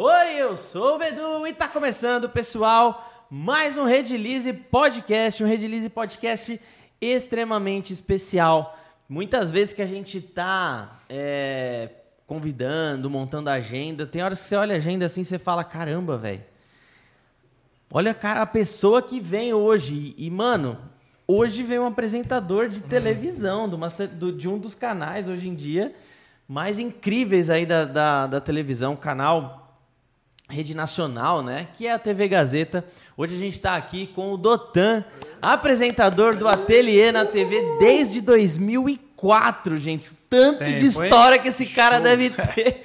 Oi, eu sou o Bedu e tá começando, pessoal, mais um Redilize Podcast, um Redilize Podcast extremamente especial. Muitas vezes que a gente tá é, convidando, montando agenda, tem horas que você olha a agenda assim e você fala, caramba, velho. Olha, cara, a pessoa que vem hoje. E, mano, hoje vem um apresentador de televisão, de, um dos canais hoje em dia mais incríveis aí da, da, da televisão, canal rede nacional, né? Que é a TV Gazeta. Hoje a gente está aqui com o Dotan, apresentador do Ateliê na TV desde 2004, gente. Tanto Tempo, de história que esse cara Show. deve ter.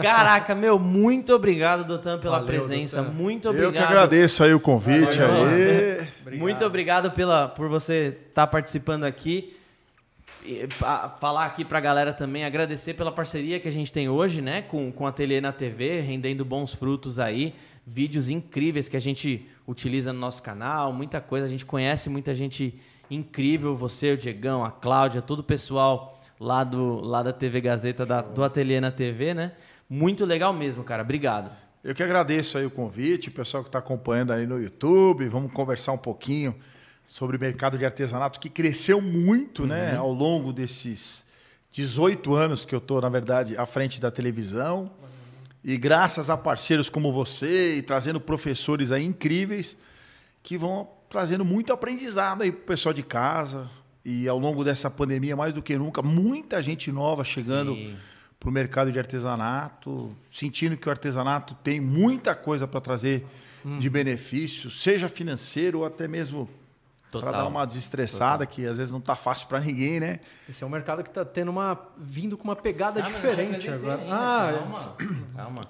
Caraca, meu, muito obrigado, Dotan, pela Valeu, presença. Muito obrigado. Eu que agradeço aí o convite Valeu, aí. Muito obrigado pela, por você estar tá participando aqui falar aqui pra galera também, agradecer pela parceria que a gente tem hoje, né, com, com o Ateliê na TV, rendendo bons frutos aí, vídeos incríveis que a gente utiliza no nosso canal, muita coisa, a gente conhece muita gente incrível, você, o Diegão, a Cláudia, todo o pessoal lá, do, lá da TV Gazeta, da, do Ateliê na TV, né, muito legal mesmo, cara, obrigado. Eu que agradeço aí o convite, o pessoal que está acompanhando aí no YouTube, vamos conversar um pouquinho sobre o mercado de artesanato, que cresceu muito né, uhum. né, ao longo desses 18 anos que eu estou, na verdade, à frente da televisão. E graças a parceiros como você e trazendo professores aí incríveis que vão trazendo muito aprendizado aí para o pessoal de casa. E ao longo dessa pandemia, mais do que nunca, muita gente nova chegando para o mercado de artesanato, sentindo que o artesanato tem muita coisa para trazer hum. de benefício, seja financeiro ou até mesmo para dar uma desestressada, Total. que às vezes não tá fácil para ninguém, né? Esse é um mercado que está tendo uma vindo com uma pegada diferente agora. ah, calma. calma.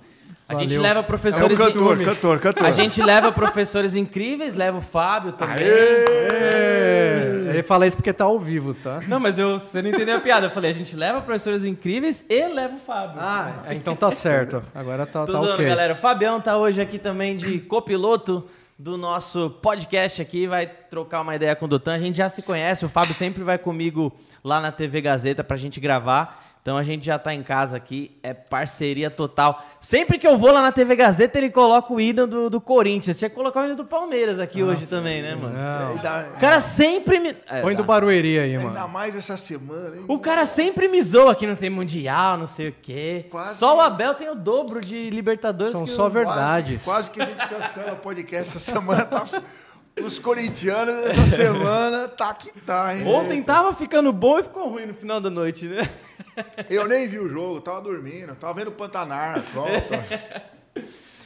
A Valeu. gente leva professores. É um cantor, cantor, cantor. A gente leva professores incríveis, leva o Fábio também. Aê! Aê! Ele fala isso porque tá ao vivo, tá? Não, mas eu, você não entendeu a piada. Eu falei, a gente leva professores incríveis e leva o Fábio. Ah, então tá certo. Agora tá, Tô tá zoando, ok. galera. O Fabião tá hoje aqui também de copiloto do nosso podcast aqui, vai trocar uma ideia com o Dotan. A gente já se conhece, o Fábio sempre vai comigo lá na TV Gazeta pra gente gravar. Então a gente já tá em casa aqui, é parceria total. Sempre que eu vou lá na TV Gazeta, ele coloca o hino do, do Corinthians. Tinha que colocar o hino do Palmeiras aqui ah, hoje também, né, mano? Não. O cara sempre me. É, Põe do Barueri aí, mano. Ainda mais essa semana, hein? O cara sempre me zoa que não tem Mundial, não sei o quê. Quase só o Abel tem o dobro de Libertadores. São só verdades. Quase, quase que a gente cancela o podcast essa semana. Tá... Os corintianos essa semana tá que tá, hein? Ontem tava ficando bom e ficou ruim no final da noite, né? Eu nem vi o jogo, tava dormindo, tava vendo o Pantanar.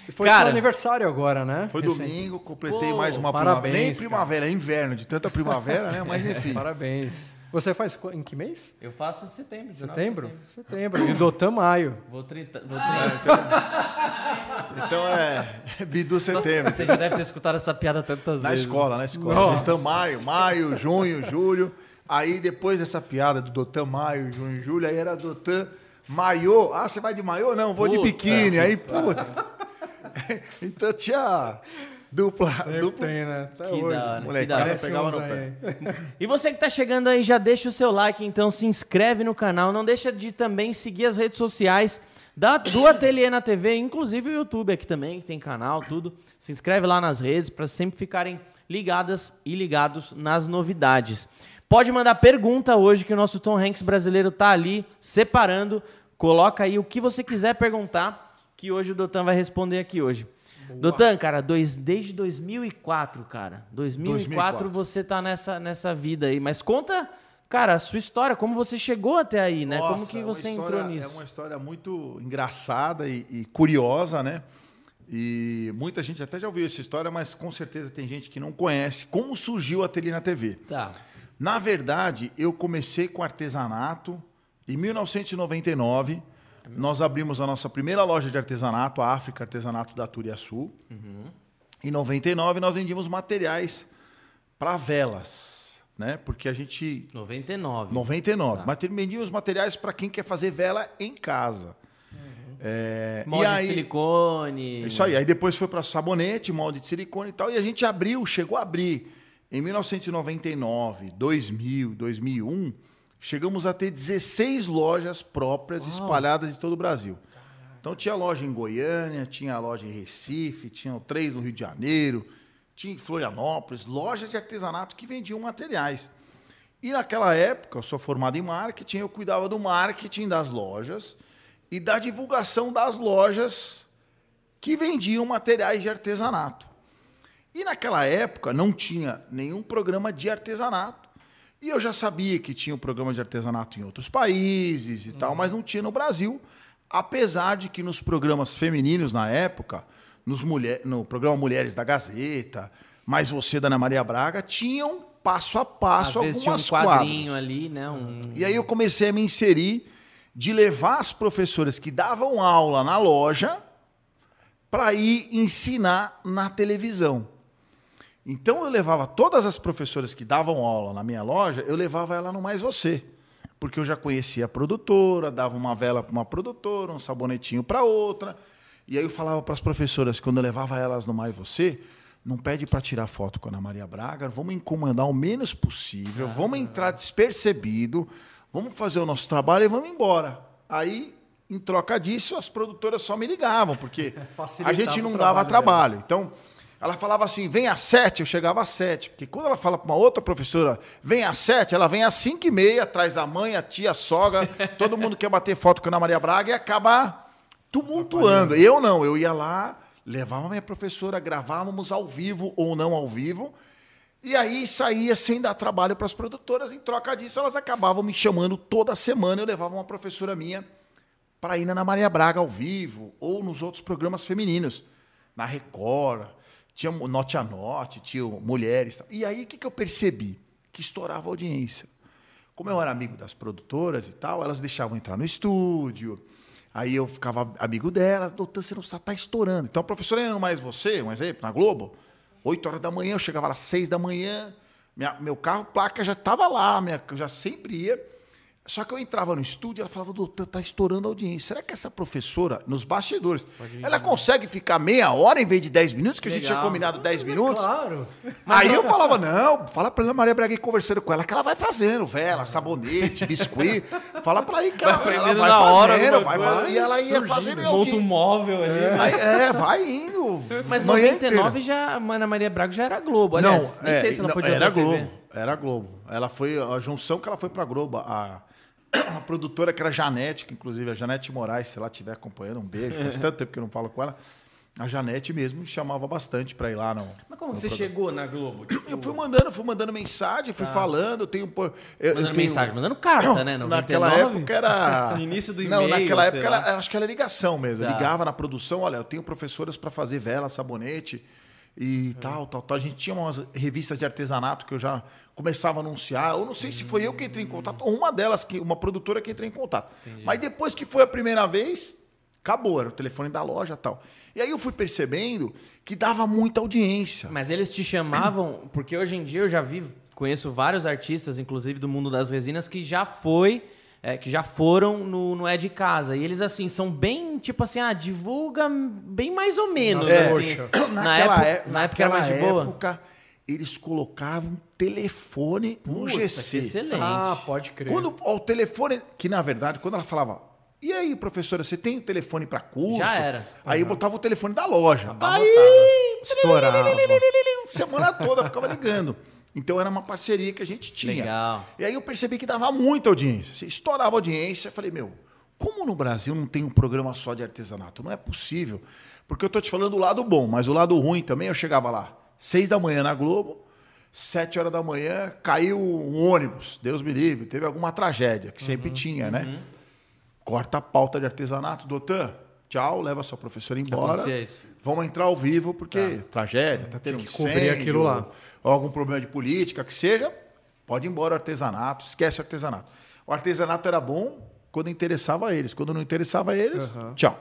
E foi Cara, seu aniversário agora, né? Foi Recente. domingo, completei Pô, mais uma parabéns, primavera. Nem primavera, cara. é inverno, de tanta primavera, né? Mas enfim. Parabéns. Você faz em que mês? Eu faço em setembro. Setembro? Setembro. E do Dotan maio. Vou trinta. Vou ah, então, então é Bidu setembro. Você já deve ter escutado essa piada tantas na vezes. Na escola, na escola. Dotan maio, maio, junho, julho. Aí depois dessa piada do Dotan maio, junho, julho, aí era Dotan maiô. Ah, você vai de maiô? Não, vou puta, de biquíni. Aí, puta. então tinha Dupla, Sempre dupla. tem, né? Até que hoje. da hora, Molecada pegava no pé. e você que tá chegando aí, já deixa o seu like, então se inscreve no canal. Não deixa de também seguir as redes sociais da, do Ateliê na TV, inclusive o YouTube aqui também, que tem canal, tudo. Se inscreve lá nas redes para sempre ficarem ligadas e ligados nas novidades. Pode mandar pergunta hoje, que o nosso Tom Hanks brasileiro tá ali separando. Coloca aí o que você quiser perguntar, que hoje o Dotan vai responder aqui hoje. Dotan, cara, dois, desde 2004, cara. 2004, 2004 você tá nessa, nessa vida aí. Mas conta, cara, a sua história, como você chegou até aí, né? Nossa, como que é você história, entrou nisso? É uma história muito engraçada e, e, curiosa, né? E muita gente até já ouviu essa história, mas com certeza tem gente que não conhece como surgiu a Ateliê na TV. Tá. Na verdade, eu comecei com artesanato em 1999 nós abrimos a nossa primeira loja de artesanato, a África Artesanato da Turiaçu. Uhum. Em 99 nós vendíamos materiais para velas, né? Porque a gente 99. 99. Tá. Mas vendíamos materiais para quem quer fazer vela em casa. Uhum. É, molde aí, de silicone. Isso aí. Aí depois foi para sabonete, molde de silicone e tal. E a gente abriu, chegou a abrir em 1999, 2000, 2001 Chegamos a ter 16 lojas próprias Uau. espalhadas em todo o Brasil. Então tinha loja em Goiânia, tinha loja em Recife, tinha três no Rio de Janeiro, tinha em Florianópolis, lojas de artesanato que vendiam materiais. E naquela época, eu sou formado em marketing, eu cuidava do marketing das lojas e da divulgação das lojas que vendiam materiais de artesanato. E naquela época não tinha nenhum programa de artesanato. E eu já sabia que tinha um programa de artesanato em outros países e tal, mas não tinha no Brasil. Apesar de que nos programas femininos na época, nos mulher, no programa Mulheres da Gazeta, Mais Você da Ana Maria Braga, tinham passo a passo Às vezes tinha um algumas quadrinho quadras. ali, né? Um... E aí eu comecei a me inserir de levar as professoras que davam aula na loja para ir ensinar na televisão. Então eu levava todas as professoras que davam aula na minha loja, eu levava ela no Mais Você. Porque eu já conhecia a produtora, dava uma vela para uma produtora, um sabonetinho para outra. E aí eu falava para as professoras, quando eu levava elas no Mais Você, não pede para tirar foto com a Ana Maria Braga, vamos incomodar o menos possível, vamos entrar despercebido, vamos fazer o nosso trabalho e vamos embora. Aí, em troca disso, as produtoras só me ligavam, porque a gente não dava trabalho. delas. Então, ela falava assim, vem às sete, eu chegava às sete. Porque quando ela fala para uma outra professora, vem às sete, ela vem às cinco e meia, traz a mãe, a tia, a sogra, todo mundo quer bater foto com a Ana Maria Braga e acaba tumultuando. Eu não, eu ia lá, levava a minha professora, gravávamos ao vivo ou não ao vivo, e aí saía sem dar trabalho para as produtoras. Em troca disso, elas acabavam me chamando toda semana, eu levava uma professora minha para ir na Ana Maria Braga ao vivo ou nos outros programas femininos, na Record, tinha Note a Note, tinha Mulheres. E aí o que, que eu percebi? Que estourava a audiência. Como eu era amigo das produtoras e tal, elas deixavam entrar no estúdio. Aí eu ficava amigo delas, doutor, você não está tá estourando. Então a professora era mais você, um exemplo, na Globo, 8 horas da manhã, eu chegava lá às 6 da manhã, minha- meu carro, placa já estava lá, minha, eu já sempre ia. Só que eu entrava no estúdio e ela falava, doutor, tá estourando a audiência. Será que essa professora, nos bastidores, ela consegue ficar meia hora em vez de 10 minutos, que a gente tinha Legal. combinado 10 minutos? Claro. Aí eu falava, não, fala pra Ana Maria Braga ir conversando com ela, que ela vai fazendo vela, sabonete, biscuit. Fala pra aí que Vai ela, ela aprendendo vai na hora fazendo, alguma vai coisa. fazendo, e ela ia fazendo. e eu Monta um móvel ali. né? Aí, é, vai indo. Mas manhã 99 inteira. já, a Ana Maria Braga já era Globo. Aliás, Não, nem é, sei se ela não, foi de era TV. Globo. Era Globo. Ela foi a junção que ela foi pra Globo. A, a produtora que era a Janete, que inclusive a Janete Moraes, se ela estiver acompanhando, um beijo. Faz tanto tempo que eu não falo com ela. A Janete mesmo me chamava bastante pra ir lá no. Mas como no que você programa. chegou na Globo? Tipo, Eu fui mandando, fui mandando mensagem, fui falando, eu tenho. eu- eu mandando tenho- mensagem, mandando carta, né? Naquela 99? época era. Início do Não, e-mail, naquela sei época era, acho que era ligação mesmo. Eu Tá. ligava na produção, olha, eu tenho professoras para fazer vela, sabonete e Hum. tal, tal, tal. A gente tinha umas revistas de artesanato que eu já começava a anunciar. Eu não sei se foi eu que entrei em contato, ou uma delas, que, uma produtora que entrei em contato. Mas depois que foi a primeira vez, acabou, era o telefone da loja e tal. E aí eu fui percebendo que dava muita audiência. Mas eles te chamavam, porque hoje em dia eu já vi, conheço vários artistas, inclusive do mundo das resinas, que já foi, é, que já foram no, no É de Casa. E eles, assim, são bem, tipo assim, ah, divulga bem mais ou menos, Nossa, assim. poxa. Na Naquela, época, é- na época era mais de boa. época, eles colocavam telefone no Puta, GC. excelente. Ah, pode crer. Quando ó, o telefone, que na verdade, quando ela falava, e aí, professora, você tem o telefone para curso? Já era. Aí eu botava o telefone da loja. Aí, Estourava. semana toda ficava ligando. Então era uma parceria que a gente tinha. Legal. E aí eu percebi que dava muita audiência. Estourava a audiência. Eu falei, meu, como no Brasil não tem um programa só de artesanato? Não é possível. Porque eu tô te falando do lado bom, mas o lado ruim também, eu chegava lá, seis da manhã na Globo, sete horas da manhã, caiu um ônibus, Deus me livre, teve alguma tragédia, que Uhum, sempre tinha, né? Corta a pauta de artesanato, doutor, tchau, leva sua professora embora. Isso. Vamos entrar ao vivo, porque tragédia, tá tendo Tem que um cobrir incêndio, aquilo lá. ou algum problema de política, que seja, pode ir embora o artesanato, esquece o artesanato. O artesanato era bom quando interessava a eles, quando não interessava a eles, tchau.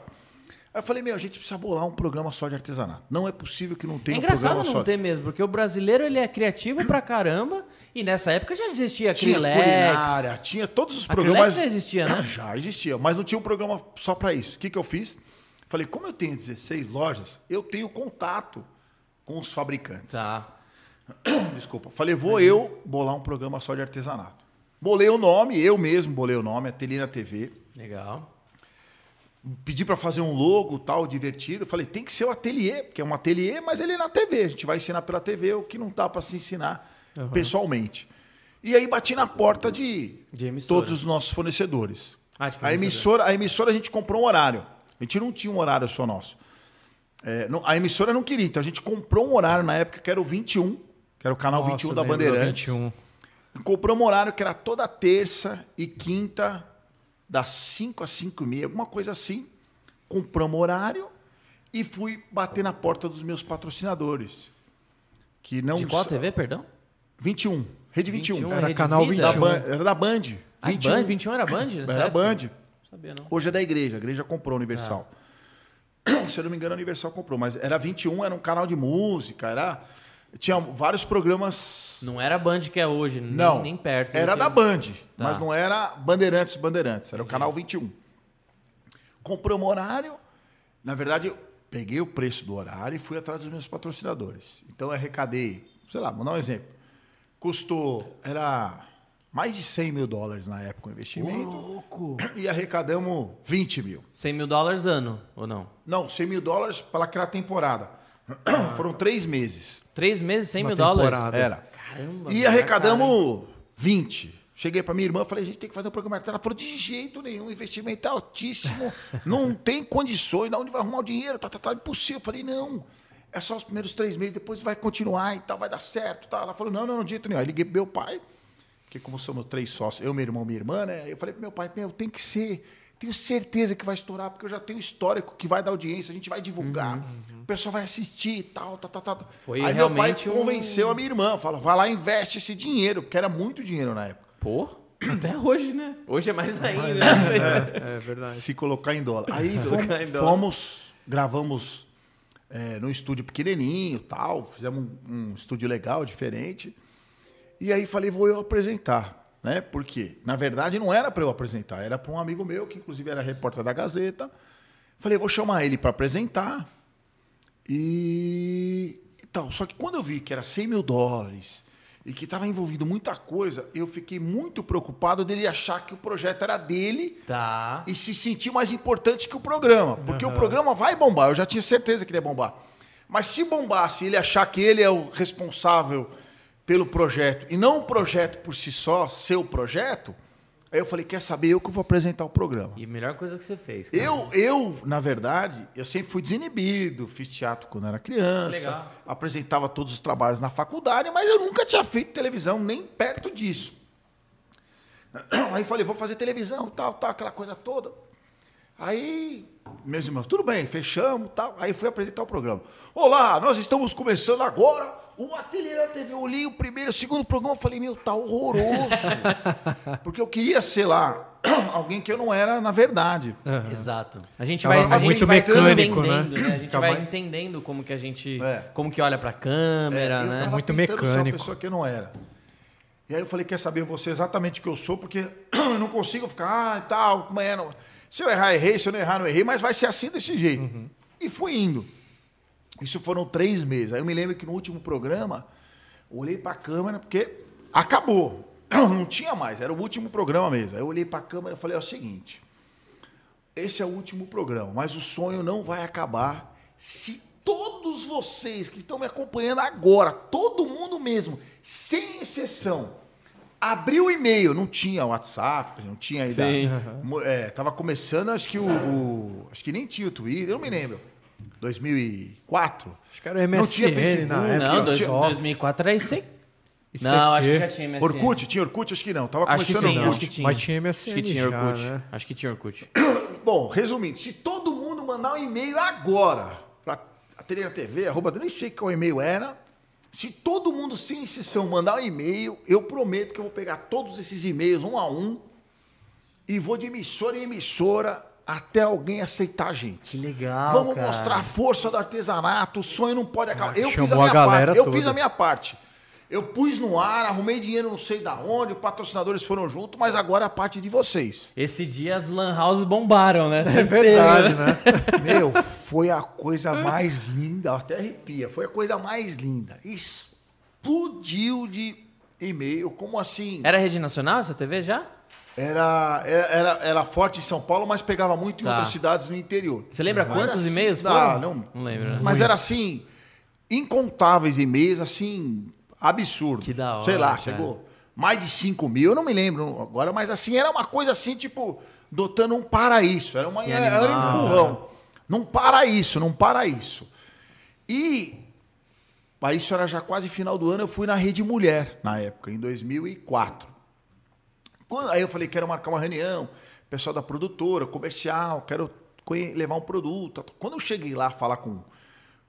Aí eu falei, meu, a gente precisa bolar um programa só de artesanato. Não é possível que não É tenha um engraçado programa não só. ter mesmo, porque o brasileiro ele é criativo pra caramba e nessa época já existia Tinha Acrylex. culinária, tinha todos os programas. já existia, né? Já existia, mas não tinha um programa só para isso. O que, que eu fiz? Falei, como eu tenho 16 lojas, eu tenho contato com os fabricantes. Tá. Desculpa. Falei, vou eu bolar um programa só de artesanato. Bolei o nome, eu mesmo bolei o nome, Atelina TV. Legal. pedi para fazer um logo tal, divertido. Falei, tem que ser o ateliê, porque é um ateliê, mas ele é na TV. A gente vai ensinar pela TV o que não dá para se ensinar Uhum. pessoalmente. E aí bati na porta de, De todos os nossos fornecedores. Ah, a emissora, a emissora a gente comprou um horário. A gente não tinha um horário só nosso. É, não- a emissora não queria, então a gente comprou um horário na época que era o 21, que era o canal Nossa, 21 da Bandeirantes. 21. E compramos um horário que era toda terça e quinta, das 5 às 5 e meia, alguma coisa assim. Compramos horário e fui bater na porta dos meus patrocinadores. Que não De qual TV, perdão? 21. Rede 21. 21, Era Rede canal Vida? Da 21. Ban- era da Band. Ah, 21. Band? 21 era Band? Era época? Band. Sabia, não. Hoje é da igreja. A igreja comprou a Universal. Tá. Se eu não me engano, a Universal comprou. Mas era 21, era um canal de música. Era... Tinha vários programas. Não era Band que é hoje, nem, Não, nem perto. Era da Band, Tá. mas não era Bandeirantes Bandeirantes, era o canal 21. Compramos horário. Na verdade, peguei o preço do horário e fui atrás dos meus patrocinadores. Então, eu arrecadei, sei lá, vou dar um exemplo. Custou, era mais de 100 mil dólares na época o Ô, investimento. louco. E arrecadamos 20 mil. 100 mil dólares ano, ou não? Não, 100 mil dólares para aquela temporada. Foram três meses. Três meses, 100 Uma mil dólares? temporada. Era. Caramba. E cara, arrecadamos 20. Cheguei para minha irmã falei, a gente tem que fazer um programa. Ela falou, de jeito nenhum, o investimento é altíssimo, não tem condições, de onde vai arrumar o dinheiro? Tá, tá, tá, impossível. Eu falei, não, é só os primeiros três meses, depois vai continuar e tal, vai dar certo. Tal. Ela falou, não, não, não, de jeito nenhum. Aí liguei pro meu pai, porque como somos três sócios, eu, meu irmão, minha irmã, né? Eu falei pro meu pai, meu, tem que ser, tenho certeza que vai estourar, porque eu já tenho histórico que vai dar audiência, a gente vai divulgar, o pessoal vai assistir e tal, tal, tal, tal. Foi Aí meu pai realmente um- convenceu a minha irmã, falou, vai lá investe esse dinheiro, porque era muito dinheiro na época. Pô, até hoje, né? Hoje é mais ainda. É, é verdade. Se colocar em dólar. Aí fomos, em dólar. fomos, gravamos é, num estúdio pequenininho tal, fizemos um, um estúdio legal, diferente. E aí falei, vou eu apresentar, né? Porque, na verdade, não era para eu apresentar, era para um amigo meu, que inclusive era repórter da Gazeta. Falei, vou chamar ele para apresentar e, e tal. Só que quando eu vi que era 100 mil dólares e que estava envolvido muita coisa, eu fiquei muito preocupado dele achar que o projeto era dele Tá. e se sentir mais importante que o programa. Porque o programa vai bombar, eu já tinha certeza que ele ia bombar. Mas se bombasse ele achar que ele é o responsável pelo projeto e não o projeto por si só, seu projeto, aí eu falei, quer saber, eu que vou apresentar o programa. E a melhor coisa que você fez. cara. Eu, eu, na verdade, eu sempre fui desinibido, fiz teatro quando era criança, Legal. apresentava todos os trabalhos na faculdade, mas eu nunca tinha feito televisão, nem perto disso. Aí falei, vou fazer televisão, tal, tal, aquela coisa toda. Aí, meus irmãos, tudo bem, fechamos, tal. Aí fui apresentar o programa. Olá, nós estamos começando agora o Ateliê da TV. Eu li o primeiro, o segundo programa, eu falei, meu, tá horroroso. Porque eu queria ser lá alguém que eu não era na verdade. Exato. A gente vai, a gente muito vai mecânico, né? entendendo, né? A gente vai entendendo como que a gente, É. como que olha pra câmera, eu né? Muito tentando ser uma mecânico. pessoa que eu não era. E aí eu falei, quer saber, ser exatamente o que eu sou, porque eu não consigo ficar, ah, e tal, como é, não... Se eu errar, errei, se eu não errar, não errei, mas vai ser assim desse jeito. Uhum. E fui indo. Isso foram três meses. Aí eu me lembro que no último programa, olhei para a câmera, porque acabou. Não tinha mais, era o último programa mesmo. Aí eu olhei para a câmera e falei, é o seguinte, esse é o último programa, mas o sonho não vai acabar se todos vocês que estão me acompanhando agora, todo mundo mesmo, sem exceção, abriu o e-mail, não tinha WhatsApp, não tinha ainda. Sim. É, tava começando, acho que o, o- acho que nem tinha o Twitter, eu não me lembro. 2004. Acho que era o Não tinha MSN Facebook, na época. Não, dois, só. 2004 era isso aí. ICQ. Não, acho que já tinha MSN. Orkut, tinha Orkut, acho que não. Tava Acho que começando sim, Orkut. acho que tinha. Mas tinha MSN Acho que tinha já, Orkut. né? Acho que tinha Orkut. Bom, resumindo, se todo mundo mandar um e-mail agora para Ateliê TV, arroba, nem sei qual e-mail era, se todo mundo sem exceção mandar um e-mail, eu prometo que eu vou pegar todos esses e-mails um a um e vou de emissora em emissora até alguém aceitar a gente. Que legal, Vamos cara. mostrar a força do artesanato, o sonho não pode acabar. eu fiz a minha a galera parte. Eu toda. fiz a minha parte. Eu pus no ar, arrumei dinheiro não sei da onde, os patrocinadores foram junto, mas agora é a parte de vocês. Esse dia as lan houses bombaram, né? É verdade, né? Meu, foi a coisa mais linda, até arrepia, foi a coisa mais linda. Explodiu de e-mail, como assim? Era Rede Nacional essa TV já? Era, era, era forte em São Paulo, mas pegava muito em Tá. outras cidades no interior. Você lembra Mas quantos assim, e-mails não? Não, Não lembro, né? Mas era assim, incontáveis e-mails, assim, absurdo. Que da hora, Sei lá, cara. chegou mais de 5 mil, eu não me lembro agora, mas assim, era uma coisa assim, tipo, dotando um paraíso. Era, uma, era um empurrão. Não para isso, não para isso. E isso era já quase final do ano, eu fui na Rede Mulher, na época, em 2004. Quando- aí eu falei, quero marcar uma reunião, pessoal da produtora, comercial, quero levar um produto. Quando eu cheguei lá falar com,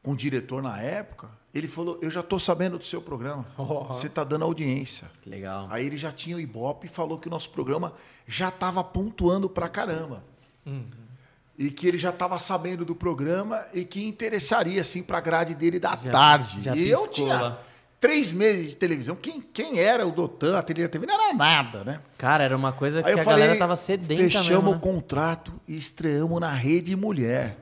com o diretor na época, ele falou, eu já estou sabendo do seu programa, Oh. você está dando audiência. Que legal. Aí ele já tinha o Ibope e falou que o nosso programa já estava pontuando pra caramba. E que ele já estava sabendo do programa e que interessaria, assim, pra grade dele da Já- tarde. já e eu tinha. Três meses de televisão. Quem, quem era o Dotan, a Trilha TV, não era nada, né? Cara, era uma coisa que Aí a falei, galera tava sedenta fechamos mesmo, o né? contrato e estreamos na Rede Mulher.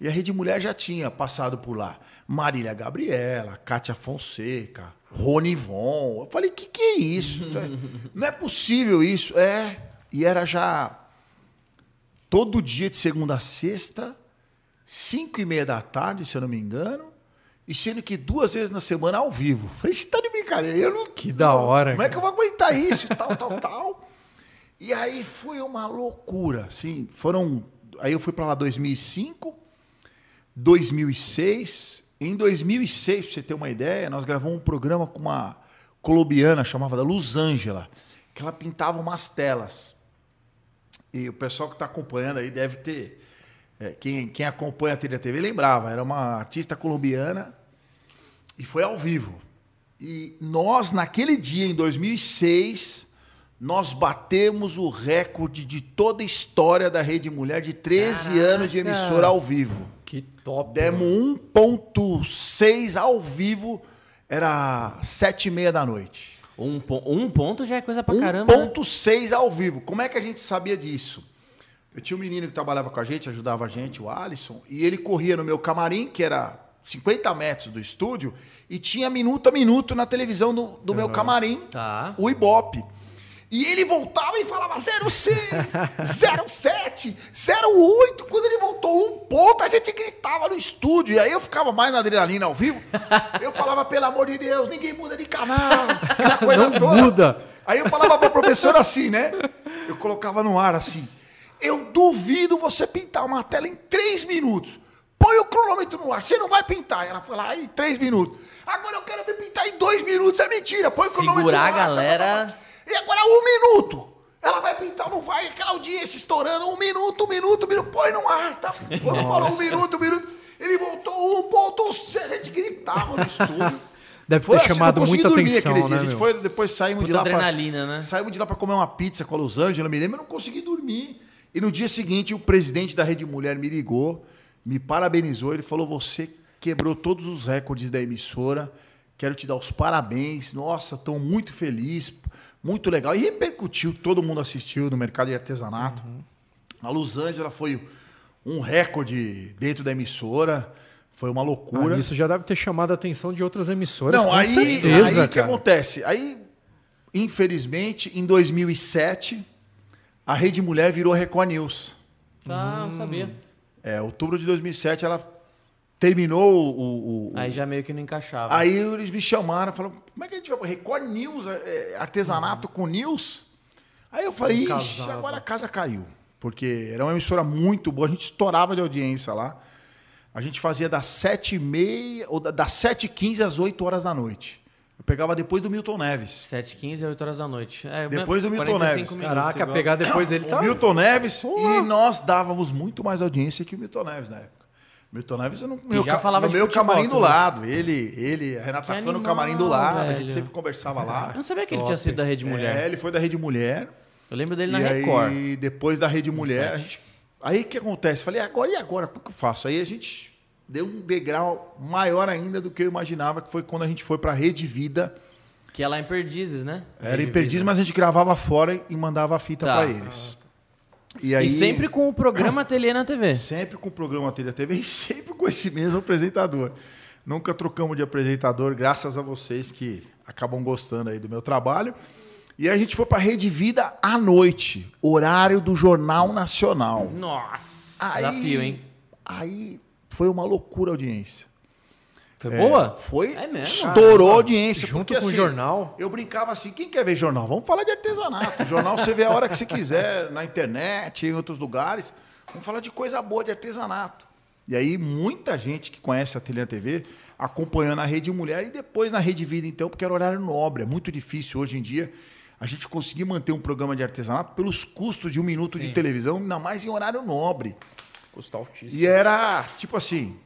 E a Rede Mulher já tinha passado por lá. Marília Gabriela, Kátia Fonseca, Rony Von. Eu falei, que que é isso? Não é possível isso. É, e era já todo dia de segunda a sexta, cinco e meia da tarde, se eu não me engano, e sendo que duas vezes na semana ao vivo. Falei, você tá de brincadeira? Eu não, Que da hora, Como é que eu vou aguentar isso? Tal, tal, tal. E aí foi uma loucura, assim, foram... Aí eu fui para lá 2005, 2006. Em 2006, pra você ter uma ideia, nós gravamos um programa com uma colombiana chamada da Luz Ângela, que ela pintava umas telas. E o pessoal que está acompanhando aí deve ter. é, quem, quem acompanha a TV lembrava, era uma artista colombiana e foi ao vivo. E nós, naquele dia, em 2006, nós batemos o recorde de toda a história da Rede Mulher de 13 Caraca! anos de emissora ao vivo. Que top. Demos 1.6 ao vivo, era 7 e meia da noite. Um, um ponto já é coisa pra caramba. né? 1.6 ao vivo. Como é que a gente sabia disso? Eu tinha um menino que trabalhava com a gente, ajudava a gente, o Alisson, e ele corria no meu camarim, que era 50 metros do estúdio, e tinha minuto a minuto na televisão do, do meu camarim, Tá. o Ibope. E ele voltava e falava 06, 07, 08. Quando ele voltou um ponto, a gente gritava no estúdio. E aí eu ficava mais na adrenalina ao vivo. Eu falava, pelo amor de Deus, ninguém muda de canal. Aquela coisa Não toda. muda. Aí eu falava pra professora assim, né? Eu colocava no ar assim. Eu duvido você pintar uma tela em três minutos. Põe o cronômetro no ar, você não vai pintar. Ela foi lá, em três minutos. Agora eu quero ver pintar em dois minutos, é mentira. Põe o cronômetro Segurar no a ar. tá, tá, tá, galera. E agora um minuto. Ela vai pintar, não vai, aquela audiência estourando. Um minuto, um minuto, um minuto. Põe no ar, tá? Quando falou um minuto, um minuto. Ele voltou um ponto, a gente gritava no estúdio. Deve Foi ter assim, chamado muita dormir atenção, aquele dia. né, A gente meu? foi, depois saímos de Puta lá pra- adrenalina, né? Saímos de lá para comer uma pizza com a Los Angeles, me lembro, eu não consegui dormir. E no dia seguinte, o presidente da Rede Mulher me ligou, me parabenizou, ele falou: "Você quebrou todos os recordes da emissora. Quero te dar os parabéns. Nossa, estou muito feliz, muito legal". E repercutiu, todo mundo assistiu no mercado de artesanato. A Los Angeles foi um recorde dentro da emissora. Foi uma Ah, loucura. isso já deve ter chamado a atenção de outras emissoras. Não, com aí, certeza, aí o que acontece? Aí, infelizmente, em 2007, a Rede Mulher virou Record News. Ah, não sabia. É, outubro de 2007, ela terminou o... o- Aí já meio que não encaixava. Aí eles me chamaram, falaram, como é que a gente vai... Record News, é, artesanato com news? Aí eu falei, ixi, agora a casa caiu. Porque era uma emissora muito boa, a gente estourava de audiência lá. A gente fazia das 7h30, ou da- das 7h15 às 8 horas da noite. Pegava depois do Milton Neves. 7h15 a 8 horas da noite. É, Depois do Milton 45 Neves. minutos, Caraca, igual. pegar depois dele tá. O Milton Neves e nós dávamos muito mais audiência que o Milton Neves na época. Milton Neves eu não, meu, já falava no meu futebol camarim do lado. Ele, ele, a Renata Que foi no camarim do lado, a velho. gente sempre conversava lá. Eu não sabia que ele Top. tinha sido da Rede Mulher. É, ele foi da Rede Mulher. Eu lembro dele na e Record. aí, depois da Rede Mulher, a gente, aí o que acontece? Falei, agora e agora? O que eu faço? Aí a gente deu um degrau maior ainda do que eu imaginava, que foi quando a gente foi pra Rede Vida. Que é lá em Perdizes, né? Era Rede em Perdiz, Vida. mas a gente gravava fora e mandava a fita Tá. pra eles. E, aí, E sempre com o programa Ateliê na TV. Sempre com o programa Telha TV e sempre com esse mesmo apresentador. Nunca trocamos de apresentador, graças a vocês que acabam gostando aí do meu trabalho. E a gente foi pra Rede Vida à noite, horário do Jornal Nacional. Nossa, desafio, hein? Aí foi uma loucura a audiência. Foi É, boa? Foi. É mesmo? Estourou a audiência. Junto porque, com o assim, jornal. Eu brincava assim: quem quer ver jornal? Vamos falar de artesanato. Jornal você vê a hora que você quiser, na internet, em outros lugares. Vamos falar de coisa boa de artesanato. E aí, muita gente que conhece a Ateliê TV acompanhando na Rede Mulher e depois na Rede Vida, então, porque era horário nobre. É muito difícil hoje em dia a gente conseguir manter um programa de artesanato pelos custos de um minuto de televisão, ainda mais em horário nobre. Custa altíssimo. E era tipo assim: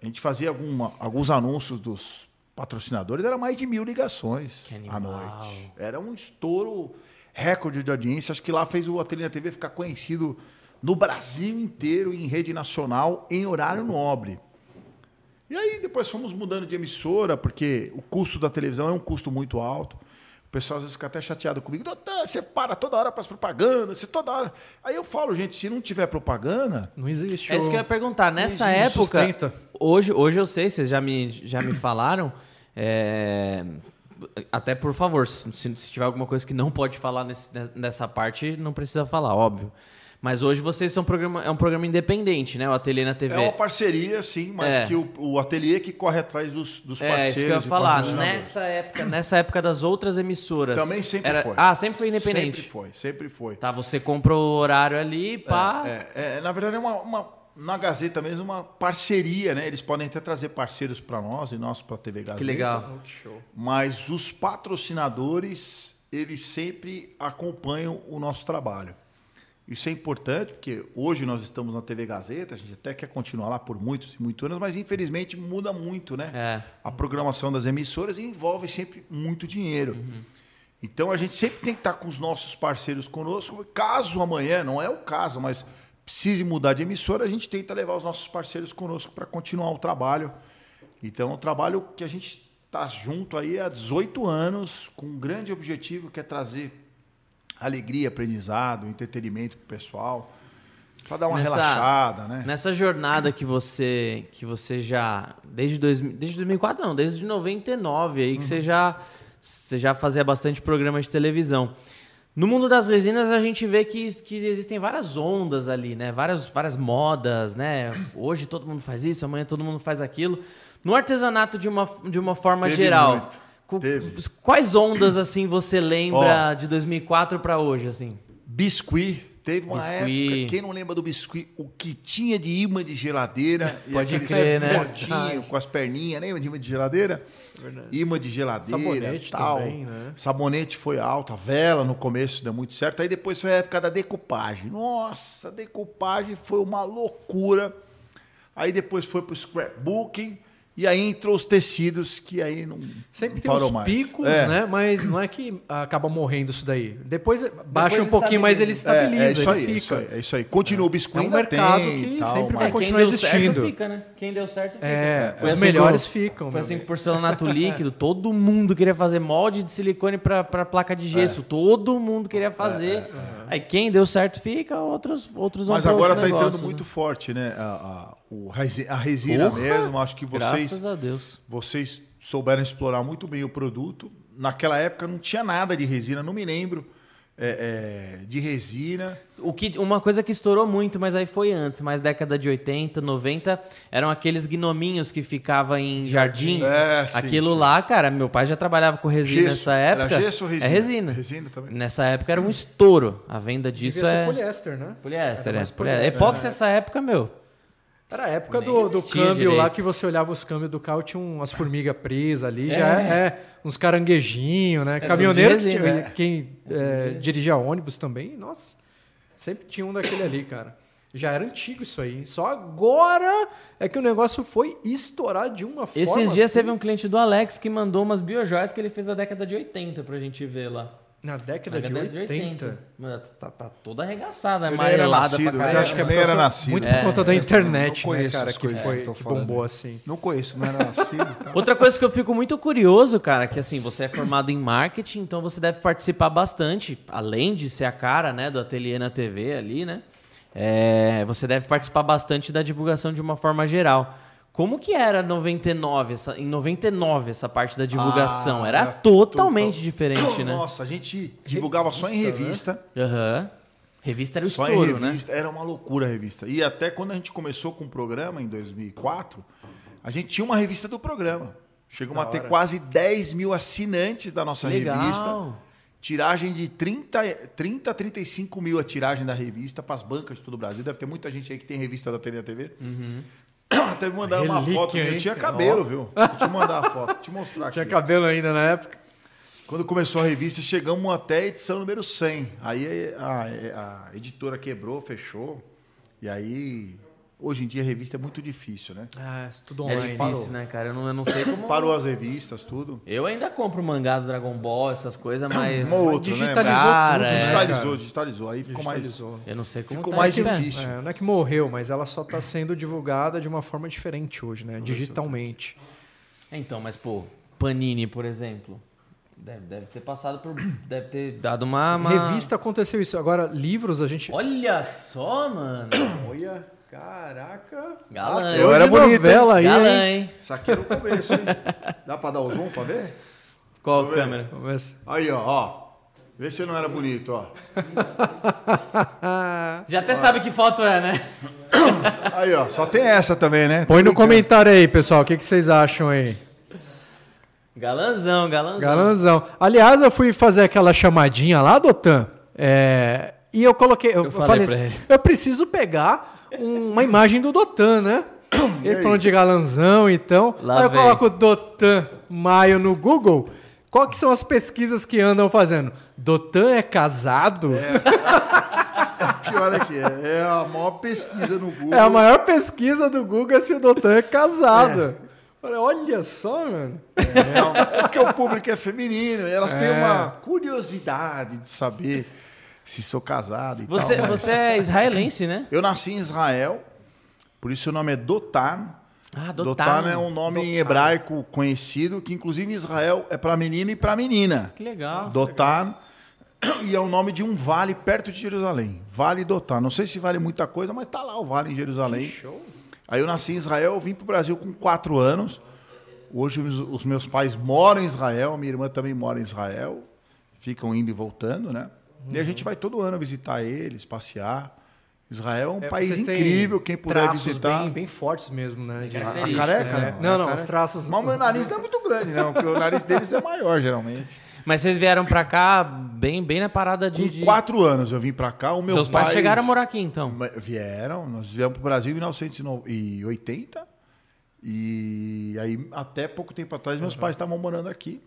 a gente fazia alguma- alguns anúncios dos patrocinadores, era mais de mil ligações à noite. Era um estouro recorde de audiência. Acho que lá fez o Ateliê TV ficar conhecido no Brasil inteiro, em rede nacional, em horário nobre. E aí depois fomos mudando de emissora, porque o custo da televisão é um custo muito alto. O pessoal às vezes fica até chateado comigo. Doutor, você para toda hora para as propagandas, você toda hora. Aí eu falo, gente, se não tiver propaganda, Não existe. É isso que eu ia perguntar. Nessa época, sustenta. hoje, hoje eu sei, vocês já me, já me falaram. é, Até por favor, se, se tiver alguma coisa que não pode falar nesse- nessa parte, não precisa falar, óbvio. Mas hoje vocês são um programa, é um programa independente, né? O Ateliê na TV. É uma parceria, sim, mas É. que o, o ateliê que corre atrás dos, dos É, parceiros. isso que eu ia falar. Nessa época, nessa época das outras emissoras. Também sempre era- foi. Ah, sempre foi independente. Sempre foi, sempre foi. Tá, você comprou o horário ali, pá. É, é, na verdade, é uma, uma- na Gazeta mesmo, uma parceria, né? Eles podem até trazer parceiros para nós e nós para a TV Gazeta. Que legal. Mas os patrocinadores, eles sempre acompanham o nosso trabalho. Isso é importante, porque hoje nós estamos na TV Gazeta, a gente até quer continuar lá por muitos e muitos anos, mas infelizmente muda muito, né? É. A programação das emissoras envolve sempre muito dinheiro. Então a gente sempre tem que estar com os nossos parceiros conosco. Caso amanhã, não é o caso, mas precise mudar de emissora, a gente tenta levar os nossos parceiros conosco para continuar o trabalho. Então, é um trabalho que a gente está junto aí há 18 anos, com um grande objetivo que é trazer alegria, aprendizado, entretenimento para o pessoal, para dar uma Nessa- relaxada, né? Nessa jornada que você que você já desde dois, desde 2004 não, desde 99 aí que você já você já fazia bastante programa de televisão. No mundo das resinas a gente vê que, que existem várias ondas ali, né? Várias várias modas, né? Hoje todo mundo faz isso, amanhã todo mundo faz aquilo. No artesanato de uma de uma forma Teve geral. muito. Teve. Quais ondas assim você lembra de 2004 para hoje assim? Biscuit. Teve uma Biscuit. época, quem não lembra do biscuit, o que tinha de imã de geladeira. Pode crer, né? com as perninhas, lembra de imã de geladeira? Imã de geladeira, Sabonete tal. também, né? Sabonete foi alto, a vela no começo deu muito certo. Aí depois foi a época da decupagem. Nossa, decupagem foi uma loucura. Aí depois foi pro scrapbooking. E aí entrou os tecidos que aí não Sempre não tem uns mais. picos, É. né? Mas não é que acaba morrendo isso daí. Depois baixa um estabiliza. pouquinho, mas ele É, estabiliza, é isso ele aí, fica. é isso aí, é isso aí. Continua o biscuit É um mercado tem, que tal, sempre vai mas- continuar quem deu certo existindo. fica, né? Quem deu certo fica. É, os assim melhores com- ficam. Foi assim com porcelanato líquido, todo mundo queria fazer molde de silicone para placa de gesso, É. todo mundo queria fazer. Aí quem deu certo fica, outros outros Mas agora está entrando negócios, muito né? forte, né? A, a, o a resina Porra! mesmo. Acho que vocês, Graças a Deus. vocês souberam explorar muito bem o produto. Naquela época não tinha nada de resina, não me lembro é, é, de resina. O que, uma coisa que estourou muito, mas aí foi antes, mais década de 80, 90, eram aqueles gnominhos que ficavam em jardim. É, sim, Aquilo sim. lá, cara, meu pai já trabalhava com resina Gesso. nessa época. Era gesso ou resina? É resina. Resina também. Nessa época era um estouro. A venda disso Devia ser é poliéster, né? poliéster, é poliéster. poliéster, Epóxi nessa época, meu. Era a época Nem do, do câmbio lá direito. que você olhava os câmbios do carro, tinha umas formigas presas ali, já é, é, uns caranguejinhos, né? Caminhoneiro, tudo de que tinha- quem é, dirigia ônibus também, nossa, sempre tinha um daquele ali, cara. Já era antigo isso aí. Só agora é que o negócio foi estourar de uma forma. Esses dias assim, teve um cliente do Alex que mandou umas biojoias que ele fez da década de 80 pra gente ver lá. Na década Na de década 80. Mano, tá, tá toda arregaçada, Eu nem era amarelada nascido, pra mas Mas caralho. eu acho que é Nem por era nascido. muito É. por conta da internet, não né, cara, que, coisas foi, que que falando bombou assim. Não conheço, não era nascido. Tá? Outra coisa que eu fico muito curioso, cara, que assim, você é formado em marketing, então você deve participar bastante, além de ser a cara, né, do ateliê na TV ali, né? É, você deve participar bastante da divulgação de uma forma geral. Como que era 99, essa, em 99 essa parte da divulgação? Ah, era era totalmente total- diferente, né? Nossa, a gente divulgava só em Revista, revista. Aham. Revista era o Só estouro, em né? revista. Era uma loucura a revista. E até quando a gente começou com o programa, em 2004, a gente tinha uma revista do programa. Chegamos a ter hora. quase 10 mil assinantes da nossa Legal. revista. Tiragem de 30, 30 a 35 mil a tiragem da revista para as bancas de todo o Brasil. Deve ter muita gente aí que tem revista da TV. Uhum. Até me mandaram uma foto. Eu hein? tinha cabelo, viu? Vou te mandar a foto, vou te mostrar aqui. Tinha cabelo ainda na época. Quando começou a revista, chegamos até a edição número 100. Aí a, a editora quebrou, fechou. E aí, hoje em dia, a revista é muito difícil, né? Ah, tudo É online. difícil, né, cara? Eu não, eu não sei como. Parou as revistas, tudo. Eu ainda compro mangá do Dragon Ball, essas coisas, mas. Um ou outro, né? digitalizou Cara, tudo, é, né, digitalizou, cara? digitalizou. Aí ficou mais. Digitalizou. Eu não sei como Ficou tá mais aqui, né? difícil. É, não é que morreu, mas ela só está sendo divulgada de uma forma diferente hoje, né? Digitalmente. Então, mas, pô, Panini, por exemplo. Deve, deve ter passado por. Deve ter dado uma. uma- Revista aconteceu isso. Agora, livros a gente. Olha só, mano. Olha, caraca. Galã. Eu Cor era bonito, novela aí, Galã, hein? hein? Isso aqui era o começo, hein? Dá pra dar o zoom pra ver? Qual ver. câmera? Ver Aí, ó, ó. Vê se eu não era bonito, ó. Já até sabe que foto é, né? Aí, ó. Só tem essa também, né? Põe no comentário aí, pessoal, o que, que vocês acham aí? Galanzão, galanzão. Galanzão. Aliás, eu fui fazer aquela chamadinha lá, Dotan, é, e eu coloquei. Eu, Eu falei falei, pra assim, ele. eu preciso pegar uma imagem do Dotan, né? Ele falando de galanzão, então. Lá aí eu vem. coloco Dotan Maio no Google. Qual que são as pesquisas que andam fazendo? Dotan é casado? Pior é que é. É a maior pesquisa no Google. É a maior pesquisa do Google é se o Dotan é casado. Falei, olha só, mano. É, é porque o público é feminino, e elas têm É. uma curiosidade de saber se sou casado e Você, tal. mas- você é israelense, né? Eu nasci em Israel, por isso o nome é Dotan. Ah, Dotan, Dotan. é um nome em hebraico conhecido, que inclusive em Israel é para menino e para menina. Que legal. Dotan. E é o nome de um vale perto de Jerusalém. Vale Dotan. Não sei se vale muita coisa, mas tá lá o vale em Jerusalém. Show. Aí eu nasci em Israel, vim para o Brasil com quatro anos. Hoje os, os meus pais moram em Israel, minha irmã também mora em Israel. Ficam indo e voltando, né? E a gente vai todo ano visitar eles, passear. Israel é um É, país incrível, quem puder visitar. Bem, bem fortes mesmo, né? A, a Característica, careca? é. Não, Não, A não, os traços- Mas o meu nariz não é muito grande, não, porque o nariz deles é maior, geralmente. Mas vocês vieram pra cá bem, bem na parada de. Com de- quatro anos eu vim pra cá, o meu Seus pai... pais chegaram a morar aqui, então. Vieram, nós viemos pro Brasil em 1980. E aí, até pouco tempo atrás, meus pais estavam morando aqui.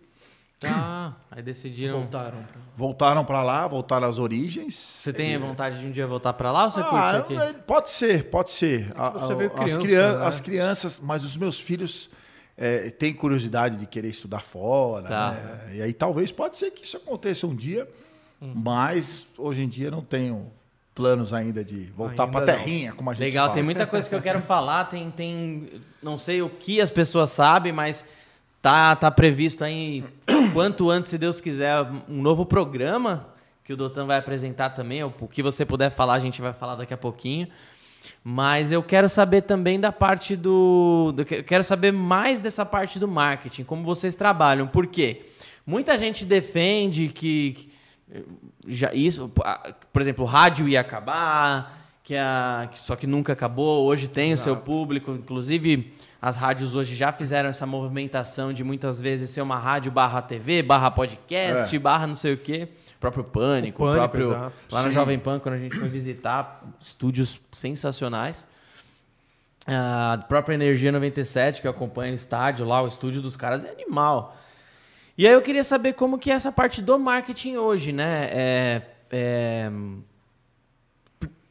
Ah, aí decidiram. Voltaram. pra- Voltaram pra lá, voltaram às origens. Você tem vontade de um dia voltar pra lá ou você curte Ah, aqui? é, pode ser, pode ser. A- você a- veio as, criança, crian- né? as crianças, mas os meus filhos é, têm curiosidade de querer estudar fora. Tá. né? E aí talvez pode ser que isso aconteça um dia, Hum. mas hoje em dia não tenho planos ainda de voltar não. terrinha, como a gente Legal, fala. tem muita coisa que eu quero falar, tem, tem. Não sei o que as pessoas sabem, mas tá, tá previsto aí, quanto antes, se Deus quiser, um novo programa que o Dotan vai apresentar também. O que você puder falar, a gente vai falar daqui a pouquinho. Mas eu quero saber também da parte do. do- eu quero saber mais dessa parte do marketing, como vocês trabalham. Por quê? Muita gente defende que. já isso, por exemplo, o rádio ia acabar, que a, que- só que nunca acabou. Hoje tem o seu público, inclusive as rádios hoje já fizeram essa movimentação de muitas vezes ser uma rádio barra TV, barra podcast, É. barra não sei o quê. O próprio Pânico, o, O Pânico, próprio. exato. Lá no Sim. Jovem Pan, quando a gente foi visitar, estúdios sensacionais. A própria Energia 97, que eu acompanho o estádio lá, o estúdio dos caras é animal. E aí eu queria saber como que é essa parte do marketing hoje, né? É, é,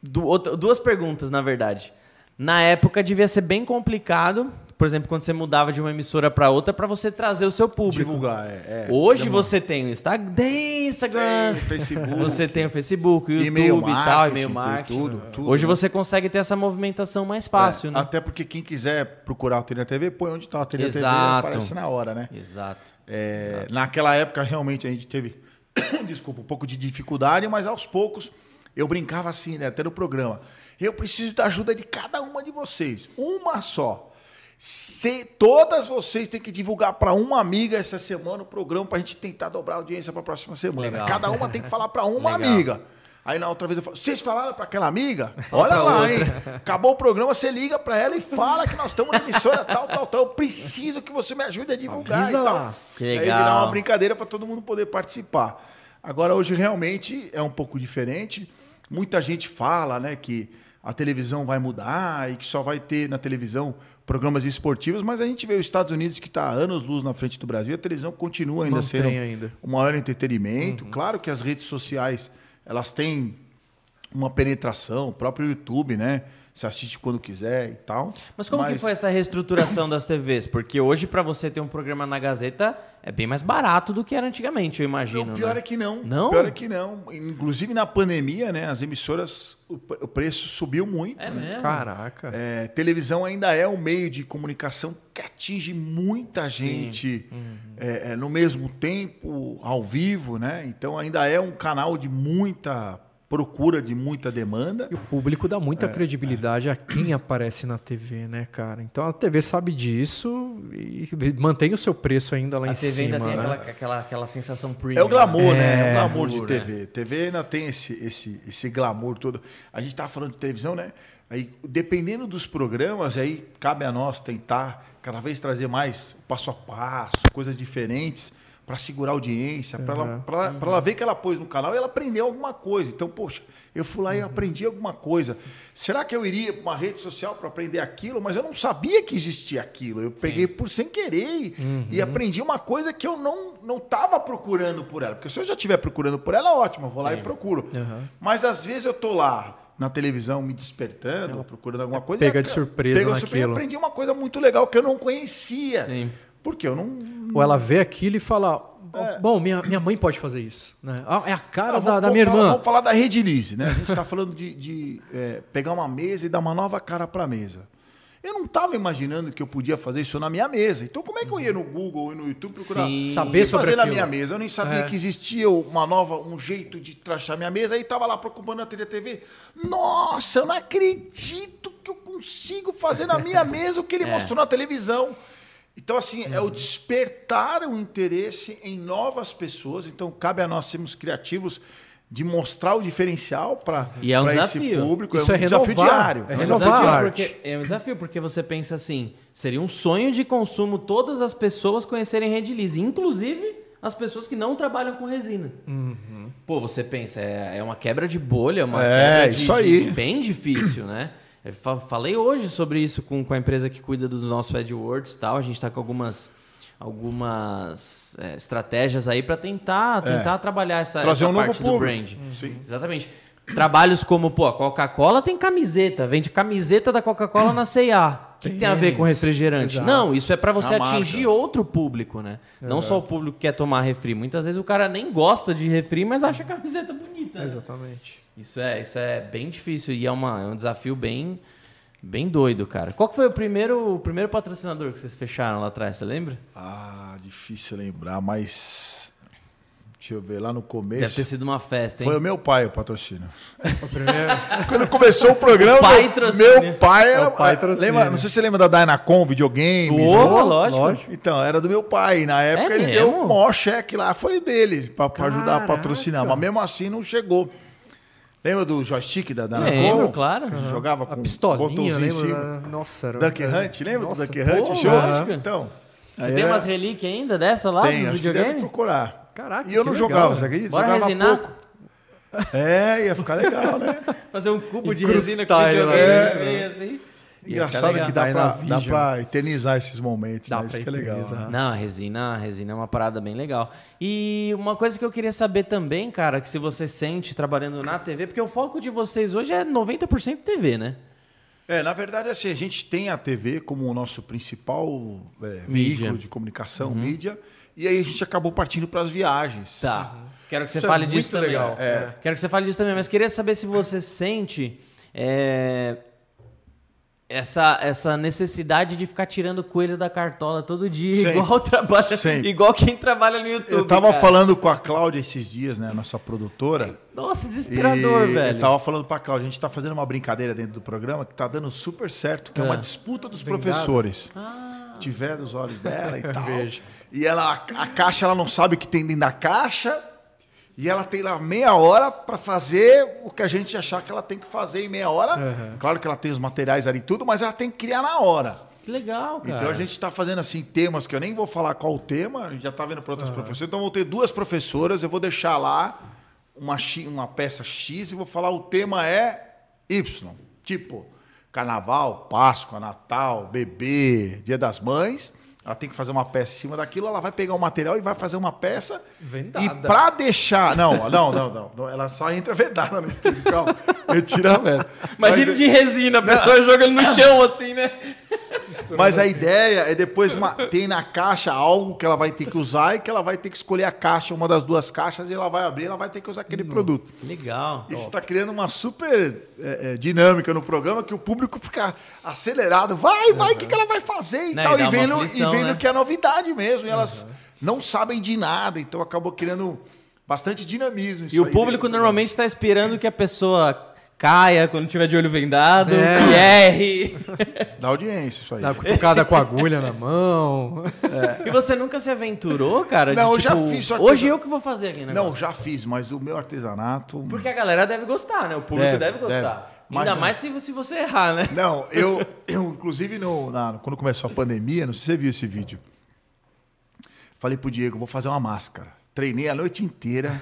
du- outra- duas perguntas, na verdade. Na época devia ser bem complicado, por exemplo, quando você mudava de uma emissora para outra, para você trazer o seu público. Divulgar, é. é. Hoje Demora. você tem o Instagram, tem Instagram, Tem Facebook. você tem o Facebook, o YouTube E-mail e tal, e-mail marketing. tudo, tudo, Hoje você consegue ter essa movimentação mais fácil, É, né? Até porque quem quiser procurar o Telha TV, põe onde está o Telha TV, Exato. aparece na hora, né? Exato. É, naquela época, realmente, a gente teve, desculpa, um pouco de dificuldade, mas aos poucos eu brincava assim, né? Até no programa. Eu preciso da ajuda de cada uma de vocês. Uma só. Se, todas vocês têm que divulgar para uma amiga essa semana o programa para a gente tentar dobrar a audiência para a próxima semana. Legal. Cada uma tem que falar para uma Legal. amiga. Aí na outra vez eu falo, vocês falaram para aquela amiga? Olha lá, hein? Acabou o programa, você liga para ela e fala que nós estamos na emissora tal, tal, tal. Eu preciso que você me ajude a divulgar Avisa e tal. lá. Que Aí legal. virar uma brincadeira para todo mundo poder participar. Agora, hoje realmente é um pouco diferente. Muita gente fala né, que a televisão vai mudar e que só vai ter na televisão programas esportivos, mas a gente vê os Estados Unidos que está anos luz na frente do Brasil, a televisão continua ainda Mantém sendo ainda. o maior entretenimento. Claro que as redes sociais elas têm uma penetração, o próprio YouTube, né? Se assiste quando quiser e tal. Mas como que foi essa reestruturação das TVs? Porque hoje, para você ter um programa na Gazeta, é bem mais barato do que era antigamente, eu imagino. Não, pior né? é que não. Não? Pior é que não. Inclusive na pandemia, né? As emissoras, o, preço subiu muito. É né? mesmo? Caraca. É, televisão ainda é um meio de comunicação que atinge muita gente é, é, no mesmo tempo, ao vivo, né? Então ainda é um canal de muita procura, de muita demanda. E o público dá É, muita credibilidade a quem aparece na TV, né, cara? Então a TV sabe disso e mantém o seu preço ainda lá A em TV cima. ainda tem né? aquela, aquela, aquela sensação premium. É o glamour, né? É É, o glamour de TV. TV ainda tem esse, esse, esse glamour todo. A gente estava falando de televisão, né? Aí, dependendo dos programas, aí cabe a nós tentar cada vez trazer mais passo a passo, coisas diferentes para segurar a audiência, para ela, Uhum. pra- pra ela ver que ela pôs no canal e ela aprendeu alguma coisa. Então, poxa, eu fui lá e Uhum. aprendi alguma coisa. Será que eu iria para uma rede social para aprender aquilo? Mas eu não sabia que existia aquilo. Eu peguei por sem querer e, Uhum. e aprendi uma coisa que eu não não estava procurando por ela. Porque se eu já estiver procurando por ela, ótimo, eu vou lá e procuro. Uhum. Mas às vezes eu tô lá na televisão me despertando, procurando alguma coisa. pega de surpresa pega de surpresa e naquilo. aprendi uma coisa muito legal que eu não conhecia. Sim. Porque eu não. Ou ela vê aquilo e fala: Bom, minha, minha mãe pode fazer isso. Né? É a cara Ah, da, vamos- da minha falar- irmã. Vamos falar da Rede Lise, né? A gente está falando de, de, é, pegar uma mesa e dar uma nova cara para a mesa. Eu não estava imaginando que eu podia fazer isso na minha mesa. Então, como é que eu ia no Google e no YouTube procurar Sim. o Saber que sobre fazer na minha mesa? Eu nem sabia É. que existia uma nova, um jeito de trachar minha mesa. Aí estava lá preocupando na TV. Nossa, eu não acredito que eu consigo fazer na minha mesa o que ele É. mostrou na televisão. Então, assim, é o despertar o interesse em novas pessoas. Então, cabe a nós sermos criativos de mostrar o diferencial para é um esse desafio. público. Isso é um é desafio renovar, diário. é É um, renovar desafio porque, é um desafio porque você pensa assim, seria um sonho de consumo todas as pessoas conhecerem Red Lise, inclusive as pessoas que não trabalham com resina. Pô, você pensa, é, é uma quebra de bolha, uma É, quebra de, isso aí. de bem difícil, né? Fa- falei hoje sobre isso com, com a empresa que cuida dos nossos AdWords e tal. A gente está com algumas, algumas é, estratégias aí para tentar, tentar trabalhar essa, Trazer essa um novo parte do público. brand. Sim. Exatamente. Trabalhos como, pô, a Coca-Cola tem camiseta, vende camiseta da Coca-Cola na C&A. O que, que tem a ver com refrigerante? exato. Não, isso é pra você A marca. atingir outro público, né? Não só o público que quer tomar refri. Muitas vezes o cara nem gosta de refri, mas acha a camiseta bonita. né? Isso é, isso é bem difícil e é, uma, é um desafio bem, bem doido, cara. Qual que foi o primeiro, o primeiro patrocinador que vocês fecharam lá atrás, você lembra? Ah, difícil lembrar, mas. Deixa eu ver, lá no começo. Deve ter sido uma festa, hein? Foi o meu pai o patrocínio. O primeiro. Quando começou o programa, pai meu- meu pai era. O pai lembra, não sei se você lembra da Dynacom, videogame. Porra, lógico. lógico. Então, era do meu pai. Na época É ele mesmo? deu o maior cheque lá, foi o dele, pra, pra ajudar a patrocinar. Mas mesmo assim não chegou. Lembra do joystick da Dynacom? Lembro, claro. Que a gente jogava A com pistolinha, botãozinho em cima. Nossa, era... Duck Hunt, lembra Nossa, do Duck Hunt? pô, Show? Então. aí Tem era- umas relíquias ainda dessa lá Tem, deve videogame? procurar. Caraca, E eu não legal, jogava, né? você acredita? Bora jogava resinar? pouco. É, ia ficar legal, né? Fazer um cubo de Incrustar resina com videogame. dentro, né? assim. Engraçado que dá pra, dá pra eternizar esses momentos, Dá né? Isso que é legal. né? Não, a resina, a resina é uma parada bem legal. E uma coisa que eu queria saber também, cara, que se você sente trabalhando na TV, porque o foco de vocês hoje é 90% TV, né? É, na verdade, assim, a gente tem a TV como o nosso principal é, veículo de comunicação, mídia, e aí a gente acabou partindo para as viagens. Tá. Quero que você Isso é fale muito disso também. legal. É. Quero que você fale disso também, mas queria saber se você sente é, essa, essa necessidade de ficar tirando coelho da cartola todo dia, Sempre. igual trabalha, Sempre. igual quem trabalha no YouTube. Eu tava cara. falando com a Cláudia esses dias, né? Nossa produtora. Nossa, desesperador, e velho. Eu tava falando pra Cláudia, a gente tá fazendo uma brincadeira dentro do programa que tá dando super certo, que é, É. uma disputa dos Vingado. professores. Ah. Tiver dos olhos dela e tal. Vejo. E ela, a caixa, ela não sabe o que tem dentro da caixa. E ela tem lá meia hora pra fazer o que a gente achar que ela tem que fazer em meia hora. Uhum. Claro que ela tem os materiais ali e tudo, mas ela tem que criar na hora. Que legal, cara. Então a gente está fazendo assim temas que eu nem vou falar qual o tema, a gente já está vendo para outras professoras. Então vou ter duas professoras, eu vou deixar lá uma, uma peça X e vou falar o tema é Y. Tipo, carnaval, Páscoa, Natal, bebê, Dia das Mães. Ela tem que fazer uma peça em cima daquilo, ela vai pegar o material e vai fazer uma peça. Vendada. E para deixar. Não, não, não, não, não. Ela só entra vedada no estúdio, calma. Retira a veda. Imagina Mas- de resina, a pessoa jogando no chão assim, né? Mas a ideia é depois uma- tem na caixa algo que ela vai ter que usar e que ela vai ter que escolher a caixa, uma das duas caixas, e ela vai abrir, ela vai ter que usar aquele produto. Legal. Isso está criando uma super é, é, dinâmica no programa que o público fica acelerado. Vai, vai, o que, que ela vai fazer e Né, tal. e E vendo, aflição, e vendo né? que é novidade mesmo. E elas não sabem de nada. Então acabou criando bastante dinamismo. E o público dentro normalmente está esperando que a pessoa caia quando tiver de olho vendado, É. que erre. Da audiência, isso aí. Dá cutucada com a agulha na mão. E você nunca se aventurou, cara? de, Não, eu já tipo, fiz, só que Hoje eu- eu que vou fazer aqui, né? Não, já fiz, mas o meu artesanato. Porque a galera deve gostar, né? O público deve, Deve, gostar. deve. Mas- Ainda mais se, se você errar, né? Não, eu, eu inclusive, no, na- quando começou a pandemia, não sei se você viu esse vídeo. Falei pro Diego, vou fazer uma máscara. Treinei a noite inteira.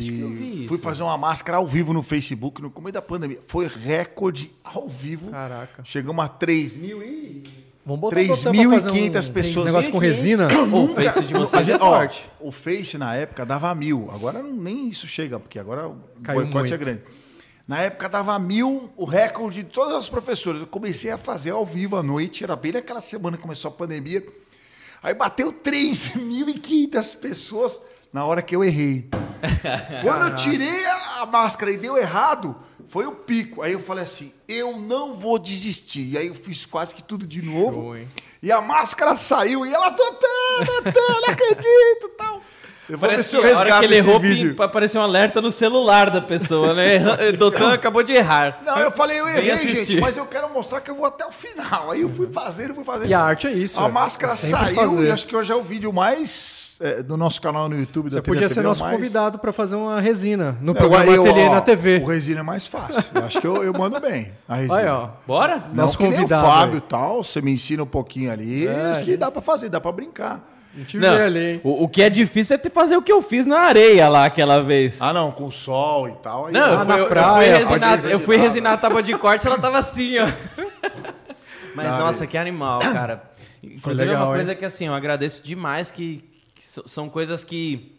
E que eu vi fui isso. fazer uma máscara ao vivo no Facebook no começo da pandemia. Foi recorde ao vivo. Caraca. Chegamos a 3 mil e. Vamos botar 3.500 pra fazer um- pessoas. Negócio com resina. O face de vocês é forte. O Face na época dava mil. Agora nem isso chega, porque agora o Caiu boicote é muito. grande. Na época dava mil, o recorde de todas as professoras. Eu comecei a fazer ao vivo à noite, era bem naquela semana que começou a pandemia. Aí bateu 3.500 pessoas na hora que eu errei. Quando eu tirei a máscara e deu errado, foi o pico. Aí eu falei assim: eu não vou desistir. E aí eu fiz quase que tudo de novo. Show? E a máscara saiu e elas, doutor, doutor, não acredito tal. Eu vou ver Parece se que eu hora que ele errou, vídeo. apareceu um alerta no celular da pessoa, né? Doutor acabou de errar. Não, eu falei, eu errei, gente, mas eu quero mostrar que eu vou até o final. Aí eu fui fazendo, fui fazendo. E a arte é isso. A é. máscara É saiu fazer. e acho que hoje é o vídeo mais é, do nosso canal no YouTube. Você da podia TV, ser nosso mais... convidado para fazer uma resina no Eu- programa eu- Ateliê ó, na TV. O resina é mais fácil. Eu acho que eu, eu mando bem. A resina. Aí, ó. Bora? Não Nosso convidado o Fábio e tal, você me ensina um pouquinho ali. É, acho que dá pra fazer, dá pra brincar. A gente Não, vê ali, hein? o, o que é difícil é ter fazer o que eu fiz na areia lá aquela vez. Ah, não, com sol e tal. aí- Não, eu fui, na eu- eu praia, fui resinar, eu fui resinar a tábua de corte ela tava assim, ó. Mas, Tá, nossa, que animal, cara. Inclusive, é legal, uma coisa hein? que, assim, eu agradeço demais que, são coisas que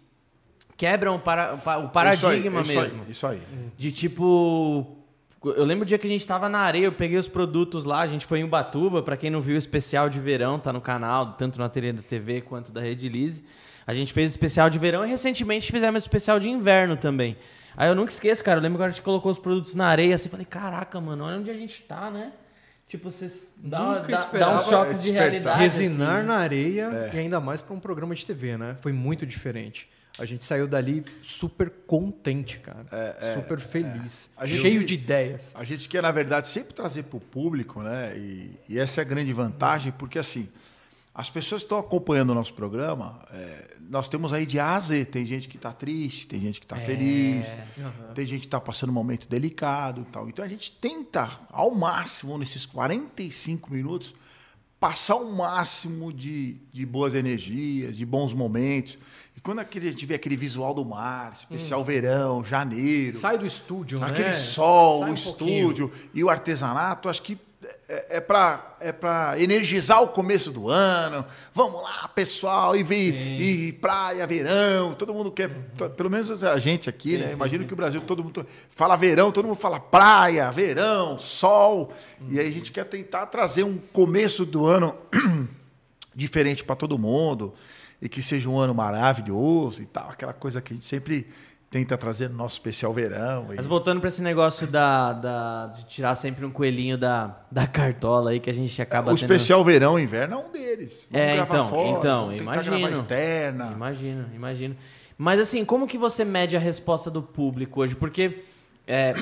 quebram o, para- o pa- o paradigma isso aí, mesmo. Isso aí. De tipo. Eu lembro o dia que a gente tava na areia, eu peguei os produtos lá, a gente foi em Ubatuba, pra quem não viu o especial de verão, tá no canal, tanto na tele da TV quanto da Rede Lise. A gente fez especial de verão e recentemente fizemos especial de inverno também. Aí eu nunca esqueço, cara, eu lembro que a gente colocou os produtos na areia assim, falei, caraca, mano, olha onde a gente tá, né? Tipo, vocês dá, dá, dá um choque de realidade. Resinar assim. na areia É. e ainda mais para um programa de TV, né? Foi muito diferente. A gente saiu dali super contente, cara. super feliz. É, A gente- Cheio de ideias. A gente quer, na verdade, sempre trazer para o público, né? E, e essa é a grande vantagem, porque assim, as pessoas que estão acompanhando o nosso programa, é, nós temos aí de A a Z. Tem gente que está triste, tem gente que está feliz, tem gente que está passando um momento delicado e tal. Então a gente tenta, ao máximo, nesses 45 minutos, passar o máximo de, de boas energias, de bons momentos. E quando aquele, a gente vê aquele visual do mar, especial verão, janeiro, Sai do estúdio, né? Aquele sol, Sai o um pouquinho. estúdio e o artesanato, acho que é, é para é pra energizar o começo do ano. Vamos lá, pessoal, e vir e praia, verão, todo mundo quer, t- pelo menos a gente aqui, Sim, né? sim, Imagino sim. que o Brasil todo mundo fala verão, todo mundo fala praia, verão, sol. E aí a gente quer tentar trazer um começo do ano diferente para todo mundo e que seja um ano maravilhoso e tal, aquela coisa que a gente sempre tenta trazer no nosso especial verão. Mas voltando para esse negócio da, da, de tirar sempre um coelhinho da, da cartola aí que a gente acaba o tendo... especial verão e inverno é um deles. Vamos é, então, fora, então, imagino. Externa. Imagino, imagino. Mas assim, como que você mede a resposta do público hoje? Porque é,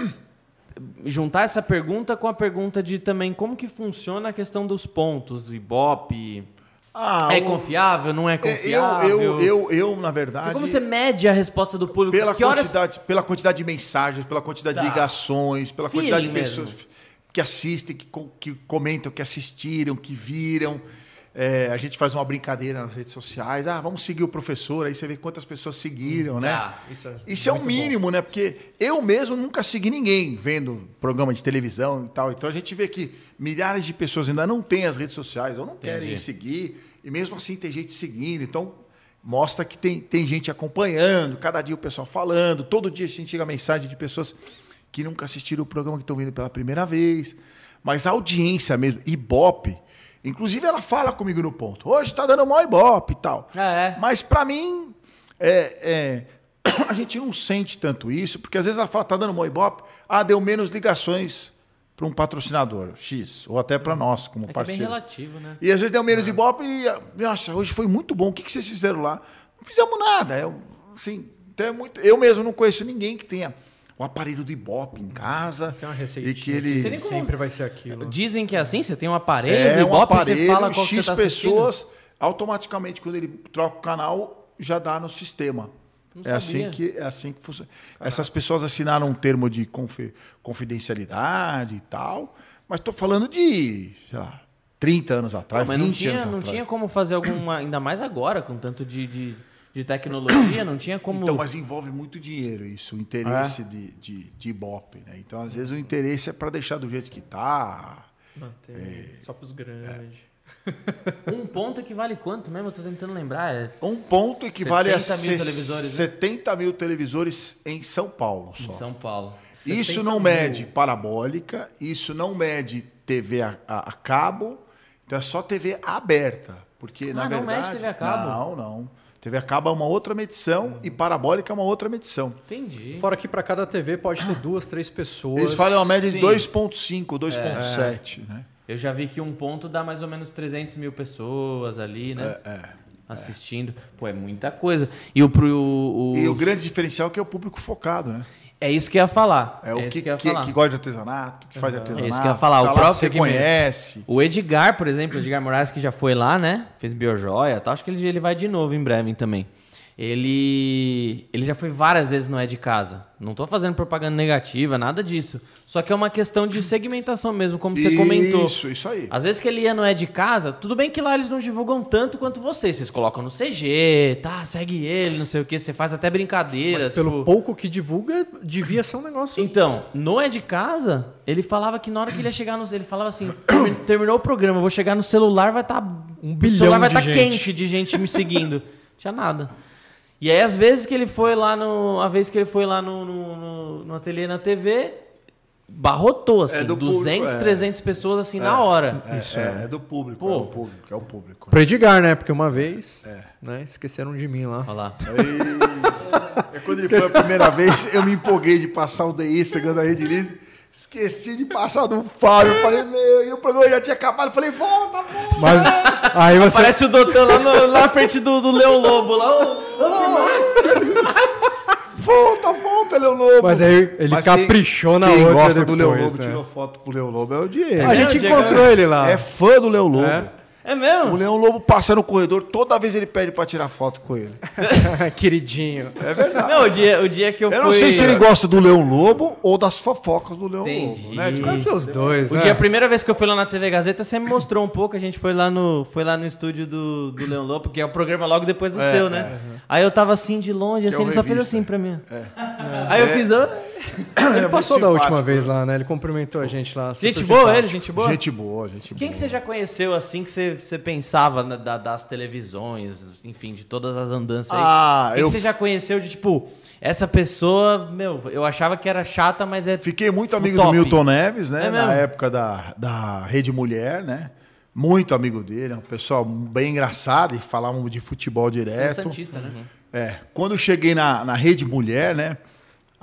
juntar essa pergunta com a pergunta de também como que funciona a questão dos pontos, do Ibope, ah, é o... confiável, não é, é confiável? Eu, eu, eu, eu na verdade. E como você mede a resposta do público? Pela, que quantidade, horas... pela quantidade de mensagens, pela quantidade tá. de ligações, pela Feeling quantidade de pessoas mesmo. que assistem, que, que comentam, que assistiram, que viram. É, a gente faz uma brincadeira nas redes sociais. Ah, vamos seguir o professor. Aí você vê quantas pessoas seguiram, né? Ah, isso é, isso é o mínimo, bom. né? Porque eu mesmo nunca segui ninguém vendo programa de televisão e tal. Então a gente vê que milhares de pessoas ainda não têm as redes sociais ou não Entendi. querem seguir. E mesmo assim tem gente seguindo. Então mostra que tem, tem gente acompanhando, cada dia o pessoal falando. Todo dia a gente chega mensagem de pessoas que nunca assistiram o programa que estão vindo pela primeira vez. Mas a audiência mesmo, Ibope Inclusive, ela fala comigo no ponto. Hoje está dando maior ibope e tal. Ah, é. Mas para mim, é, é, a gente não sente tanto isso, porque às vezes ela fala, está dando maior ibope. Ah, deu menos ligações para um patrocinador X, ou até para nós, como é parceiro. É bem relativo, né? E às vezes deu menos é. ibope e, nossa, hoje foi muito bom. O que, que vocês fizeram lá? Não fizemos nada. Eu, assim, então é muito, eu mesmo não conheço ninguém que tenha o aparelho do Ibope em casa. Tem uma receita. E que ele sempre vai ser aquilo. Dizem que é assim, você tem um aparelho é, do Ibope, um aparelho, você fala qual X você tá pessoas, automaticamente, quando ele troca o canal, já dá no sistema. Não é assim que é assim que funciona. Caraca. Essas pessoas assinaram um termo de confidencialidade e tal, mas estou falando de, sei lá, 30 anos atrás, não, mas 20 não tinha, anos não atrás. tinha como fazer alguma, ainda mais agora, com tanto de, de de tecnologia, não tinha como. Então, mas envolve muito dinheiro isso, o interesse é? de, de, de Ibope. Né? Então, às vezes, o interesse é para deixar do jeito que está. Manter, é, só para os grandes. É. um ponto equivale quanto mesmo? Eu tô tentando lembrar. É um ponto equivale a mil televisores, 70 né? mil televisores em São Paulo só. Em São Paulo. Isso não mil. mede parabólica, isso não mede TV a, a, a, cabo, então é só TV aberta. Porque, ah, na não verdade. Mede TV a cabo? Não, não. TV a cabo é uma outra medição e parabólica é uma outra medição. Entendi. Fora que para cada TV pode ter duas, três pessoas. Eles falam uma média de 2,5, 2,7, é. né? Eu já vi que um ponto dá mais ou menos 300 mil pessoas ali, né? É, é. Assistindo. Pô, é muita coisa. E o, o, o... E o grande diferencial é que é o público focado, né? É isso que eu ia falar. É, o é que, que, que, que, gosta de artesanato, que faz artesanato. É isso que eu ia falar. O tá próprio que conhece. O Edgar, por exemplo, o Edgar Moraes, que já foi lá, né? Fez biojoia tal. Acho que ele, ele vai de novo em breve também ele, ele já foi várias vezes no É de Casa. Não estou fazendo propaganda negativa, nada disso. Só que é uma questão de segmentação mesmo, como você isso, comentou. Isso, isso aí. Às vezes que ele ia no É de Casa, tudo bem que lá eles não divulgam tanto quanto vocês. Vocês colocam no CG, tá, segue ele, não sei o que, você faz até brincadeira. Mas tipo... pelo pouco que divulga, devia ser um negócio. Então, no É de Casa, ele falava que na hora que ele ia chegar no. Ele falava assim: terminou o programa, vou chegar no celular, vai estar. Tá, um bilhão o celular vai estar tá quente de gente me seguindo. Tinha nada. E aí, às vezes que ele foi lá no. A vez que ele foi lá no, no, no, no ateliê na TV, barrotou, assim, é 200, público, 300 é. pessoas, assim, é, na hora. É, Isso é, é do público, Pô. é o público, é o público. Pro Edgar, né? Porque uma vez, né, esqueceram de mim lá. Olha lá. Aí, quando ele foi a primeira vez, eu me empolguei de passar o DI, chegando a Rede Lise. Esqueci de passar do Fábio. Eu falei, meu, e o programa já tinha acabado. Eu falei, volta, volta. Mas aí você. Parece o doutor lá, no, lá na frente do, do Leão Lobo. Lá, volta, volta, Leão Lobo. Mas aí ele Mas caprichou quem, na quem outra. Quem gosta depois, do Leão Lobo, né? tirou foto pro Leão Lobo, é o Diego. A gente encontrou ele lá. É fã do Leão Lobo. É. É mesmo? O Leão Lobo passa no corredor, toda vez ele pede pra tirar foto com ele. Queridinho. É verdade. Não, o dia, o dia que eu, eu fui... Eu não sei se ele gosta do Leão Lobo ou das fofocas do Leão Entendi. Lobo. Né? Deve ser os dois, O né? dia, a primeira vez que eu fui lá na TV Gazeta, você me mostrou um pouco, a gente foi lá no, foi lá no estúdio do, do Leão Lobo, que é o programa logo depois do é, seu, né? É. Aí eu tava assim de longe, assim, é ele só fez assim pra mim. É. Aí eu fiz... Oh, ele passou da última vez lá, né? Ele cumprimentou a gente lá. Gente boa simpático. ele, gente boa? Gente boa, gente Quem boa. que você já conheceu assim que você, você pensava na, da, das televisões, enfim, de todas as andanças aí? Ah, Quem eu... que você já conheceu de tipo, essa pessoa, meu, eu achava que era chata, mas é. Fiquei muito amigo top. do Milton Neves, né? É na época da, da Rede Mulher, né? Muito amigo dele, é um pessoal bem engraçado e falávamos de futebol direto. É Santista, né? É, quando eu cheguei na, na Rede Mulher, né?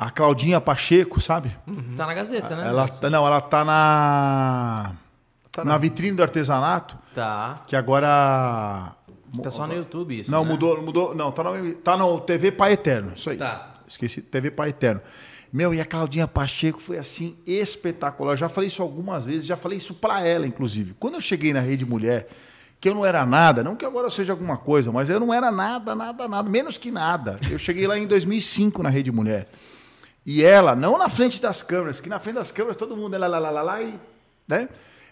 A Claudinha Pacheco, sabe? Tá na Gazeta, né? Ela, não, ela tá na. Tá na vitrine do artesanato, Tá. que agora. Tá só no YouTube isso. Não, né? mudou, mudou. Não, tá no, tá no TV Pai Eterno. Isso aí. Tá. Esqueci, TV Pai Eterno. Meu, e a Claudinha Pacheco foi assim espetacular. Eu já falei isso algumas vezes, já falei isso pra ela, inclusive. Quando eu cheguei na Rede Mulher, que eu não era nada, não que agora eu seja alguma coisa, mas eu não era nada, nada, nada, menos que nada. Eu cheguei lá em 2005 na Rede Mulher. E ela, não na frente das câmeras, que na frente das câmeras todo mundo é lá, lá, lá, lá, lá e, né?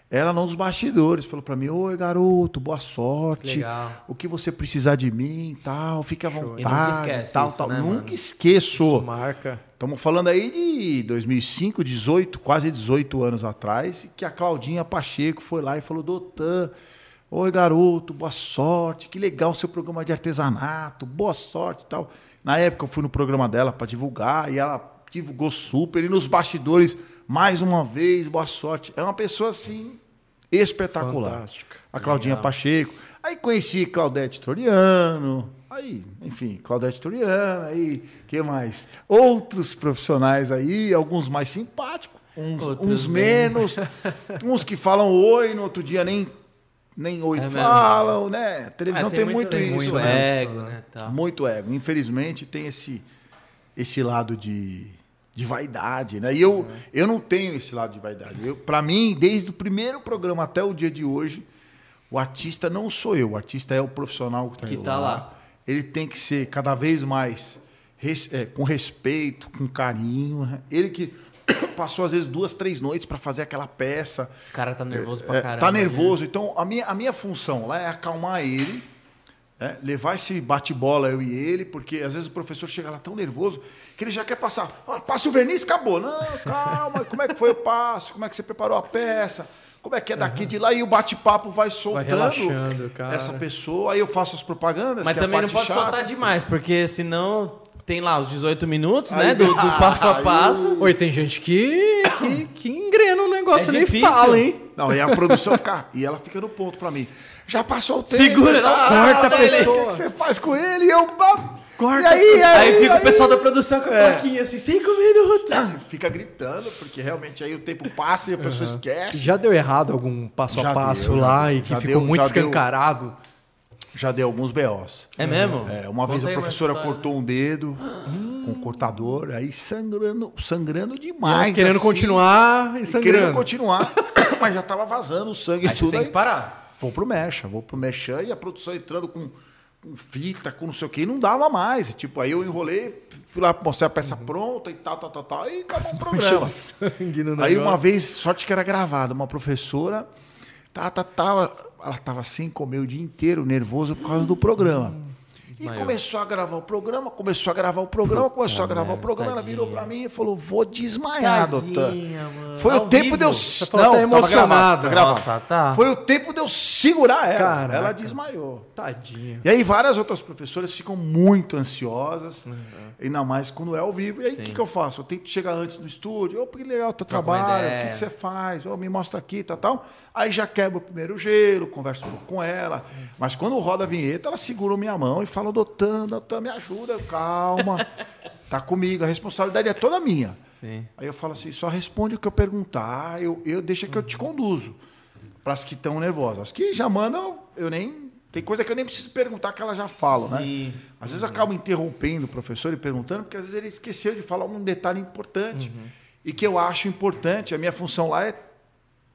Ela nos bastidores falou pra mim: Oi, garoto, boa sorte. Legal. O que você precisar de mim, tal, fique à E nunca vontade, esquece tal, isso, tal. né, Nunca mano? esqueço. Isso marca. Estamos falando aí de 2005, 18, quase 18 anos atrás, que a Claudinha Pacheco foi lá e falou: Doutor, oi garoto, boa sorte, que legal o seu programa de artesanato, boa sorte e tal. Na época eu fui no programa dela para divulgar e ela divulgou super. E nos bastidores, mais uma vez, boa sorte. É uma pessoa assim, espetacular. Fantástica. A Claudinha Pacheco. Aí conheci Claudete Toriano. Aí, enfim, Claudete Toriano. Aí, que mais? Outros profissionais aí, alguns mais simpáticos, uns, uns menos, uns que falam oi, no outro dia nem, nem oi É mesmo. falam, né? A televisão É, tem, muito, tem isso. muito né? ego, né? Tal. Muito ego. Infelizmente tem esse, esse lado de, de vaidade, né? E eu, eu não tenho esse lado de vaidade. Para mim, desde o primeiro programa até o dia de hoje, o artista não sou eu. O artista é o profissional que, Que tá, tá lá. Ele tem que ser cada vez mais res- é, com respeito, com carinho. né? Ele que passou às vezes duas, três noites para fazer aquela peça. O cara tá nervoso pra É, caramba. tá né? nervoso. Então, a minha, a minha função lá é acalmar ele, né? levar esse bate-bola, eu e ele, porque às vezes o professor chega lá tão nervoso que ele já quer passar. Ah, passa o verniz, acabou. Não, calma, como é que foi o passo? Como é que você preparou a peça? Como é que é daqui de lá? E o bate-papo vai soltando cara. essa pessoa. Aí eu faço as propagandas. Mas que é a também não parte pode chata. soltar demais, porque senão tem lá os 18 minutos, Aí- né? Do, do passo a passo. Oi, tem gente que, que, que engrena o negócio É ali e difícil. fala, hein? Não, e a produção fica. E ela fica no ponto pra mim. Já passou o tempo. Segura, e não, tal. corta a pessoa. O que que você faz com ele? E eu. Corta e aí, a Aí, fica aí- o pessoal da produção com a É. plaquinha assim, 5 minutos. Fica gritando, porque realmente aí o tempo passa e a pessoa esquece. Já deu errado algum passo Já a passo deu, já lá deu. e que Já ficou deu, muito já deu. escancarado? Já deu alguns BOs. É mesmo? É, uma Conta vez a aí professora cortou um dedo com o cortador, aí sangrando, sangrando demais. querendo assim, continuar e e sangrando. Querendo continuar, mas já tava vazando o sangue e Aí tudo. tem Aí que parar. Vou pro Mecha, vou pro Mechan e a produção entrando com, com fita, com não sei o que, e não dava mais. E, tipo, aí eu enrolei, fui lá mostrar a peça pronta e tal, tal, tal, tal, e acabou o programa. Aí uma vez, sorte que era gravado, uma professora, tá, tá, tá, ela tava sem comer o dia inteiro, nervoso por causa do programa. E desmaiou. começou a gravar o programa, começou a gravar o programa, começou a gravar o merda, programa, ela virou tadinha. pra mim e falou, vou desmaiar, doutor. Tadinha, mano. Foi Ao o tempo vivo? de eu... Você que tá emocionado. gravado. Nossa, tá. Foi o tempo de eu segurar ela. Caraca. Ela desmaiou. Tadinho. E aí várias outras professoras ficam muito ansiosas, ainda mais quando é ao vivo. E aí o que, que eu faço? Eu tento chegar antes no estúdio, ô, que legal o teu Troca trabalho, o que, que você faz? Ô, me mostra aqui, tal, tal. Aí já quebra o primeiro gelo, converso um pouco com ela. Mas quando roda a vinheta, ela segura minha mão e fala, doutor, doutor, me ajuda, Eu, calma, tá comigo, a responsabilidade é toda minha. Sim. Aí eu falo assim, só responde o que eu perguntar, eu, eu deixa que eu te conduzo. Para as que estão nervosas. As que já mandam, eu nem. Tem coisa que eu nem preciso perguntar que elas já falam, né? Às vezes eu acabo interrompendo o professor e perguntando, porque às vezes ele esqueceu de falar um detalhe importante. Uhum. E que eu acho importante. A minha função lá é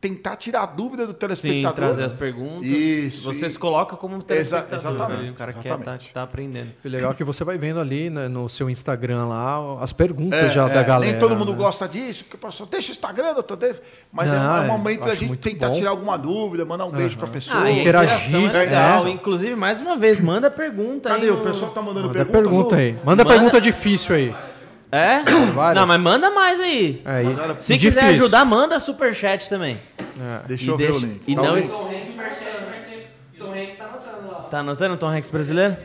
tentar tirar a dúvida do Sim, telespectador. trazer as perguntas. Isso, Você e- se coloca como um telespectador. exatamente, ali, O cara quer exatamente. tá, tá aprendendo. O legal é que você vai vendo ali né, no seu Instagram lá as perguntas É, já é, da galera. Nem todo mundo né? gosta disso, porque o professor deixa o Instagram, doutor David. Mas é, Não, um- é é, um momento da gente tentar bom. tirar alguma dúvida, mandar um beijo para a pessoa. Ah, e a interagir, interação é legal. é. Inclusive, mais uma vez, manda pergunta Cadê? aí. O no- pessoal tá mandando Manda perguntas, pergunta aí. Manda, Manda- pergunta difícil aí. É? várias. Não, mas manda mais aí. Aí. Se Difícil. quiser ajudar, manda superchat também. Deixa E eu ver deixa- o link. e Tá não o es- link. Tá anotando o Tom Hanks brasileiro?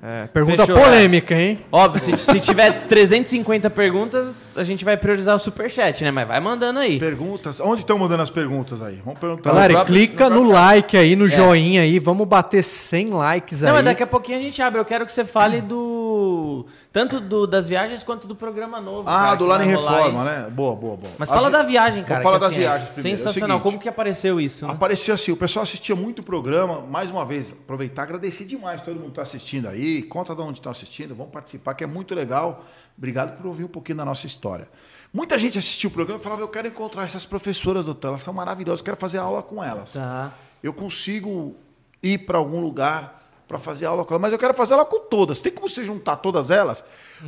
É, pergunta Fechou, polêmica, hein? Óbvio, se, se tiver 350 perguntas, a gente vai priorizar o superchat, né? Mas vai mandando aí. Perguntas. Onde estão mandando as perguntas aí? Vamos perguntar. Galera, próprio- clica no no, próprio- like aí, no joinha aí. Vamos bater 100 likes Não, aí. mas daqui a pouquinho a gente abre. Eu quero que você fale do. Tanto do, das viagens quanto do programa novo. Ah, cara, do Lar em Reforma, né? Boa, boa, boa. Mas As fala da viagem, cara. Vamos que, das assim, é viagens. É o Sensacional. seguinte, Como que apareceu isso? Né? Aparecia assim, o pessoal assistia muito o programa. Mais uma vez, aproveitar, agradecer demais todo mundo que está assistindo aí. Conta de onde estão assistindo, vão participar, que é muito legal. Obrigado por ouvir um pouquinho da nossa história. Muita gente assistiu o programa e falava: Eu quero encontrar essas professoras, doutor, elas são maravilhosas, eu quero fazer aula com elas. Tá. Eu consigo ir para algum lugar para fazer aula com elas, mas eu quero fazer ela com todas. Tem como você juntar todas elas?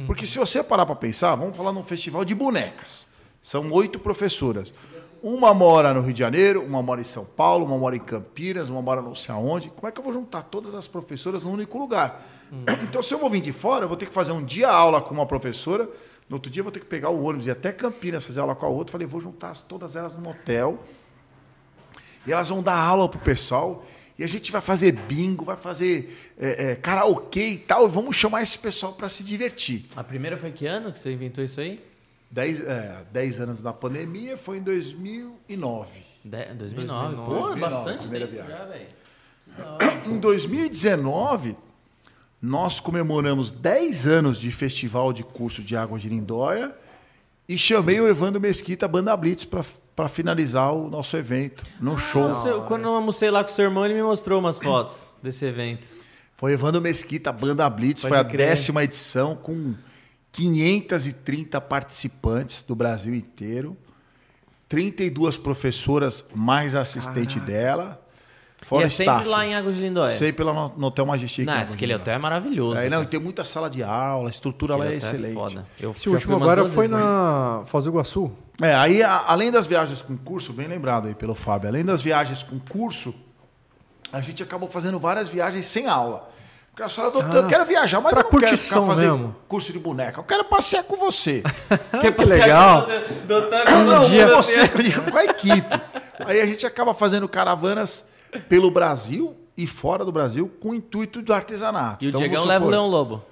Porque se você parar para pensar, vamos falar num festival de bonecas. São oito professoras. Uma mora no Rio de Janeiro, uma mora em São Paulo, uma mora em Campinas, uma mora não sei aonde. Como é que eu vou juntar todas as professoras num único lugar? Então, se eu vou vir de fora, eu vou ter que fazer um dia aula com uma professora, no outro dia eu vou ter que pegar o ônibus e ir até Campinas fazer aula com a outra. Falei, vou juntar as- todas elas num hotel. E elas vão dar aula pro pessoal. E a gente vai fazer bingo, vai fazer é, é, karaokê e tal. E vamos chamar esse pessoal para se divertir. A primeira foi que ano que você inventou isso aí? Dez, é, dez anos da pandemia foi em 2009. De, 2009. 2009. Pô, 2009, bastante primeira tempo viagem. já, velho. Em 2019, nós comemoramos 10 anos de festival de curso de água de Lindóia e chamei o Evandro Mesquita, Banda Blitz, para finalizar o nosso evento, no show. O seu- quando eu almocei lá com o seu irmão, ele me mostrou umas fotos desse evento. Foi Evandro Mesquita, Banda Blitz, Pode foi a crer. décima edição com 530 participantes do Brasil inteiro, 32 professoras mais assistente dela, fora e é staff. sempre lá em Águas de Lindóia. Sempre lá no, no Hotel Majestic. Não, esse aquele hotel é maravilhoso. É, não, e tem muita sala de aula, a estrutura lá é Aquele hotel excelente. foda. Eu Esse último agora foi vezes, né? na Foz do Iguaçu. É, aí, a- além das viagens com curso, bem lembrado aí pelo Fábio, além das viagens com curso, a gente acabou fazendo várias viagens sem aula. Porque ela fala, doutor, eu quero viajar, mas eu não quero ficar fazer mesmo. curso de boneca. Eu quero passear com você. Que, que legal. não, dia- com você, com a equipe. Aí a gente acaba fazendo caravanas pelo Brasil e fora do Brasil com o intuito do artesanato. E o Então, Diegão leva o Leão Lobo.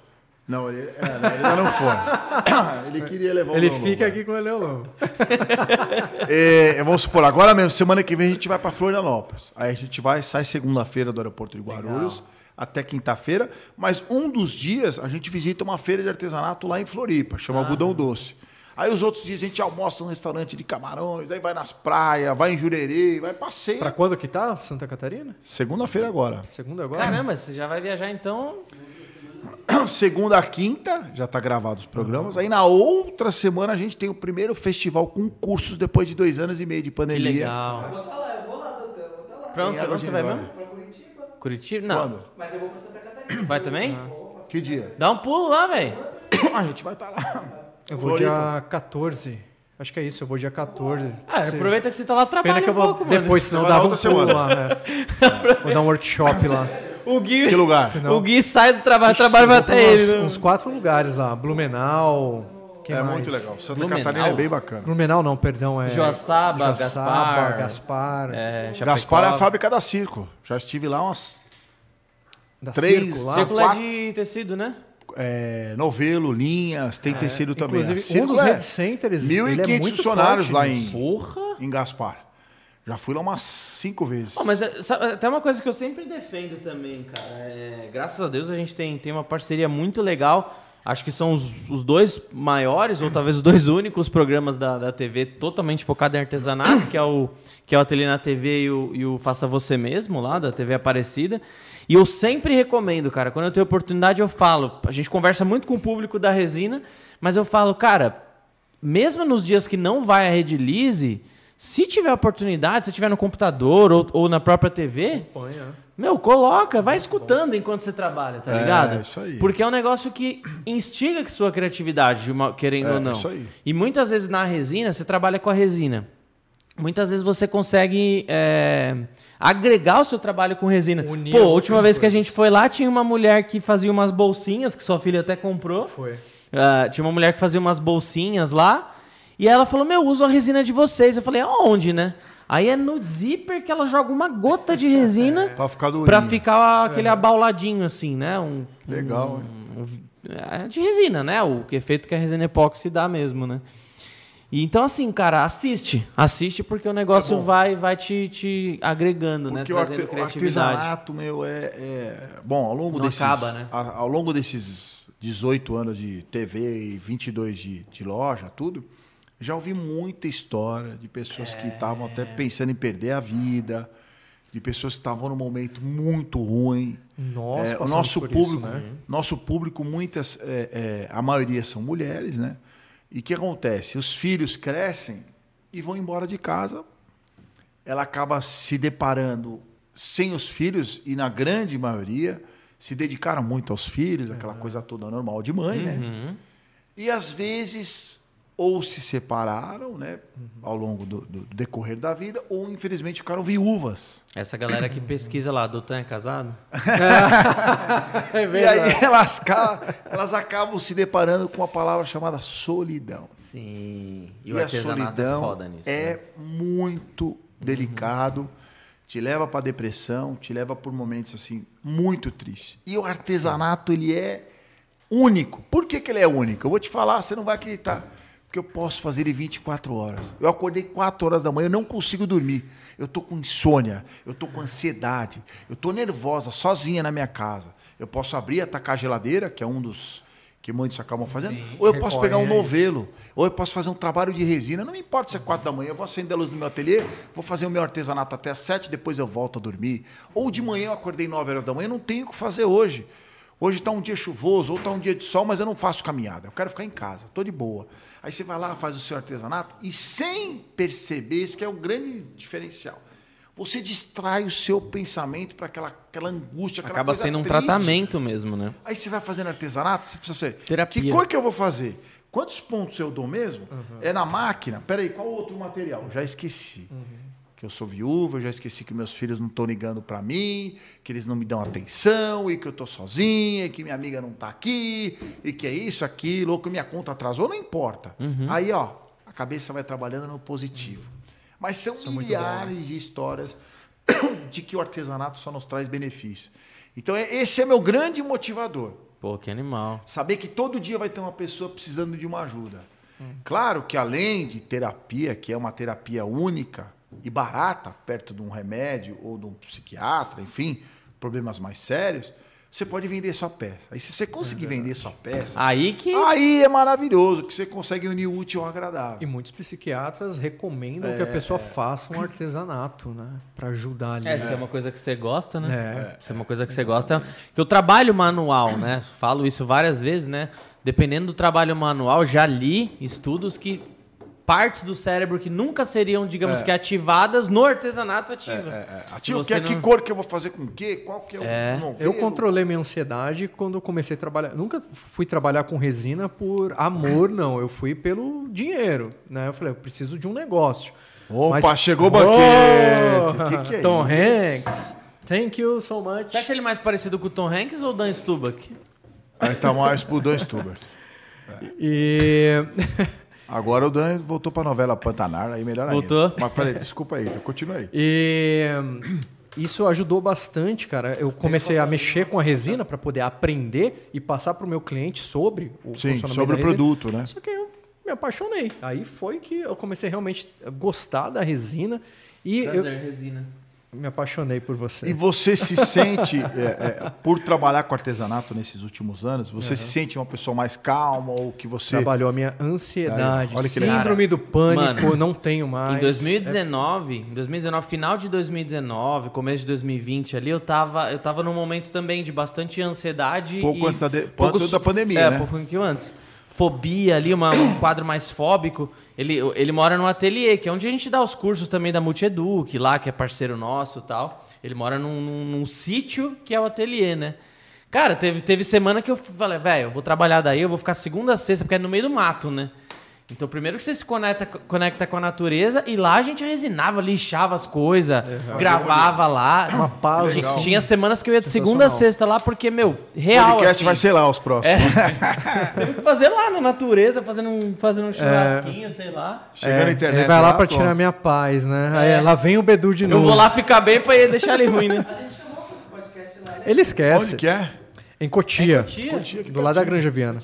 Não, ele, é, ainda não foi. ele queria levar o Ele Leão fica Lobo. aqui com o Leolão. É, vamos supor, agora mesmo, semana que vem a gente vai para Florianópolis. Aí a gente vai, sai segunda-feira do aeroporto de Guarulhos até quinta-feira, mas um dos dias a gente visita uma feira de artesanato lá em Floripa, chama Algodão Doce. Aí os outros dias a gente almoça num restaurante de camarões, aí vai nas praias, vai em Jurerê, vai passeio. Pra quando que tá? Santa Catarina? Segunda-feira agora. Segunda agora? Caramba, você já vai viajar então. Segunda a quinta, já tá gravado os programas. Aí na outra semana a gente tem o primeiro festival com cursos depois de dois anos e meio de Que pandemia. legal. Eu vou estar lá, eu vou lá, doutor, eu vou estar lá. Pronto, onde você vai mesmo? Pra Curitiba. Curitiba? Não. Quando? Mas eu vou pra Santa Catarina. Vai também? Que dia? Dá um pulo lá, velho. A gente vai estar lá. Eu vou Floripa. dia 14. Acho que é isso, eu vou dia 14. Ah, Se- aproveita que você tá lá trabalhando Pena que eu um vou pouco, mano. depois, senão Vai na dava um outra pulo semana. lá. é. Vou dar um workshop lá. O Gui, Que lugar? Senão- o Gui sai do trabalho, pra até uns, ele. né? uns quatro lugares lá. Blumenau. Quem é mais? muito legal. Santa Blumenau? Catarina é bem bacana. Blumenau não, perdão. É Joaçaba, Gaspar. Gaspar. É, Gaspar é a fábrica da Circo. Já estive lá umas da três- Circo lá. Círculo é quatro- de tecido, né? é, novelo, linhas, tem tecido também. Inclusive, Circo um dos é Red Centers. ele é 1.500 muito funcionários forte lá em, Porra! em Gaspar. Já fui lá umas cinco vezes. Ó, mas é, sabe, até uma coisa que eu sempre defendo também, cara. é, graças a Deus a gente tem, tem uma parceria muito legal. Acho que são os, os dois maiores, ou talvez os dois únicos programas da, da TV totalmente focado em artesanato, que é o, que é o Ateliê na TV e o, e o Faça Você Mesmo, lá da TV Aparecida. E eu sempre recomendo, cara, quando eu tenho oportunidade eu falo. A gente conversa muito com o público da resina, mas eu falo, cara, mesmo nos dias que não vai a Rede Lise, se tiver oportunidade, se tiver no computador ou, ou na própria TV, Acompanha. meu, coloca, vai escutando enquanto você trabalha, tá É, ligado? isso aí. Porque é um negócio que instiga que sua criatividade, querendo É, ou não. isso aí. E muitas vezes na resina, você trabalha com a resina. Muitas vezes você consegue é, agregar o seu trabalho com resina. Unir Pô, a última vez que a gente foi lá, tinha uma mulher que fazia umas bolsinhas, que sua filha até comprou. Foi. Ah, tinha uma mulher que fazia umas bolsinhas lá. E ela falou: Meu, uso a resina de vocês. Eu falei: Aonde, né? Aí é no zíper que ela joga uma gota de resina Pra ficar durinho. pra ficar aquele abauladinho assim, né? Um, Legal, um- um- é de resina, né? O efeito que a resina epóxi dá mesmo, né? E então, assim, cara, assiste. Assiste porque o negócio vai, vai te, te agregando, Porque né? o, Trazendo arte- o criatividade. artesanato, meu, é, é- Bom, ao longo Não desses... acaba, né? ao longo desses 18 anos de TV e 22 de, de loja, tudo, já ouvi muita história de pessoas que estavam até pensando em perder a vida, de pessoas que estavam num momento muito ruim. Nós É, o nosso público, isso, né? nosso público, muitas, é, é, a maioria são mulheres, né? E o que acontece? Os filhos crescem e vão embora de casa. Ela acaba se deparando sem os filhos e na grande maioria se dedicaram muito aos filhos, aquela coisa toda normal de mãe, né? Uhum. E às vezes ou se separaram, né, ao longo do, do decorrer da vida, ou infelizmente ficaram viúvas. Essa galera que pesquisa lá, Doutan é casado? É E aí elas, elas acabam se deparando com uma palavra chamada solidão. Sim. E, E, o a é solidão foda nisso. é né? muito delicado, te leva para depressão, te leva por momentos assim muito tristes. E o artesanato ele é único. Por que, que ele é único? Eu vou te falar, você não vai acreditar. Porque eu posso fazer ele 24 horas. Eu acordei 4 horas da manhã, eu não consigo dormir. Eu tô com insônia, eu tô com ansiedade, eu tô nervosa, sozinha na minha casa. Eu posso abrir, atacar a geladeira, que é um dos que muitos acabam fazendo, ou eu posso pegar um novelo, ou eu posso fazer um trabalho de resina. Não me importa se é 4 da manhã, eu vou acender a luz no meu ateliê, vou fazer o meu artesanato até as 7, depois eu volto a dormir. Ou de manhã eu acordei 9 horas da manhã, não tenho o que fazer hoje. Hoje está um dia chuvoso, ou está um dia de sol, mas eu não faço caminhada. Eu quero ficar em casa, estou de boa. Aí você vai lá, faz o seu artesanato e sem perceber, isso que é o grande diferencial. Você distrai o seu pensamento para aquela, aquela angústia, aquela Acaba sendo um triste. tratamento mesmo, né? Aí você vai fazendo artesanato, você precisa ser. Terapia. Que cor que eu vou fazer? Quantos pontos eu dou mesmo? É na máquina? Peraí, qual outro material? Já esqueci. Que eu sou viúva, eu já esqueci que meus filhos não estão ligando para mim, que eles não me dão atenção, e que eu tô sozinha, e que minha amiga não tá aqui, e que é isso, aquilo, ou que minha conta atrasou, não importa. Aí, ó, a cabeça vai trabalhando no positivo. Mas são é muito milhares de histórias de que o artesanato só nos traz benefício. Então, é- esse é meu grande motivador. Pô, que animal. Saber que todo dia vai ter uma pessoa precisando de uma ajuda. Claro que além de terapia, que é uma terapia única e barata, perto de um remédio ou de um psiquiatra, enfim, problemas mais sérios, você pode vender sua peça. Aí se você conseguir vender sua peça, Aí que. aí é maravilhoso, que você consegue unir o útil ao agradável. E muitos psiquiatras recomendam É, que a pessoa faça um artesanato, né? Pra ajudar ali. É, se é uma coisa que você gosta, né? É. Se é uma coisa que você gosta. Que o trabalho manual, né? Falo isso várias vezes, né? Dependendo do trabalho manual, já li estudos que partes do cérebro que nunca seriam, digamos que ativadas, no artesanato ativa. É, Se Ativo, você que, que não- cor que eu vou fazer com o quê? Qual que é o É. novelo? Eu controlei minha ansiedade quando eu comecei a trabalhar. Nunca fui trabalhar com resina por amor, não. Eu fui pelo dinheiro, né? Eu falei, eu preciso de um negócio. Opa, chegou o banquete. Que que é Tom isso? Hanks, thank you so much. Você acha ele mais parecido com o Tom Hanks ou o Dan Stubach? Aí tá mais pro Dan Stubert. E Agora o Dan voltou pra novela Pantanar, aí melhor Voltou? ainda. Mas peraí, desculpa aí, então continua aí. E hum, isso ajudou bastante, cara. Eu comecei a mexer com a resina para poder aprender e passar para o meu cliente sobre o Sim, funcionamento sobre o produto, né? Só que eu me apaixonei. Aí foi que eu comecei realmente a gostar da resina e eu resina. Me apaixonei por você. E você se sente, é, é, por trabalhar com artesanato nesses últimos anos, você se sente uma pessoa mais calma ou que você... Trabalhou a minha ansiedade, Aí, síndrome do pânico, Mano, não tenho mais. Em 2019, em 2019, final de 2019, começo de 2020 ali, eu tava, eu tava num momento também de bastante ansiedade. Pouco e antes da de- pouco antes da pandemia, é, né? pouco antes. Fobia ali, uma- um quadro mais fóbico. Ele, ele mora no ateliê, que é onde a gente dá os cursos também da Multieduc, lá, que é parceiro nosso tal. Ele mora num, num- num sítio que é o ateliê, né? Cara, teve, teve semana que eu falei, velho, eu vou trabalhar daí, eu vou ficar segunda a sexta, porque é no meio do mato, né? Então, primeiro que você se conecta, conecta com a natureza e lá a gente resinava, lixava as coisas, gravava lá. Uma pausa. Tinha- Legal. Tinha semanas que eu ia de segunda a sexta lá, porque, meu, O real. podcast assim, vai ser lá os próximos. Teve que fazer lá na natureza, fazendo um, fazendo um churrasquinho, sei lá. Chegando na É, internet. Ele vai lá pra pronto. tirar minha paz, né? Aí lá vem o Bedu de Eu novo. vou lá ficar bem pra ele deixar ele ruim, né? A gente chamou o podcast lá. Ele esquece. Onde que é? Em Cotia. Tia? Cotia, aqui Do lado da. Granja Viana.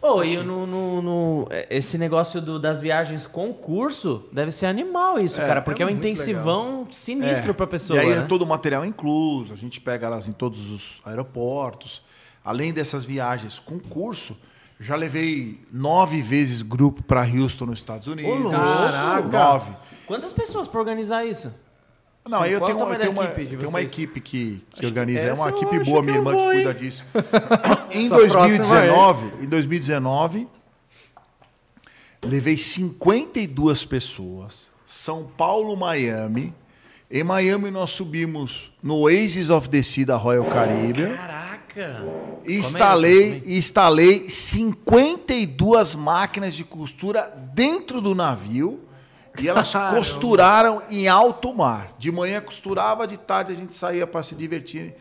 Ô, e no, no- no- esse negócio do- das viagens com curso deve ser animal isso, É, cara, porque é, é um intensivão sinistro É. pra pessoa. E aí né? é todo o material incluso, a gente pega elas em todos os aeroportos. Além dessas viagens com curso, já levei nove vezes grupo para Houston, nos Estados Unidos. Caraca! Nove. Quantas pessoas pra organizar isso? Não, Sim, aí eu tenho, uma, eu tenho, uma, equipe de tenho uma vocês? equipe que, que organiza. É uma equipe boa, minha irmã vou, que cuida disso. em Essa 2019, em 2019, levei 52 pessoas. São Paulo, Miami. Em Miami nós subimos no Oasis of the Sea da Royal Caribbean. Caraca! Instalei, instalei 52 máquinas de costura dentro do navio. E elas Caramba. costuraram em alto mar. De manhã costurava, de tarde a gente saía para se divertir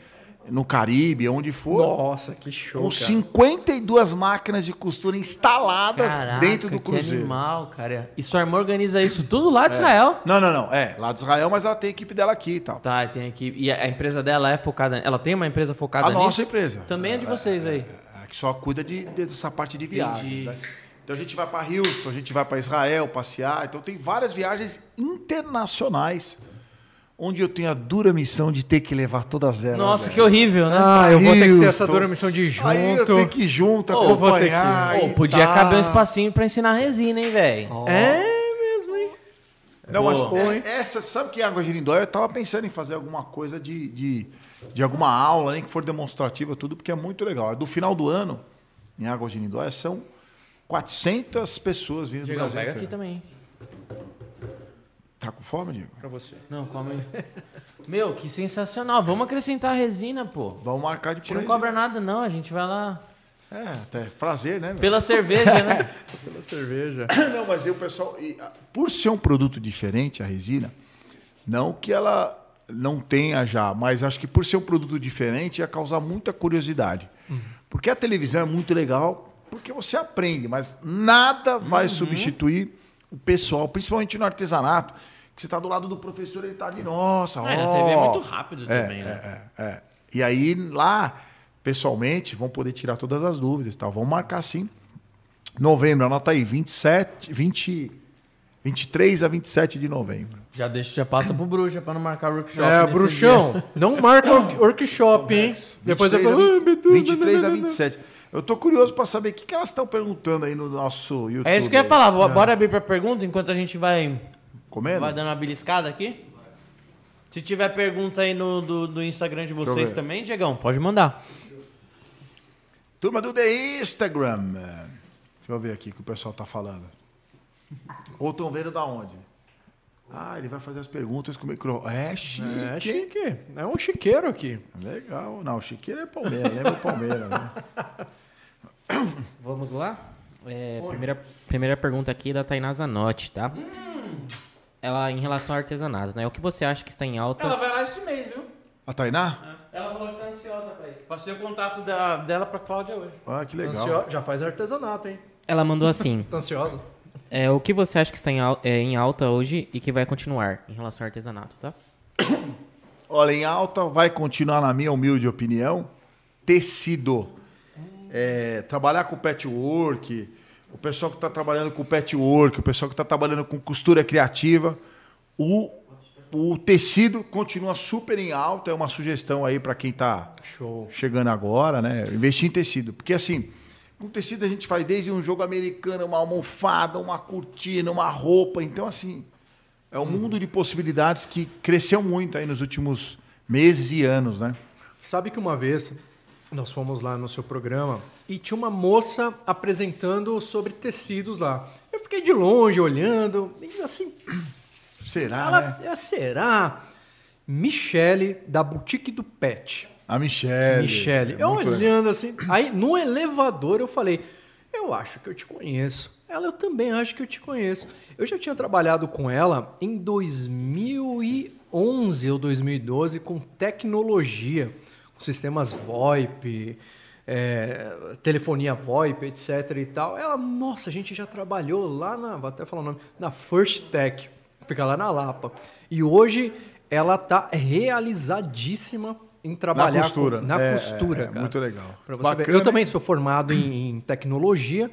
no Caribe, onde for. Nossa, que show, com cara. 52 máquinas de costura instaladas Caraca, dentro do que cruzeiro. animal, cara. E sua irmã organiza isso tudo lá de Israel? Não, não, não. É, lá de Israel, mas ela tem a equipe dela aqui e tal. Tá, tem aqui. E a a empresa dela é focada. Ela tem uma empresa focada a nisso? nossa empresa. Também é de vocês aí. É, que só cuida de, dessa parte de viagens. Entendi. né? Então a gente vai para Houston, a gente vai para Israel passear. Então tem várias viagens internacionais onde eu tenho a dura missão de ter que levar todas elas. Nossa, velho. que horrível, né? Ah, eu vou ter que ter essa Houston. dura missão de ir junto. Aí eu tenho que ir junto, Ô, vou ter que ir. acompanhar. Pô, e podia tá. caber um espacinho pra ensinar resina, hein, velho? É mesmo, hein? Não, mas Boa. é- essa, sabe que Água de Lindóia, eu tava pensando em fazer alguma coisa de, de, de alguma aula, nem que for demonstrativa, tudo, porque é muito legal. Do final do ano, em Água de Lindóia, são 400 pessoas vindo do Diegão, Brasil pega aqui também. Tá com fome, Diego? Pra você. Não, come aí. Meu, que sensacional. Vamos acrescentar resina, pô. Vamos marcar de A gente não cobra nada, não. A gente vai lá. É, até prazer, né? velho? Pela cerveja, né? Pela cerveja. Não, mas o pessoal, ah, por ser um produto diferente, a resina, não que ela não tenha já, mas acho que por ser um produto diferente ia causar muita curiosidade. Porque a televisão é muito legal, porque você aprende, mas nada vai substituir o pessoal, principalmente no artesanato, que você está do lado do professor, ele está ali, nossa, É, na ó. TV é muito rápido É, também, né? é, é, é. E aí lá, pessoalmente, vão poder tirar todas as dúvidas, e tal. Vamos marcar sim. Novembro, anota aí, 27, 20, 23 a 27 de novembro. Já deixa, já passa pro bruxa pra não marcar o workshop. É, bruxão. Não marca o workshop, hein? Depois eu 23 falo. a "Ah, 20 Bedu, 23 a nananana." 27. Eu tô curioso para saber o que, que elas estão perguntando aí no nosso YouTube. É isso que eu ia falar. Bo- Bora abrir pra pergunta enquanto a gente vai, Comendo? vai dando uma beliscada aqui. Se tiver pergunta aí no do, do Instagram de vocês também, Diegão, pode mandar. Turma do The Instagram. Deixa eu ver aqui o que o pessoal tá falando. Ou estão vendo da onde? Ah, ele vai fazer as perguntas com o micro. É chique. É chique. É um chiqueiro aqui. Legal. Não, o Chiqueiro é Palmeiras, lembra o Palmeiras, né? Vamos lá? É, primeira, primeira pergunta aqui é da Tainá Zanotti, tá? Ela, em relação ao artesanato, né? O que você acha que está em alta? vai lá esse mês, viu? A Tainá? Ela falou que tá ansiosa pra ir. Passei o contato da- dela pra Cláudia hoje. Ah, que legal. Ansio- Já faz artesanato, hein? Ela mandou assim: Tá ansiosa? É, O que você acha que está em, al- é, em alta hoje e que vai continuar em relação ao artesanato, tá? Olha, em alta vai continuar, na minha humilde opinião, tecido. É, trabalhar com patchwork, o pessoal que está trabalhando com patchwork, o pessoal que está trabalhando com costura criativa, o, o tecido continua super em alta. É uma sugestão aí para quem está chegando agora, né? Investir em tecido. Porque assim, com tecido a gente faz desde um jogo americano, uma almofada, uma cortina, uma roupa. Então, assim, é um mundo de possibilidades que cresceu muito aí nos últimos meses e anos, né? Sabe que uma vez nós fomos lá no seu programa e tinha uma moça apresentando sobre tecidos lá. Eu fiquei de longe olhando e assim, Será, ela, né? é, será? Michele da Boutique do Pet. A Michelle. Michele. É eu muito legal. olhando assim, aí no elevador eu falei, eu acho que eu te conheço. Ela eu também acho que eu te conheço. Eu já tinha trabalhado com ela em 2011 ou 2012 com tecnologia, com sistemas VoIP, é, telefonia VoIP, etc e tal. Ela, nossa, a gente já trabalhou lá na, vou até falar o nome, na First Tech, fica lá na Lapa. E hoje ela tá realizadíssima em trabalhar Na costura. com- na É, costura, é, cara. muito legal. Bacana. Eu também sou formado em, em tecnologia.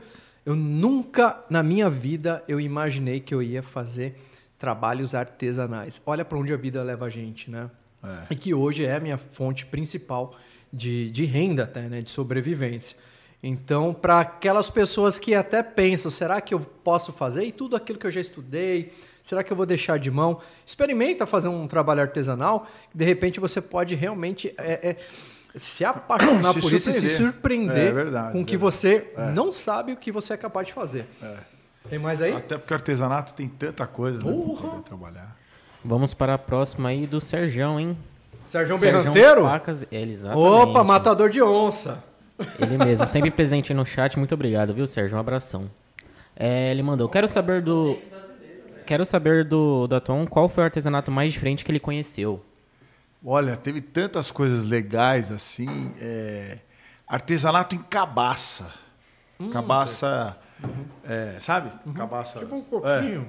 Eu nunca na minha vida eu imaginei que eu ia fazer trabalhos artesanais. Olha para onde a vida leva a gente, né? É. E que hoje é a minha fonte principal de, de renda até, né? De sobrevivência. Então, para aquelas pessoas que até pensam, será que eu posso fazer? E tudo aquilo que eu já estudei, será que eu vou deixar de mão? Experimenta fazer um trabalho artesanal, que de repente você pode realmente é, é, se apaixonar Se por isso e se surpreender. É verdade, com o que verdade. você não sabe o que você é capaz de fazer. Tem mais aí? Até porque artesanato tem tanta coisa né, Porra. poder trabalhar. Vamos para a próxima aí do Serjão, hein? Sérgio Serjão Berranteiro? Facas. Opa, matador de onça. Ele mesmo, sempre presente aí no chat. Muito obrigado, viu, Sérgio? Um abração. É, ele mandou. Quero saber do. Quero saber do, do Atom qual foi o artesanato mais diferente que ele conheceu. Olha, teve tantas coisas legais assim. é, Artesanato em cabaça. cabaça. é, sabe? Cabaça. Tipo um coquinho.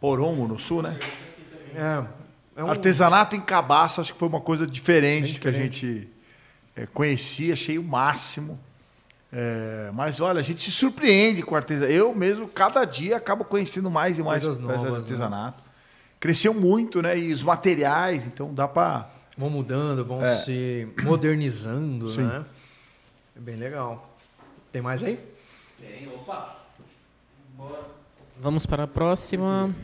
Porongo no sul, né? É. é um- Artesanato em cabaça, acho que foi uma coisa diferente, que a gente é, conhecia, achei o máximo. É, mas olha, a gente se surpreende com o artesanato. Eu mesmo, cada dia, acabo conhecendo mais e mais Coisas novas, né? artesanato. Cresceu muito, né? E os materiais, então dá pra. Vão mudando, vão É. se modernizando, Sim. né? É bem legal. Tem mais aí? Vamos para a próxima.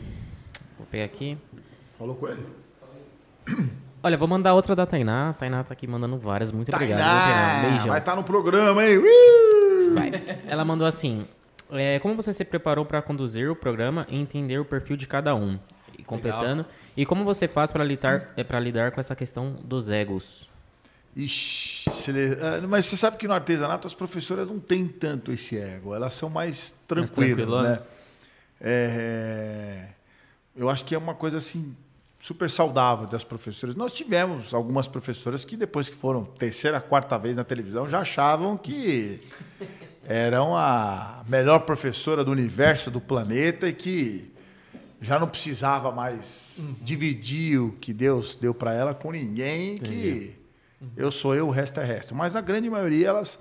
Vou pegar aqui. Falou com ele? Olha, vou mandar outra da Tainá. A Tainá tá aqui mandando várias. Muito obrigado. viu, Tainá? Tainá, Beijão. vai estar no programa, hein? Vai. Ela mandou assim: é, Como você se preparou para conduzir o programa e entender o perfil de cada um? E completando. E como você faz para lidar, é, pra lidar com essa questão dos egos? Ixi, ah, mas você sabe que no artesanato as professoras não têm tanto esse ego, elas são mais tranquilas, tranquilona. né? É, eu acho que é uma coisa assim super saudável das professoras. Nós tivemos algumas professoras que depois que foram terceira, quarta vez na televisão já achavam que eram a melhor professora do universo, do planeta e que já não precisava mais dividir o que Deus deu para ela com ninguém, que eu sou eu, o resto é resto. Mas a grande maioria elas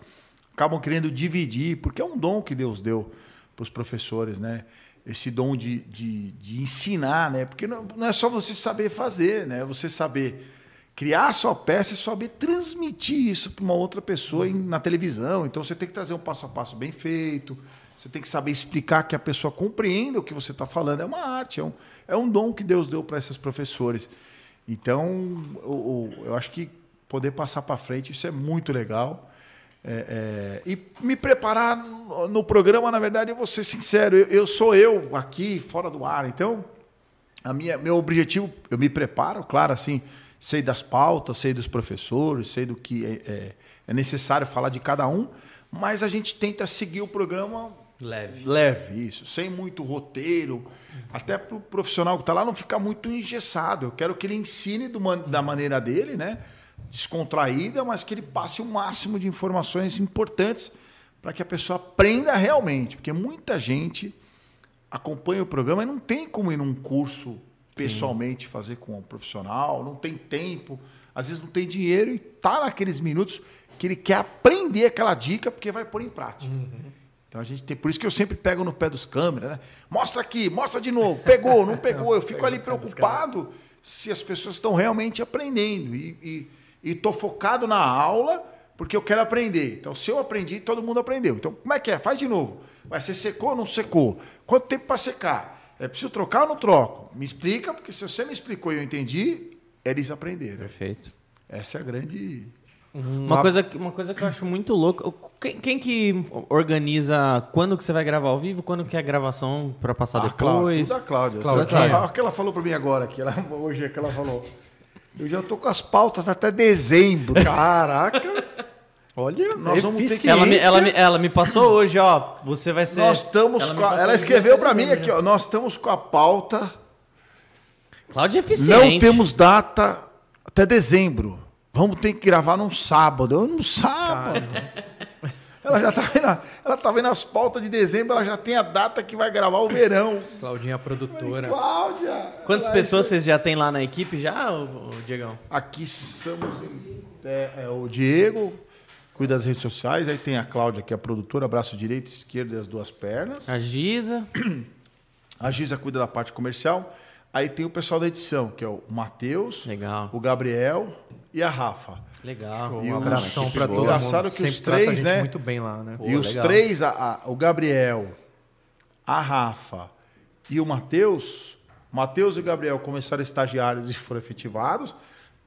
acabam querendo dividir, porque é um dom que Deus deu para os professores, né? Esse dom de, de, de ensinar, né? Porque não, não é só você saber fazer, né? Você saber criar a sua peça e saber transmitir isso para uma outra pessoa em- na televisão. Então você tem que trazer um passo a passo bem feito. Você tem que saber explicar que a pessoa compreenda o que você está falando. É uma arte, é um, é um dom que Deus deu para esses professores. Então, o- eu acho que poder passar para frente, isso é muito legal. É, é, e me preparar no, no programa, na verdade, eu vou ser sincero, eu, eu sou eu aqui, fora do ar. Então, a minha, meu objetivo, eu me preparo, claro, assim, sei das pautas, sei dos professores, sei do que é, é- é necessário falar de cada um, mas a gente tenta seguir o programa Leve. leve, isso, sem muito roteiro, até para o profissional que está lá não ficar muito engessado. Eu quero que ele ensine man- da maneira dele, né? Descontraída, mas que ele passe o máximo de informações importantes para que a pessoa aprenda realmente, porque muita gente acompanha o programa e não tem como ir num curso pessoalmente fazer com um profissional, não tem tempo, às vezes não tem dinheiro e tá naqueles minutos que ele quer aprender aquela dica porque vai pôr em prática. Então a gente tem, por isso que eu sempre pego no pé dos câmeras, né? Mostra aqui, mostra de novo, pegou, não pegou, eu fico ali preocupado se as pessoas estão realmente aprendendo e, e, e tô focado na aula porque eu quero aprender. Então se eu aprendi, todo mundo aprendeu. Então como é que é? Faz de novo. Vai ser secou ou não secou? Quanto tempo para secar? É preciso trocar ou não troco? Me explica, porque se você me explicou e eu entendi, eles aprenderam. Perfeito. Essa é a grande Uma coisa, que- uma coisa que eu acho muito louca. Quem, quem que organiza quando que você vai gravar ao vivo, quando que é a gravação pra passar Ah, Cláudia, depois? tudo da Cláudia. Cláudia. Você- Olha o que ela falou para mim agora, que ela, hoje é que ela falou. Eu já tô com as pautas até dezembro. Caraca! Olha, Nós vamos ter que-. Ela me, ela, me, ela me passou hoje, ó. Você vai ser. Nós estamos Ela com a, ela escreveu para mim aqui, ó, nós estamos com a pauta Cláudia é eficiente. Não temos data até dezembro. Vamos ter que gravar num sábado. Eu, Num sábado. Ela já tá vendo, ela tá vendo as pautas de dezembro, ela já tem a data que vai gravar o verão. Claudinha, a produtora. Cláudia! Quantas ela- pessoas vocês já tem lá na equipe já, ô, ô, Diegão? Aqui somos é, é, o Diego, cuida das redes sociais, aí tem a Cláudia, que é a produtora, braço direito, esquerdo e as duas pernas. A Giza. A Giza cuida da parte comercial. Aí tem o pessoal da edição, que é o Matheus, Legal. o Gabriel e a Rafa. Legal. E Um abração pra todo Engraçado mundo. que Sempre os três, né? muito bem lá, né? e os legal. três, a- a- o Gabriel, a Rafa e o Matheus, Matheus e o Gabriel começaram estagiários e foram efetivados.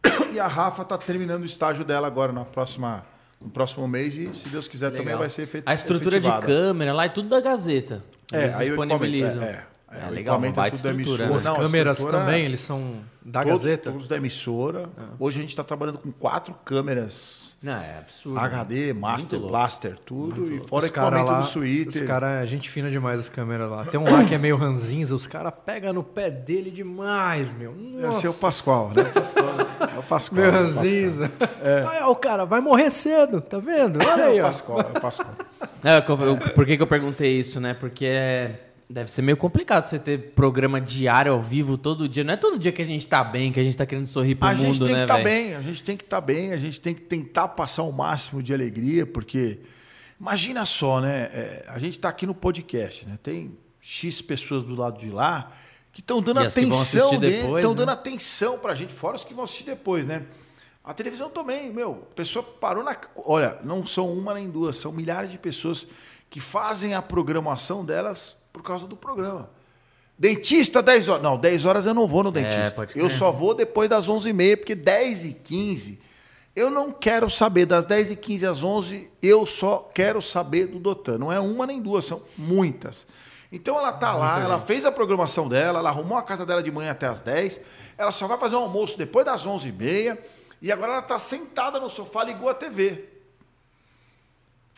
E a Rafa está terminando o estágio dela agora na próxima, no próximo mês e, se Deus quiser, também Legal. vai ser efet- A estrutura efetivada. de câmera lá é tudo da Gazeta. É, aí disponibilizam. é, é, É, o legal, equipamento é tudo da emissora. As Não, a câmeras também, eles são da todos, Gazeta? Todos da emissora. Hoje a gente está trabalhando com quatro câmeras Não, é absurdo. HD, Master. Blaster, tudo. E fora Os o equipamento lá, do suíte. Os caras, é gente fina demais as câmeras lá. Tem um lá que é meio ranzinza, os caras pegam no pé dele demais, meu. Deve ser o Nossa, Pascoal, né? É o Pascoal. é o Pascoal. ranzinza. Aí, ó, o cara vai morrer cedo, tá vendo? Olha aí, É o. Pascoal, é o Pascoal. É, eu- eu- por que, que eu perguntei isso, né? Porque é- deve ser meio complicado você ter programa diário ao vivo todo dia. Não é todo dia que a gente tá bem, que a gente tá querendo sorrir pro A mundo, gente tem que né, estar velho? bem, a gente tem que estar bem, a gente tem que tentar passar o máximo de alegria, porque imagina só, né? é, a gente está aqui no podcast, né? Tem X pessoas do lado de lá que estão dando que atenção, estão né? dando atenção pra gente, fora os que vão assistir depois, né? A televisão também, meu, a pessoa parou na. Olha, não são uma nem duas, são milhares de pessoas que fazem a programação delas por causa do programa. Dentista, 10 horas. Não, 10 horas eu não vou no dentista. É, eu só vou depois das 11h30, porque 10 e 15 eu não quero saber. Das 10 e 15 às 11 eu só quero saber do Dotan. Não é uma nem duas, são muitas. Então ela tá lá, ela fez a programação dela, ela arrumou a casa dela de manhã até as 10, ela só vai fazer o almoço depois das 11h30 e agora ela tá sentada no sofá, ligou a TV.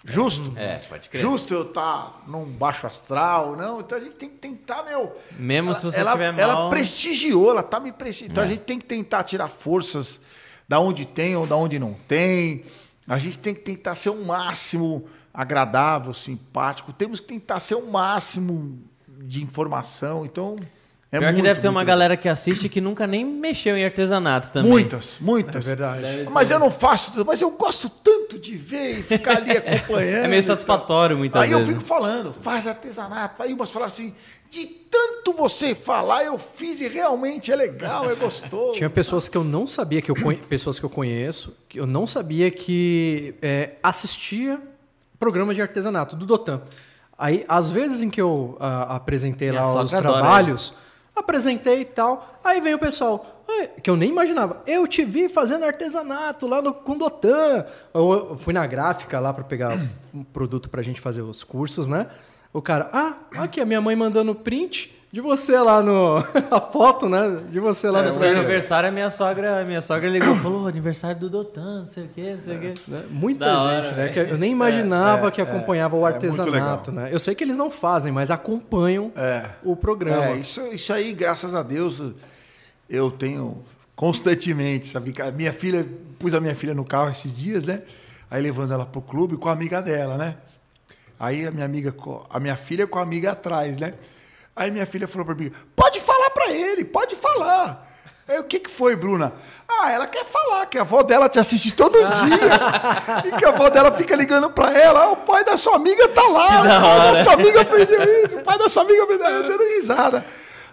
Justo? É, pode crer. Justo eu estar num baixo astral, não. Então a gente tem que tentar, meu. Mesmo ela, se você ela, tiver mal- Ela prestigiou, ela tá me prestigiando. Então É. a gente tem que tentar tirar forças da onde tem ou da onde não tem. A gente tem que tentar ser o máximo agradável, simpático. Temos que tentar ser o máximo de informação. Então. É Pior que muito, deve ter uma galera que assiste que nunca nem mexeu em artesanato também. Muitas, muitas. É verdade. Deve Mas eu não faço, mas eu gosto tanto de ver e ficar ali acompanhando. É meio e satisfatório muitas Aí eu vezes. fico falando, faz artesanato. Aí umas falam assim, de tanto você falar, eu fiz e realmente é legal, é gostoso. Tinha pessoas que eu não sabia que eu conhe... pessoas que eu conheço, que eu não sabia que é, assistia programa de artesanato do Dotan. Aí, às vezes em que eu ah, apresentei Minha lá os adora, trabalhos, apresentei e tal, aí vem o pessoal, que eu nem imaginava, eu te vi fazendo artesanato lá no com Dotan. Eu, fui na gráfica lá para pegar um produto pra gente fazer os cursos, né? O cara, ah, aqui a minha mãe mandando print de você lá no. a foto, né? De você lá Lá no no seu aniversário, a minha sogra, a minha sogra ligou e falou: aniversário do Dotan, não sei o quê, não sei o quê. né? Muita Da hora, gente, né? velho. Que eu nem imaginava É, que é, acompanhava o é muito artesanato, né? Eu sei que eles não fazem, mas acompanham É. o programa. É, isso, isso aí, graças a Deus, eu tenho constantemente, sabe? Minha filha, pus a minha filha no carro esses dias, né? Aí levando ela pro clube com a amiga dela, né? Aí a minha amiga, a minha filha com a amiga atrás, né? Aí minha filha falou pra mim: pode falar pra ele, pode falar. Aí, o que, que foi, Bruna? Ah, ela quer falar que a avó dela te assiste todo dia. e que a avó dela fica ligando pra ela. Ah, o pai da sua amiga tá lá. O pai da sua amiga aprendeu isso. O pai da sua amiga aprendeu Eu dando risada.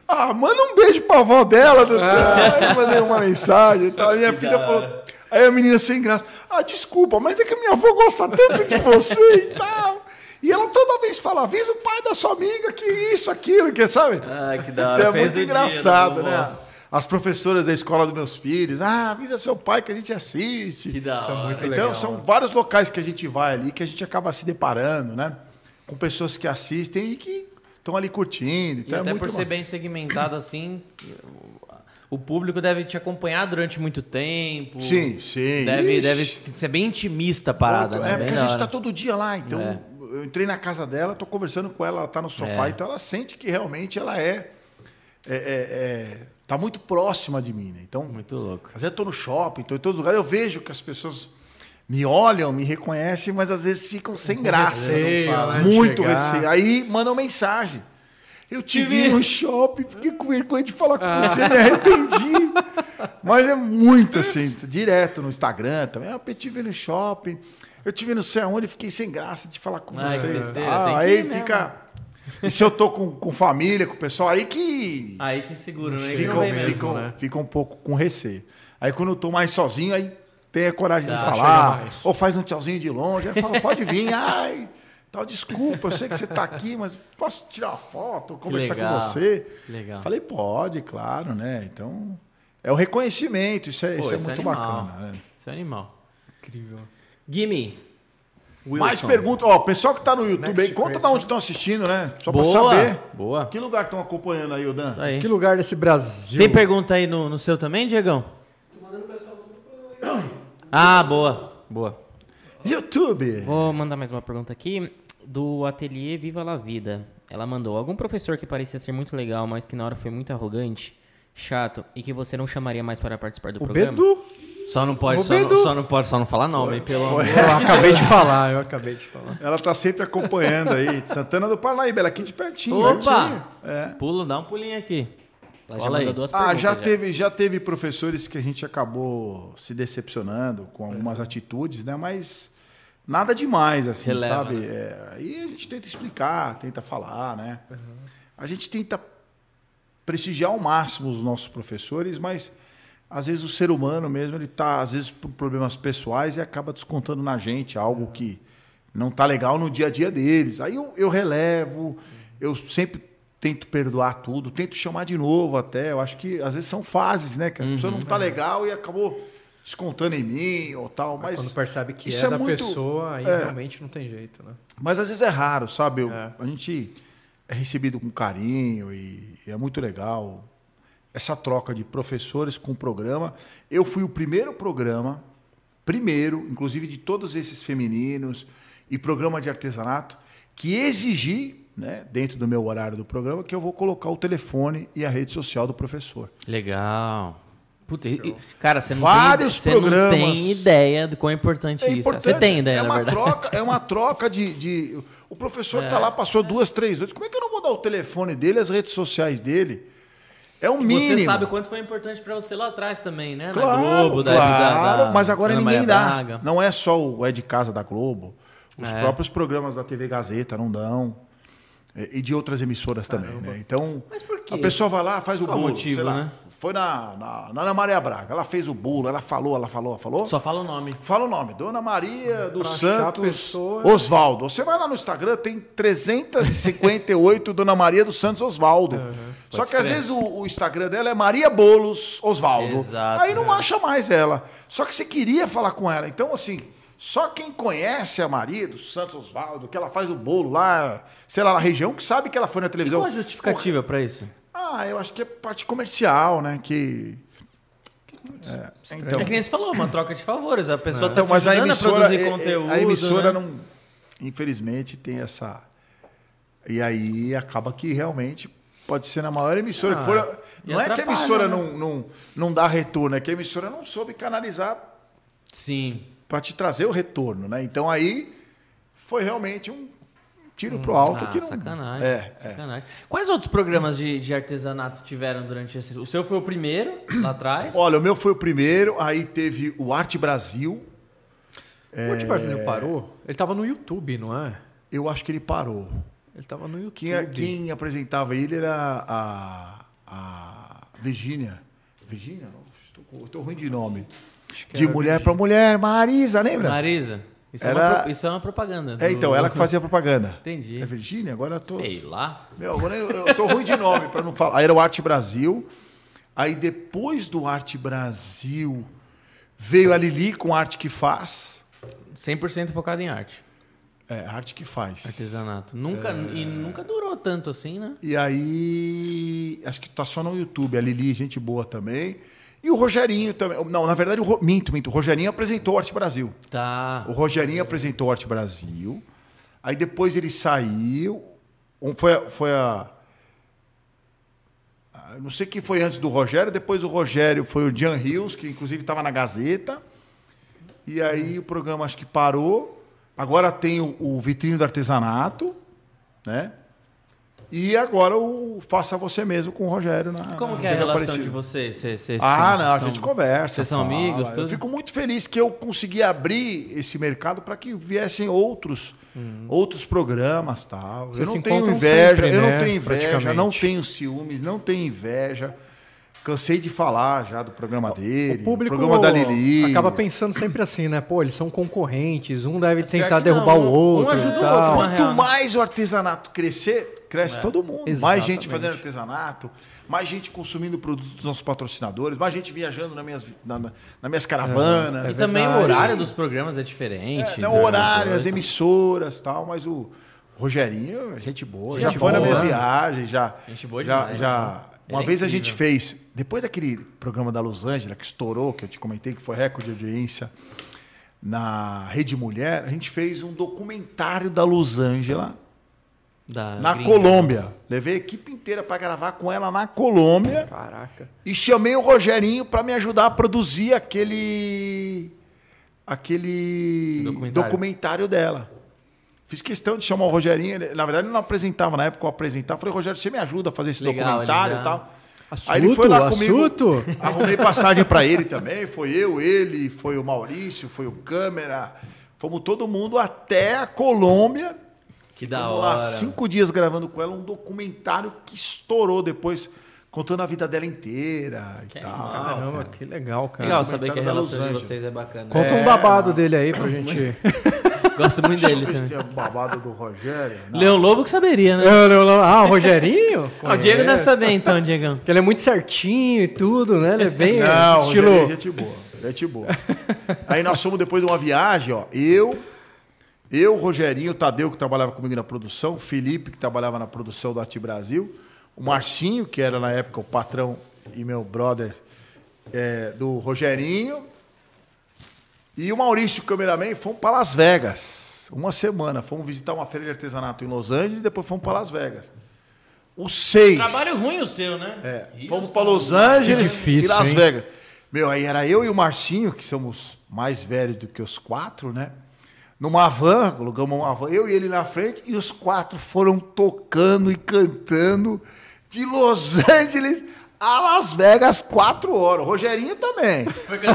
Ah, manda um beijo pra avó dela. doutor. Aí eu mandei uma mensagem e tal. A minha filha falou. Aí a menina sem graça. Ah, desculpa, mas é que minha avó gosta tanto de você e tal. E ela toda vez fala, avisa o pai da sua amiga que isso, aquilo, que sabe? Ah, que da hora. Então é Fez muito dia engraçado, vovó. né? As professoras da escola dos meus filhos, ah, avisa seu pai que a gente assiste. Que da hora. muito então legal, são né? vários locais que a gente vai ali que a gente acaba se deparando, né? Com pessoas que assistem e que estão ali curtindo. E Então é até muito por ser bom. bem segmentado assim, o público deve te acompanhar durante muito tempo. Sim, sim. Deve, Ixi. deve ser bem intimista a parada, Muito- né? É, Bem porque a gente hora. tá todo dia lá, então É. eu entrei na casa dela, tô conversando com ela, ela tá no sofá, É. então ela sente que realmente ela é, é, é- é- tá muito próxima de mim, né? Então, Muito louco. às vezes eu tô no shopping, tô em todos os lugares, eu vejo que as pessoas me olham, me reconhecem, mas às vezes ficam sem graça. Receio, né, Muito receio. Aí mandam mensagem. Eu te Te vi vi. no shopping, fiquei com vergonha de falar com você, me arrependi. Mas é muito assim, direto no Instagram também. Ah, eu te vi no shopping, eu te vi não sei aonde, fiquei sem graça de falar com Ai, você. besteira, que aí mesmo. fica. E se eu tô com, com família, com o pessoal, aí que Aí que segura, né? Fica, não vem mesmo. fica, né? fica um pouco com receio. Aí quando eu tô mais sozinho, aí tem a coragem de Tá, chega falar. Ou faz um tchauzinho de longe. Aí fala, pode vir. Ai, tal, desculpa, eu sei que você tá aqui, mas posso tirar uma foto, conversar com legal. você? Que legal. Falei, pode, claro, né? Então, é o reconhecimento, isso é, Pô, isso é isso é muito animal. bacana. Né? Isso é animal. Incrível. Gimme. Mais Wilson. perguntas. Ó, o pessoal que tá no YouTube Next aí, conta de onde estão assistindo, né? Só Boa. pra saber. Boa. Que lugar estão acompanhando aí, Dan? Isso aí. Que lugar desse Brasil? Tem pergunta aí no, no seu também, Diegão? Ah, boa. Boa. YouTube. Vou mandar mais uma pergunta aqui do ateliê Viva la Vida. Ela mandou: algum professor que parecia ser muito legal, mas que na hora foi muito arrogante, chato e que você não chamaria mais para participar do O programa? Bedu? Só não pode, só não, só não pode, só não falar nome, pelo amor. Eu acabei de falar, eu acabei de falar. Ela tá sempre acompanhando aí. de Santana do Parnaíba, ela é aqui de pertinho. Opa! É. Pula, dá um pulinho aqui. Ela já aí. duas Ah, perguntas. já teve, já teve professores que a gente acabou se decepcionando com algumas atitudes, né? Mas nada demais, assim, Releva, sabe? né? É, aí a gente tenta explicar, tenta falar, né? A gente tenta prestigiar ao máximo os nossos professores, mas às vezes o ser humano mesmo, ele tá, às vezes, por problemas pessoais e acaba descontando na gente algo que não tá legal no dia a dia deles. Aí eu, eu relevo, eu sempre tento perdoar tudo, tento chamar de novo até. Eu acho que às vezes são fases, né? Que as pessoas não tá legal e acabou descontando em mim ou tal, mas Quando percebe que isso é, é da muito- pessoa, aí é. realmente não tem jeito, né? mas às vezes é raro, sabe? Eu- É. A gente é recebido com carinho e, e é muito legal essa troca de professores com o programa. Eu fui o primeiro programa, primeiro, inclusive de todos esses femininos e programa de artesanato, que exigi, né, dentro do meu horário do programa, que eu vou colocar o telefone e a rede social do professor. Legal. Puta, e- cara, você não, Vários tem, você programas. não tem ideia do quão importante É isso. importante. Você tem ideia, é na uma verdade. troca, é uma troca de, de- o professor tá lá, passou duas, três noites. Como é que eu não vou dar o telefone dele, as redes sociais dele? É o mínimo. Você sabe quanto foi importante pra você lá atrás também, né? Claro, Na Globo, da, claro, da, da mas agora Ana ninguém dá. Braga. Não é só o É de Casa da Globo. Os É. próprios programas da TV Gazeta não dão. E de outras emissoras também, né? Então, Mas por quê? a pessoa vai lá, faz o Qual bolo. motivo, sei lá. né? Foi na, na, na Ana Maria Braga. Ela fez o bolo, ela falou, ela falou, ela falou. Só fala o nome. Fala o nome, Dona Maria dos Santos pessoa- Osvaldo. Você vai lá no Instagram, tem 358 Dona Maria dos Santos Osvaldo. Só que às crer. vezes o, o Instagram dela é Maria Bolos Osvaldo. Exato, Aí não né? acha mais ela. Só que você queria falar com ela. Então, assim, só quem conhece a Maria dos Santos Osvaldo, que ela faz o bolo lá, sei lá, na região, que sabe que ela foi na E televisão. qual a justificativa pra isso? Ah, eu acho que é parte comercial, né? Que. É, então, É que nem você falou, uma troca de favores. A pessoa tá então, te mas a emissora, a produzir é- é- conteúdo. a emissora né? não, infelizmente, tem essa. E aí acaba que realmente pode ser na maior emissora que Ah, for. e Não é que a emissora né? não, não, não dá retorno, é que a emissora não soube canalizar Sim. para te trazer o retorno, né? Então aí foi realmente um tiro pro alto Ah, que não. sacanagem. É, é. sacanagem. Quais outros programas de, de artesanato tiveram durante esse... O seu foi o primeiro, lá atrás. Olha, o meu foi o primeiro, aí teve o Arte Brasil. O Arte Brasileiro parou? Ele tava no YouTube, não é? Eu acho que ele parou. Ele tava no YouTube. Quem, quem apresentava ele era a, a Virgínia. Virgínia? Estou, ruim de nome. De mulher para mulher, Marisa, lembra? Marisa. Isso, é Era- uma, pro- isso é uma propaganda. É, do- então, ela que fazia propaganda. Entendi. É Virgínia? Agora eu tô. Sei lá. Meu, agora eu, eu tô ruim de nome para não falar. Aí era o Arte Brasil. Aí depois do Arte Brasil veio a Lili com Arte que Faz. 100% focado em arte. É, arte que faz. Artesanato. Nunca, É. E nunca durou tanto assim, né? E aí, acho que tá só no YouTube. A Lili, gente boa também. E o Rogerinho também. Não, na verdade, o minto, minto. O Rogerinho apresentou o Arte Brasil. Tá. O Rogerinho apresentou o Arte Brasil. Aí depois ele saiu. Foi, a- foi a. Não sei quem foi antes do Rogério. Depois do Rogério foi o Jan Rios, que inclusive estava na Gazeta. E aí o programa acho que parou. Agora tem o, o Vitrine do Artesanato, né? E agora o Faça Você Mesmo com o Rogério. Na, Como na que é a relação Aparecida. de vocês? Cê- cê- Ah, não, a são- gente conversa. Vocês são fala. amigos, Eu tudo? fico muito feliz que eu consegui abrir esse mercado para que viessem outros, outros programas, tal. Vocês eu não tenho inveja, sempre, eu né, não tenho inveja, não tenho ciúmes, não tenho inveja. Cansei de falar já do programa dele, O público do programa da Lili. acaba pensando sempre assim, né? Pô, eles são concorrentes, um deve pior tentar não, derrubar um- o um outro. ajuda e o outro, Quanto mais o artesanato crescer, cresce todo mundo. Mais Exatamente. gente fazendo artesanato, mais gente consumindo produtos dos nossos patrocinadores, mais gente viajando nas minhas, na, na- nas minhas caravanas. E também o horário dos programas é diferente. É, não, né? o horário, as emissoras e tal, mas o Rogerinho, é gente boa. Gente já foi nas minhas viagens, já. Gente boa já, demais. já Uma é vez a incrível. gente fez, depois daquele programa da Los Angeles, que estourou, que eu te comentei, que foi recorde de audiência na Rede Mulher, a gente fez um documentário da Los Angeles Da na gringa. Colômbia. Levei a equipe inteira para gravar com ela na Colômbia. Caraca. E chamei o Rogerinho para me ajudar a produzir aquele aquele Documentário. documentário. dela. Fiz questão de chamar o Rogerinho. ele- na verdade, ele não apresentava na época, eu apresentava. Falei, Rogério, você me ajuda a fazer esse Legal, documentário ele e tal. Assunto, Aí ele foi lá comigo. assunto. Arrumei passagem para ele também. Foi eu, ele, foi o Maurício, foi o câmera. Fomos todo mundo até a Colômbia. Que da Ficamos hora. lá cinco dias gravando com ela um documentário que estourou depois, contando a vida dela inteira e tal. Caramba, que legal, cara. Legal saber que a relação de vocês é bacana. Conta um babado dele aí pra gente. Gosto muito dele Esse também. é o babado do Rogério. Não. Leão Lobo que saberia, né? Não, não, não. Ah, o Rogerinho? Ah, o Diego deve saber então, Diegão. Porque ele é muito certinho e tudo, né? Ele é bem Não, estilo. Rogério é gente boa. Gente boa. Aí nós fomos depois de uma viagem, ó. Eu, eu, Rogerinho, o Tadeu, que trabalhava comigo na produção, o Felipe, que trabalhava na produção do Arte Brasil, o Marcinho, que era na época o patrão e meu brother é, do Rogerinho, e o Maurício, o cameraman, fomos para Las Vegas. Uma semana. Fomos visitar uma feira de artesanato em Los Angeles e depois fomos para Las Vegas. Os seis. Trabalho ruim o seu, né? É, fomos para Los Angeles difícil, e Las hein? Vegas. Meu, aí era eu e o Marcinho, que somos mais velhos do que os quatro, né? Numa van, alugamos uma van, eu e ele na frente, e os quatro foram tocando e cantando de Los Angeles a Las Vegas quatro horas. Rogerinho também.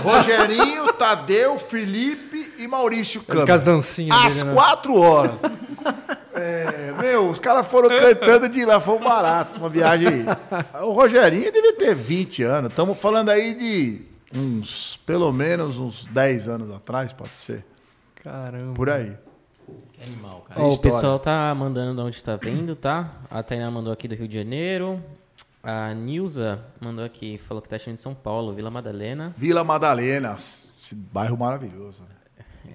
Rogerinho, Tadeu, Felipe e Maurício Câmara. Com as dancinhas Às dele, né? quatro horas. É, meu, os caras foram cantando de lá, foi um barato, uma viagem aí. O Rogerinho devia ter 20 anos. Estamos falando aí de uns, pelo menos uns 10 anos atrás, pode ser. Caramba. Por aí. Que animal, cara. Ó, o pessoal tá mandando de onde está vendo, tá? A Tainá mandou aqui do Rio de Janeiro. A Nilza mandou aqui, falou que tá achando de São Paulo, Vila Madalena. Vila Madalena, esse bairro maravilhoso. né?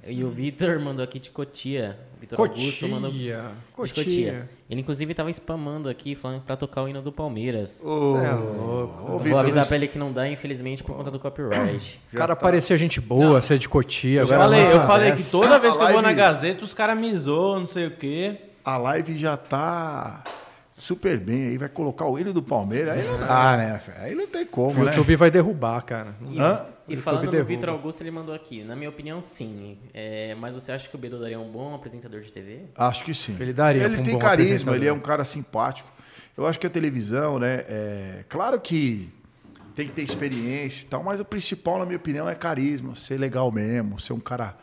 E o Vitor mandou aqui de Cotia. Vitor Augusto mandou de Cotia. Cotia. Cotia. Ele inclusive tava spamando aqui, falando pra tocar o hino do Palmeiras. Ô, Cê é louco. ô, Vou Vitor, avisar pra ele que não dá, infelizmente, por conta do copyright. O cara parecia gente boa, ser de Cotia. Eu agora falei, eu falei que toda vez que eu vou na Gazeta, os caras me zoam, não sei o quê. a live já tá super bem aí, vai colocar o hino do Palmeiras, aí não dá, né? Aí não tem O como, né? YouTube vai derrubar, cara. E, Hã? e falando do. Vitor Augusto, ele mandou aqui. Na minha opinião, sim. É, mas você acha que o Bedo daria um bom apresentador de TV? Acho que sim. Ele daria Ele um tem bom carisma, ele é um cara simpático. Eu acho que a televisão, né? É, claro que tem que ter experiência e tal, mas o principal, na minha opinião, é carisma, ser legal mesmo, ser um cara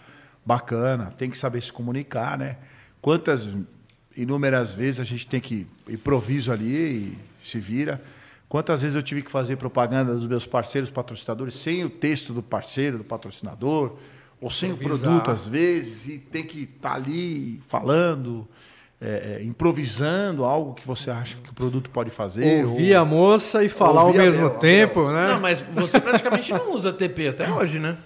bacana, tem que saber se comunicar, né? Quantas inúmeras vezes a gente tem que improviso ali e se vira. Quantas vezes eu tive que fazer propaganda dos meus parceiros patrocinadores sem o texto do parceiro, do patrocinador, ou sem o produto às vezes, e tem que estar ali falando, é, é, improvisando algo que você acha que o produto pode fazer. Ouvir ou- a moça e falar ao mesmo tempo, né? Não, mas você praticamente não usa TP até hoje, né?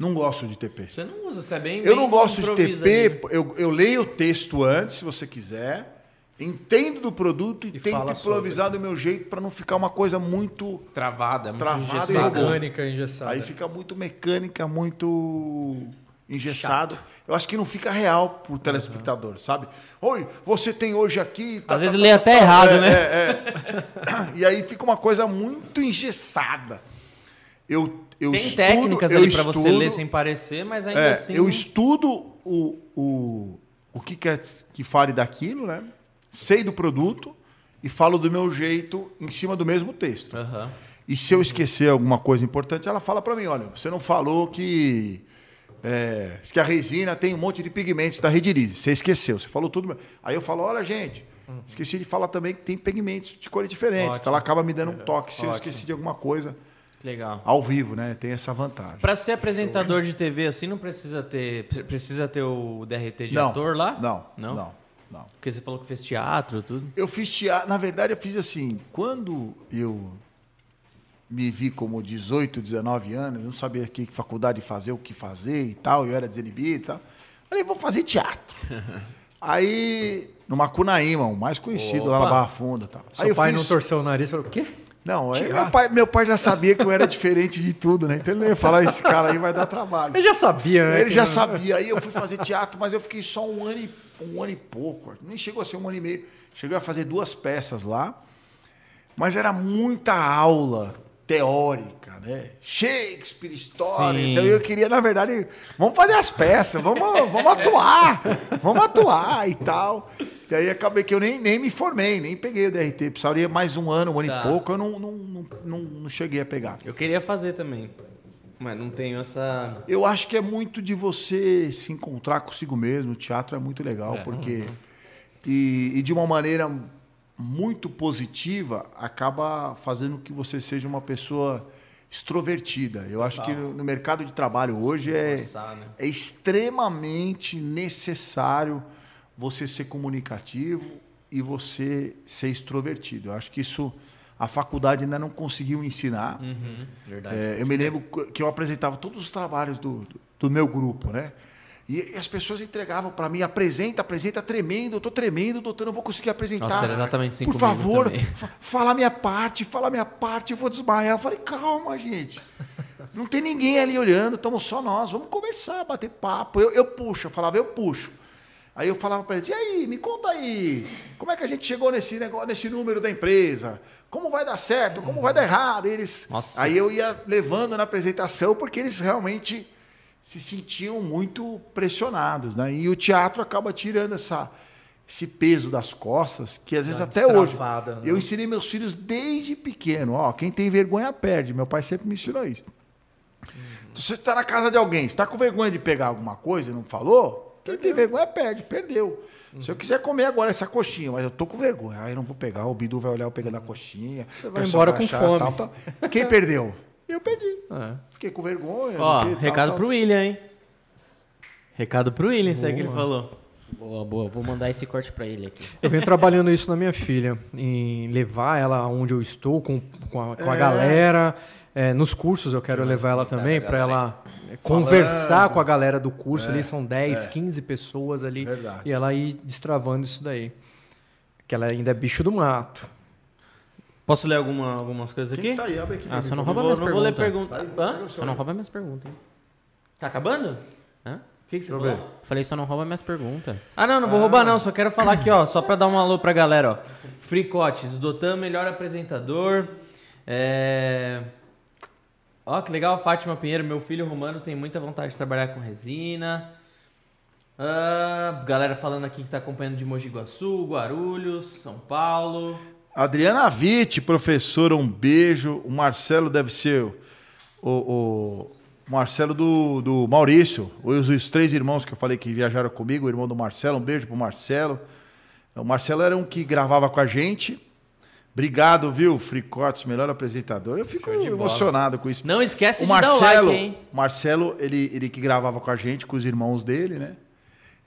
Não gosto de TP. Você não usa, você é bem. Eu bem não gosto de TP, eu, eu leio o texto antes, se você quiser, entendo do produto e, E tento improvisar do meu jeito para não ficar uma coisa muito. Travada, muito Travada e engessada. Mecânica engessada. Aí fica muito mecânica, muito engessado. Eu acho que não fica real pro telespectador, sabe? Oi, você tem hoje aqui. tá, Às tá, vezes tá, lê tá, até tá. errado, É, né? é, é. E aí fica uma coisa muito engessada. Eu, eu Tem estudo, técnicas ali pra você ler sem parecer, mas ainda é, assim. eu estudo o, o, o que quer que fale daquilo, né? Sei do produto e falo do meu jeito em cima do mesmo texto. Aham. E se eu esquecer alguma coisa importante, ela fala para mim, olha, você não falou que é, que a resina tem um monte de pigmentos da Redilize. Você esqueceu, você falou tudo. Aí eu falo, olha, gente, esqueci de falar também que tem pigmentos de cores diferentes. Então ela acaba me dando um toque se eu esqueci de alguma coisa Legal. ao vivo, né? Tem essa vantagem. Pra ser apresentador de TV assim, não precisa ter. pre- Precisa ter o DRT de não, ator lá? Não, Não? não, não. Porque você falou que fez teatro, tudo. Eu fiz teatro. Na verdade, eu fiz assim. Quando eu me vi como 18, 19 anos, não sabia que faculdade fazer, o que fazer e tal, eu era desinibido e tal. Falei, vou fazer teatro. Aí, no Macunaíma, o mais conhecido lá na Opa. Barra Funda. Tal. Seu aí pai fiz- não torceu o nariz e falou, o quê? Não, aí meu pai, meu pai já sabia que eu era diferente de tudo, né? Então ele não ia falar, esse cara aí vai dar trabalho. Ele já sabia, né? Ele já sabia. Aí eu fui fazer teatro, mas eu fiquei só um ano e, um ano e pouco. Nem chegou a ser um ano e meio. Cheguei a fazer duas peças lá. Mas era muita aula teórica, né? Shakespeare, história. Sim. Então eu queria, na verdade, vamos fazer as peças, vamos, vamos atuar, vamos atuar e tal. E aí acabei que eu nem, nem me formei, nem peguei o DRT. Precisaria mais um ano, um ano Tá. e pouco, eu não, não, não, não, não cheguei a pegar. Eu queria fazer também. Mas não tenho essa. Eu acho que é muito de você se encontrar consigo mesmo. O teatro é muito legal, porque. E, e de uma maneira muito positiva, acaba fazendo que você seja uma pessoa extrovertida. Eu acho que no, no mercado de trabalho hoje é, Forçar, né? é extremamente necessário você ser comunicativo e você ser extrovertido. Eu acho que isso a faculdade ainda não conseguiu ensinar. Verdade. É, eu me lembro que eu apresentava todos os trabalhos do, do, meu grupo, né? E, e as pessoas entregavam para mim, apresenta, apresenta tremendo, eu tô tremendo, doutor, não vou conseguir apresentar. Nossa, era exatamente assim Por favor, também. fa- fala a minha parte, fala a minha parte, eu vou desmaiar. Eu falei, calma, gente. Não tem ninguém ali olhando, estamos só nós, vamos conversar, bater papo. Eu, eu puxo, eu falava, eu puxo. Aí eu falava para eles, e aí, me conta aí, como é que a gente chegou nesse negócio, nesse número da empresa? Como vai dar certo? Como vai dar errado? E Eles, Nossa. aí eu ia levando na apresentação porque eles realmente se sentiam muito pressionados, né? E o teatro acaba tirando essa, esse peso das costas, que às vezes Dá até hoje. né? Eu ensinei meus filhos desde pequeno, ó, quem tem vergonha perde. Meu pai sempre me ensinou isso. Então, você está na casa de alguém, está com vergonha de pegar alguma coisa e não falou? Quem tem vergonha perde, perdeu. Se eu quiser comer agora essa coxinha, mas eu tô com vergonha, aí eu não vou pegar, o Bidu vai olhar eu pegando a coxinha. Você vai embora com fome. Quem perdeu? Eu perdi. É. Fiquei com vergonha. Ó, tal, recado tal. pro William, hein? Recado pro William, isso aí que ele falou. Boa, boa. Vou mandar esse corte pra ele aqui. Eu venho trabalhando isso na minha filha, em levar ela onde eu estou, com, com, a, com a galera. É, nos cursos eu quero levar ela também, para ela é, conversar com a galera do curso. ali são 10, 15 pessoas ali. Verdade. E ela ir destravando isso daí. Que ela ainda é bicho do mato. Posso ler alguma, algumas coisas aqui? Quem tá aí? Abre aqui. Ah, só não rouba minhas não vou ler perguntas. pergunta. Hã? Só não rouba minhas perguntas, hein? Tá acabando? Hã? O que, que você Deixa falou? Falei, só não rouba minhas perguntas. Ah, não, não vou roubar não, só quero falar aqui, ó, só pra dar um alô pra galera, ó. Fricotes, Dotan, melhor apresentador. É... Ó, que legal, Fátima Pinheiro, meu filho Romano tem muita vontade de trabalhar com resina. Ah, galera falando aqui que tá acompanhando de Mogi Guaçu, Guarulhos, São Paulo. Adriana Vitti, professora, um beijo. O Marcelo deve ser o, o- o Marcelo do, do Maurício. Os, os três irmãos que eu falei que viajaram comigo, o irmão do Marcelo, um beijo pro Marcelo. O Marcelo era um que gravava com a gente. Obrigado, viu, Fricotes, melhor apresentador. Eu fico emocionado com isso. Não esquece O de dar o Marcelo, like, hein? Marcelo ele, ele que gravava com a gente, com os irmãos dele, né?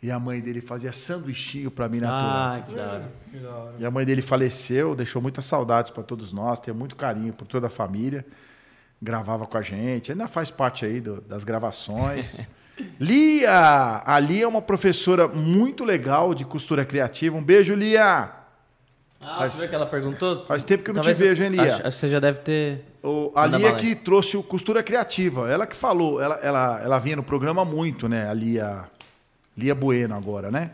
E a mãe dele fazia sanduichinho pra mim natural. Ah, que da hora. E a mãe dele faleceu, deixou muitas saudades para todos nós, tenho muito carinho por toda a família. gravava com a gente, ainda faz parte aí do- das gravações. Lia! A Lia é uma professora muito legal de costura criativa. Um beijo, Lia! Ah, Faz- você viu que ela perguntou? Faz tempo que eu não Talvez- te vejo, hein, Lia? Acho, acho que você já deve ter. O, a Lia bala aí. que trouxe o Costura Criativa. Ela que falou, ela, ela, ela vinha no programa muito, né? A Lia, Lia Bueno agora, né?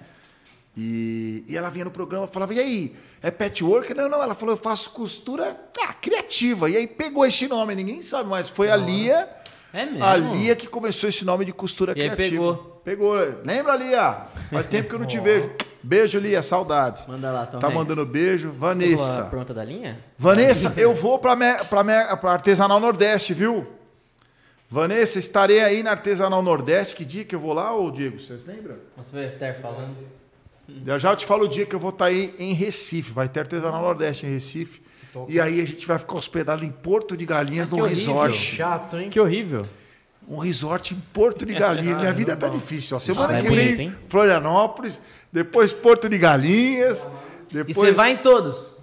E, e ela vinha no programa e falava, e aí, é patchwork? Não, não, ela falou, eu faço costura ah, criativa. E aí pegou esse nome, ninguém sabe, mas foi a Lia, É mesmo? a Lia que começou esse nome de costura E aí criativa. pegou. Pegou. Lembra, Lia? Faz tempo que eu não te vejo. Beijo, Lia, saudades. Manda lá, Tom Tá Hanks. mandando beijo. Você Vanessa. pergunta da linha? Vanessa, eu vou para para Artesanal Nordeste, viu? Vanessa, estarei aí na Artesanal Nordeste. Que dia que eu vou lá, ô Diego? Vocês lembram? Vamos ver a Esther falando. Já já eu te falo o dia que eu vou estar aí em Recife. Vai ter Artesanal Nordeste em Recife. E aí a gente vai ficar hospedado em Porto de Galinhas, Ah, num resort. Chato, hein? Que horrível. Um resort em Porto de Galinhas. Minha vida tá difícil. Ó. Semana é que bonito, vem, hein? Florianópolis. Depois Porto de Galinhas. E Depois... você vai em todos?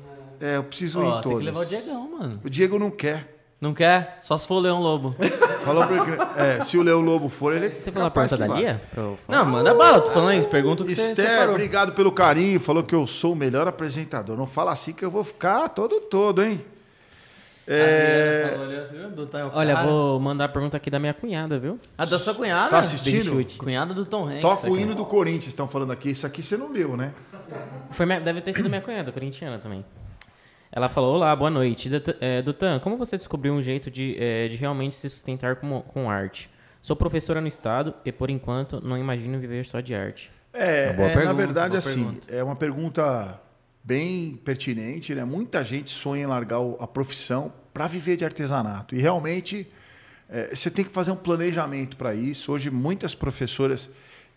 É, eu preciso ir Ó, em tem todos. que levar o Diegão, mano. O Diego não quer. Não quer? Só se for o Leão Lobo. Falou pra ele que- é, se o Leão Lobo for, ele. Você falou a pergunta da. Lia? Não, manda bala, tô falando isso. Pergunta o que você Esther, separou. obrigado pelo carinho. Falou que eu sou o melhor apresentador. Não fala assim que eu vou ficar todo todo, hein? É, Olha, vou mandar a pergunta aqui da minha cunhada, viu? A da sua cunhada? Tá assistindo? Cunhada do Tom Hanks. toca o hino do Corinthians, estão falando aqui. Isso aqui você não leu, né? Foi minha- deve ter sido minha cunhada, corintiana também. Ela falou: Olá, boa noite. Dutan, é, como você descobriu um jeito de, é, de realmente se sustentar com, com arte? Sou professora no estado e, por enquanto, não imagino viver só de arte. É, é, na pergunta, verdade, boa assim, pergunta. é uma pergunta bem pertinente, né? Muita gente sonha em largar a profissão para viver de artesanato. E realmente é, você tem que fazer um planejamento para isso. Hoje, muitas professoras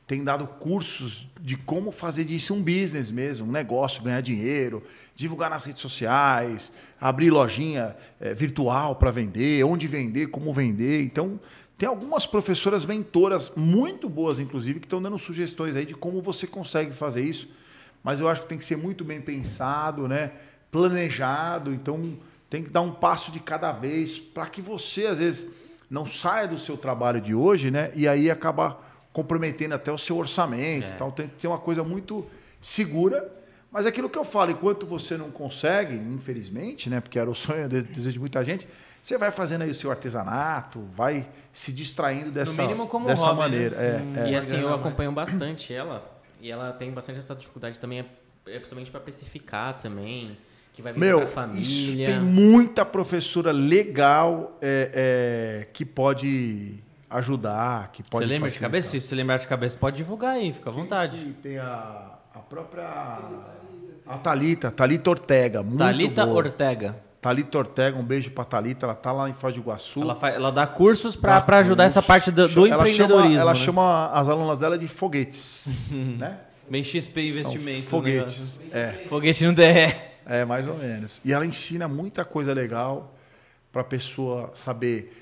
têm dado cursos de como fazer disso um business mesmo, um negócio, ganhar dinheiro, divulgar nas redes sociais, abrir lojinha é, virtual para vender, onde vender, como vender. Então, tem algumas professoras mentoras muito boas, inclusive, que estão dando sugestões aí de como você consegue fazer isso. Mas eu acho que tem que ser muito bem pensado, né? planejado. Então, tem que dar um passo de cada vez para que você, às vezes, não saia do seu trabalho de hoje, né? E aí acaba comprometendo até o seu orçamento. É. Então, tem que ter uma coisa muito segura. Mas é aquilo que eu falo, enquanto você não consegue, infelizmente, né? Porque era o sonho, de- desejo de muita gente, você vai fazendo aí o seu artesanato, vai se distraindo dessa, mínimo como dessa hobby, né? maneira. É, é. e assim, eu acompanho bastante ela. E ela tem bastante essa dificuldade também, é, é principalmente para precificar também. Que vai vir Meu, pra família. isso tem muita professora legal é, é, que pode ajudar, que pode Você lembra de facilitar. cabeça? Se você lembrar de cabeça, pode divulgar aí, fica à vontade. E Tem a, a própria... A Thalita, Thalita Ortega, muito Thalita boa. Ortega. Thalita Ortega, um beijo pra Thalita, ela tá lá em Foz do Iguaçu. Ela, faz, ela dá cursos pra, Dá pra ajudar essa cursos. parte do, do ela empreendedorismo. Chama, ela né? chama as alunas dela de foguetes, né? Bem XP São investimento. o Foguetes, é. Foguete no DR. É, mais ou menos. E ela ensina muita coisa legal para a pessoa saber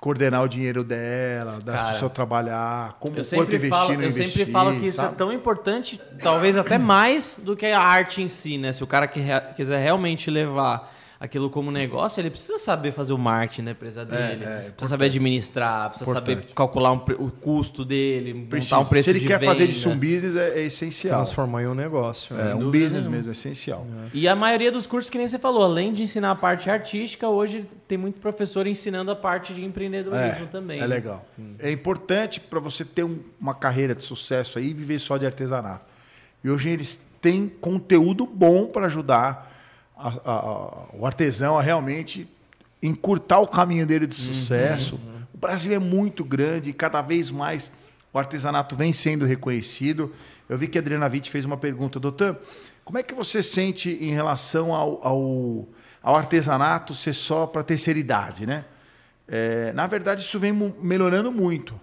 coordenar o dinheiro dela, da Cara, pessoa trabalhar, como Eu quanto investir, falo, eu investir. sempre falo que isso é tão importante, talvez até mais do que a arte em si, né? Se o cara que quiser realmente levar aquilo como negócio, ele precisa saber fazer o marketing da empresa dele, é, precisa saber administrar, precisa saber Importante. calcular um o custo dele, Precisa. montar um preço Se ele quer venda. fazer disso um business, é, é essencial. Transformar em um negócio. É, um business nenhuma. mesmo, é essencial. E a maioria dos cursos, que nem você falou, além de ensinar a parte artística, hoje tem muito professor ensinando a parte de empreendedorismo também. É legal. É importante para você ter um- uma carreira de sucesso aí e viver só de artesanato. E hoje eles têm conteúdo bom para ajudar a- a- o artesão a realmente encurtar o caminho dele de sucesso. O Brasil é muito grande e cada vez mais o artesanato vem sendo reconhecido. Eu vi que a Adriana Witt fez uma pergunta, doutor, como é que você sente em relação ao, ao, ao artesanato ser só para terceira idade, né? É, na verdade, isso vem melhorando muito.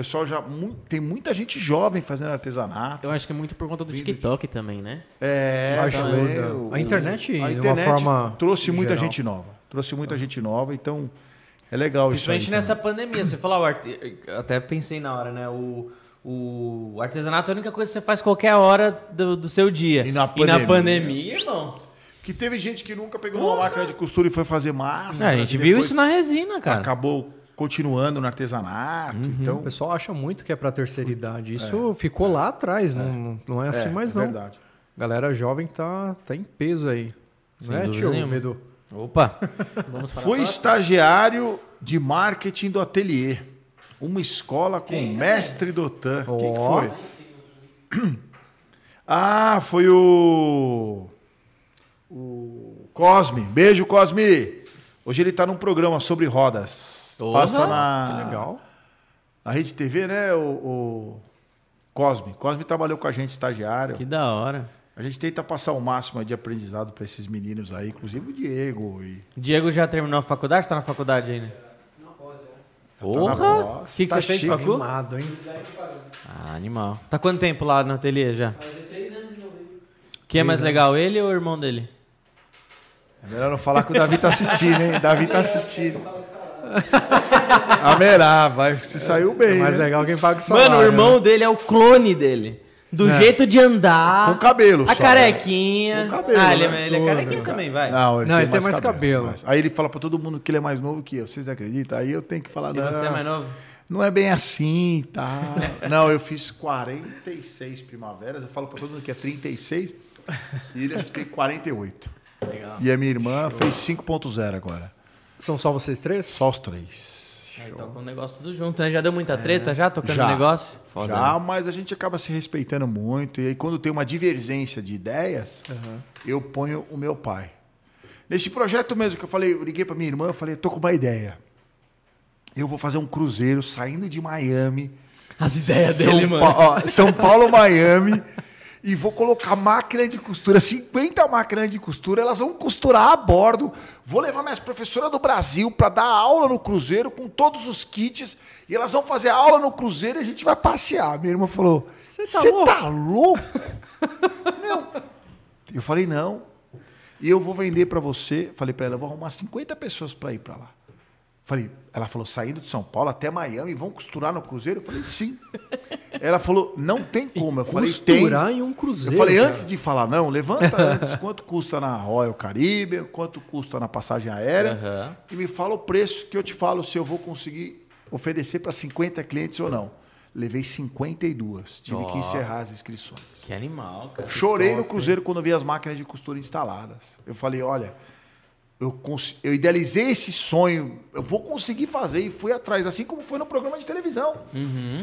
O pessoal já. mu- tem muita gente jovem fazendo artesanato. Eu acho que é muito por conta do TikTok também, né? É, Ajuda. também o- A internet, a internet forma trouxe muita geral. gente nova. Trouxe muita gente nova, então é legal isso. Principalmente nessa pandemia. Você falou, arte... até pensei na hora, né? O, o artesanato é a única coisa que você faz qualquer hora do, do seu dia. E na E na pandemia? pandemia, irmão. Que teve gente que nunca pegou uma máquina de costura e foi fazer massa. É, a gente viu isso na resina, cara. Acabou continuando no artesanato. O Então, pessoal acha muito que é pra terceira idade. Isso ficou lá atrás, não, não é assim é, mais é não. verdade. Galera jovem tá, tá em peso aí. Sem Não é, dúvida tio nenhuma. Medo? Opa. Para Foi próxima? estagiário de marketing do Ateliê. Uma escola com mestre Dotan. Quem que foi? Ah, foi o. O Cosme. Beijo, Cosme. Hoje ele tá num programa sobre rodas. Porra, Passa na, Que legal. na Rede TV, né? O, o Cosme. Cosme trabalhou com a gente, estagiário. Que da hora. A gente tenta passar o máximo de aprendizado para esses meninos aí, inclusive o Diego. E... Diego já terminou a faculdade? Tá na faculdade ainda? na Porra! O que, que tá você fez de facu? Animado, hein? Ah, animal. Tá quanto tempo lá no ateliê já? Quem é mais legal, ele ou o irmão dele? É melhor não falar que o Davi tá assistindo, hein? Davi tá assistindo. Amerá, vai, se saiu bem. Mais né? legal quem paga o salário. Mano, o irmão né? dele é o clone dele. Do jeito de andar. Com cabelo A só, carequinha. Com cabelo, ah, ele, né? é, ele é Tudo. carequinha também, vai. Não, ele, Não, tem, ele tem mais mais cabelo. mas- Aí ele fala pra todo mundo que ele é mais novo que eu. Vocês acreditam? Aí eu tenho que falar, E não. você é mais novo? Não é bem assim, tá? não, eu fiz 46 primaveras. Eu falo pra todo mundo que é 36. E ele acho que tem 48. Legal. E a minha irmã fez 5.0 agora. São só vocês três? Só os três. Aí toca um negócio tudo junto, né? Já deu muita treta já tocando Já. negócio? Foda, Já, né? mas a gente acaba se respeitando muito. E aí, quando tem uma divergência de ideias, eu ponho o meu pai. Nesse projeto mesmo que eu falei, eu liguei pra minha irmã, eu falei, tô com uma ideia. Eu vou fazer um cruzeiro saindo de Miami. As ideias São dele, mano. Pa- ó, São Paulo, Miami. E vou colocar máquina de costura, 50 máquinas de costura, elas vão costurar a bordo. Vou levar minhas professoras do Brasil para dar aula no cruzeiro com todos os kits. E elas vão fazer aula no cruzeiro e a gente vai passear. Minha irmã falou: Cê tá Você louco?" tá louco? Não. Eu falei: Não. E eu vou vender para você. Falei para ela: Eu vou arrumar 50 pessoas para ir para lá. Falei, ela falou, saindo de São Paulo até Miami, vão costurar no cruzeiro? Eu falei, sim. Ela falou, não tem como. Eu falei, tem. Costurar em um cruzeiro. Eu falei, cara. antes de falar não, levanta antes quanto custa na Royal Caribbean, quanto custa na passagem aérea, Aham. e me fala o preço que eu te falo se eu vou conseguir oferecer para 50 clientes ou não. Levei 52, tive que Ó. encerrar as inscrições. Que animal, cara. Chorei no cruzeiro quando vi as máquinas de costura instaladas. Eu falei, olha, eu, eu idealizei esse sonho, eu vou conseguir fazer e fui atrás, assim como foi no programa de televisão.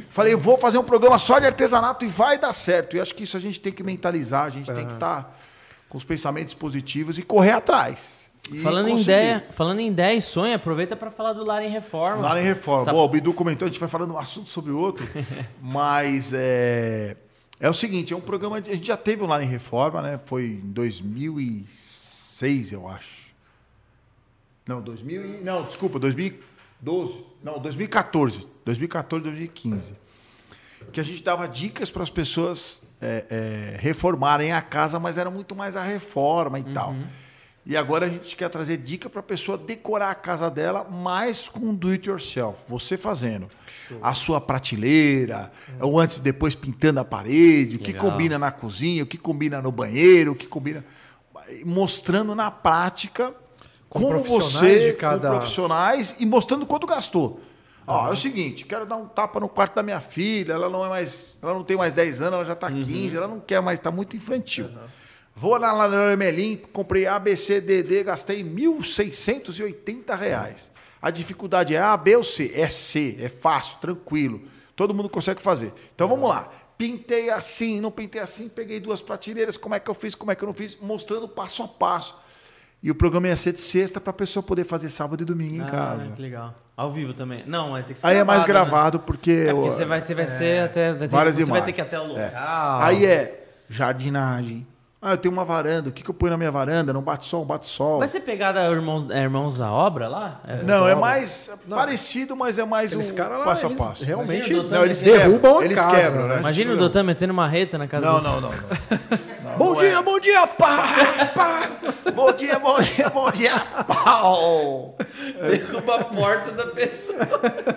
Falei, eu vou fazer um programa só de artesanato e vai dar certo. E acho que isso a gente tem que mentalizar, a gente tem que estar com os pensamentos positivos e correr atrás. E Falando em, ideia, falando em ideia e sonho, aproveita pra falar do Lar em Reforma. Lá em reforma. Tá- Bom, o Bidu comentou, a gente vai falando um assunto sobre o outro, mas é, é o seguinte, é um programa, a gente já teve um Lá em Reforma, né? Foi em 2006, eu acho. Não, 2000 e, não, desculpa, 2012, não, 2014, 2014, 2015. Que a gente dava dicas para as pessoas é, é, reformarem a casa, mas era muito mais a reforma e tal. E agora a gente quer trazer dica para a pessoa decorar a casa dela mais com do it yourself, você fazendo a sua prateleira, ou antes e depois pintando a parede, o que Legal. combina na cozinha, o que combina no banheiro, o que combina mostrando na prática Com profissionais você cada- com profissionais e mostrando quanto gastou. Ó, é o seguinte, quero dar um tapa no quarto da minha filha, ela não é mais, ela não tem mais 10 anos, ela já está 15, ela não quer mais, está muito infantil. Vou na Merlin, comprei ABCDD, gastei 1.680 reais. A dificuldade é A, B ou C? É C, é fácil, tranquilo. Todo mundo consegue fazer. Então vamos lá. Pintei assim, não pintei assim, peguei duas prateleiras, como é que eu fiz, como é que eu não fiz, mostrando passo a passo. E o programa ia ser de sexta para a pessoa poder fazer sábado e domingo em Ah, casa. que legal. Ao vivo também. Não, vai ter que ser Aí é mais né? gravado porque. É porque você vai ter, vai ser até. Vai ter, Várias você vai imagens. ter que ir até o É. local. Aí é jardinagem. Ah, eu tenho uma varanda. O que, que eu ponho na minha varanda? Não bate sol, bate sol. Vai ser pegada Irmãos, é, Irmãos à Obra lá? É, Não, é obra. mais parecido, mas é mais Aqueles um caras lá, passo a eles passo. realmente Não, eles derrubam quebram, a eles casa, quebram, né? Imagina o Doutor metendo uma reta na casa Não, não, não. não. Bom não dia, é. bom dia, pá, pá. Bom dia, bom dia, bom dia. Pau! Derruba a porta da pessoa.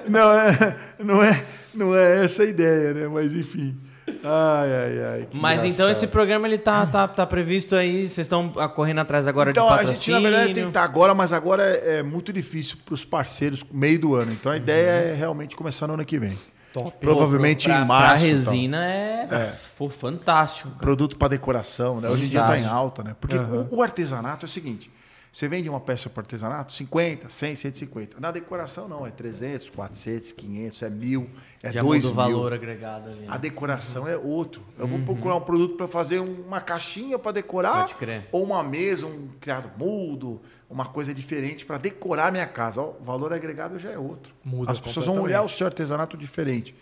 Não é, não é, não é essa a ideia, né? Mas enfim. Ai, ai, ai. Mas então engraçado. esse programa ele tá, tá, tá previsto aí, vocês estão correndo atrás agora Então, de a patrocínio. gente, na verdade, tem que estar agora, mas agora é, é muito difícil para os parceiros, meio do ano. Então, a ideia é realmente começar no ano que vem. Top. Provavelmente pra, em março. Pra tal. resina é, É. Pô, fantástico. cara. Produto para decoração, né? Hoje em dia está em alta, né? Porque o, o artesanato é o seguinte: você vende uma peça para artesanato, 50, 100, 150. Na decoração, não, é 300, 400, 500, é mil, é Já 2 muda o mil. valor agregado ali. né? A decoração é outro. Eu vou procurar um produto para fazer uma caixinha para decorar, Pode crer. ou uma mesa, um criado mudo, uma coisa diferente para decorar minha casa. O valor agregado já é outro. Muda As pessoas vão olhar o seu artesanato diferente.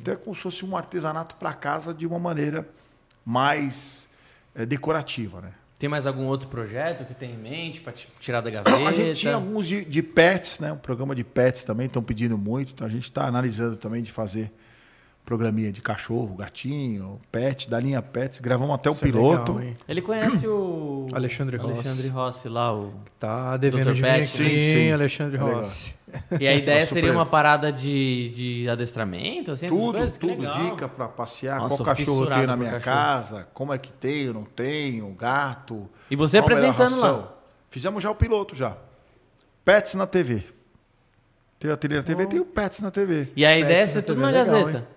Então é como se fosse um artesanato para casa de uma maneira mais eh, decorativa, né? Tem mais algum outro projeto que tem em mente ti- tirar da gaveta? A gente tinha alguns de, de pets, né? Um programa de pets também estão pedindo muito. Então a gente está analisando também de fazer programinha de cachorro, gatinho, pet, da linha pets. Gravamos até o Isso é piloto. legal? Ele conhece o Alexandre Rossi. Alexandre Rossi lá, o Tá devendo Dr. de vir Pet. aqui, Sim, sim. Alexandre É legal. Rossi. E a ideia Nosso seria uma parada de, de adestramento, assim, Tudo, tudo, legal. dica para passear, Nossa, qual cachorro tenho na minha cachorro. casa, como é que tenho, não tenho, gato. E você apresentando lá. Fizemos já o piloto já. Pets na TV. Tem a trilha na TV, tem o Pets na TV. E a ideia é ser na tudo TV na é legal, Gazeta.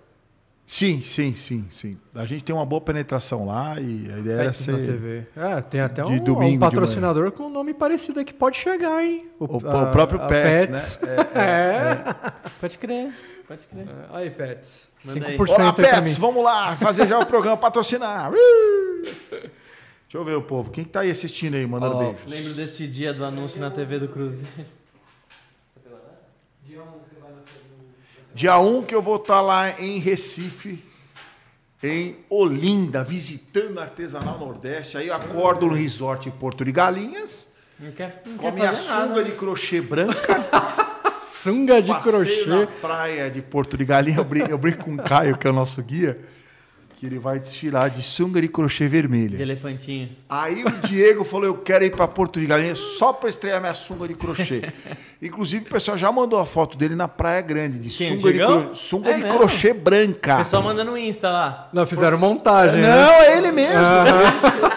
Sim, sim, sim, sim. A gente tem uma boa penetração lá e a ideia era Pets na ser TV. Ah, tem até de um, um patrocinador com um nome parecido que pode chegar, hein? o, a- o próprio a Pets, né? É, É. Pode crer, pode crer. É, Aí, Pets. Manda aí. 5% Olá, Pets, vamos lá fazer já o programa patrocinar. Deixa eu ver o povo. Quem que tá aí assistindo aí, mandando Ó, beijos? Lembro deste dia do anúncio na TV do Cruzeiro. Dia 1 que eu vou estar lá em Recife, em Olinda, visitando Artesanal Nordeste. Aí eu acordo no resort em Porto de Galinhas, Não quer, não com a minha sunga nada. de crochê branca, Sunga de passeio crochê. na praia de Porto de Galinhas. Eu brinco, eu brinco com o Caio, que é o nosso guia, que ele vai desfilar de sunga de crochê De vermelha. elefantinho. Aí o Diego falou: Eu quero ir para Porto de Galinhas só para estrear minha sunga de crochê. Inclusive, o pessoal já mandou a foto dele na Praia Grande, de Quem, o sunga, de, cro- sunga É de crochê branca. Pessoal mandando no Insta lá. Não, fizeram montagem, né? Não, é ele mesmo.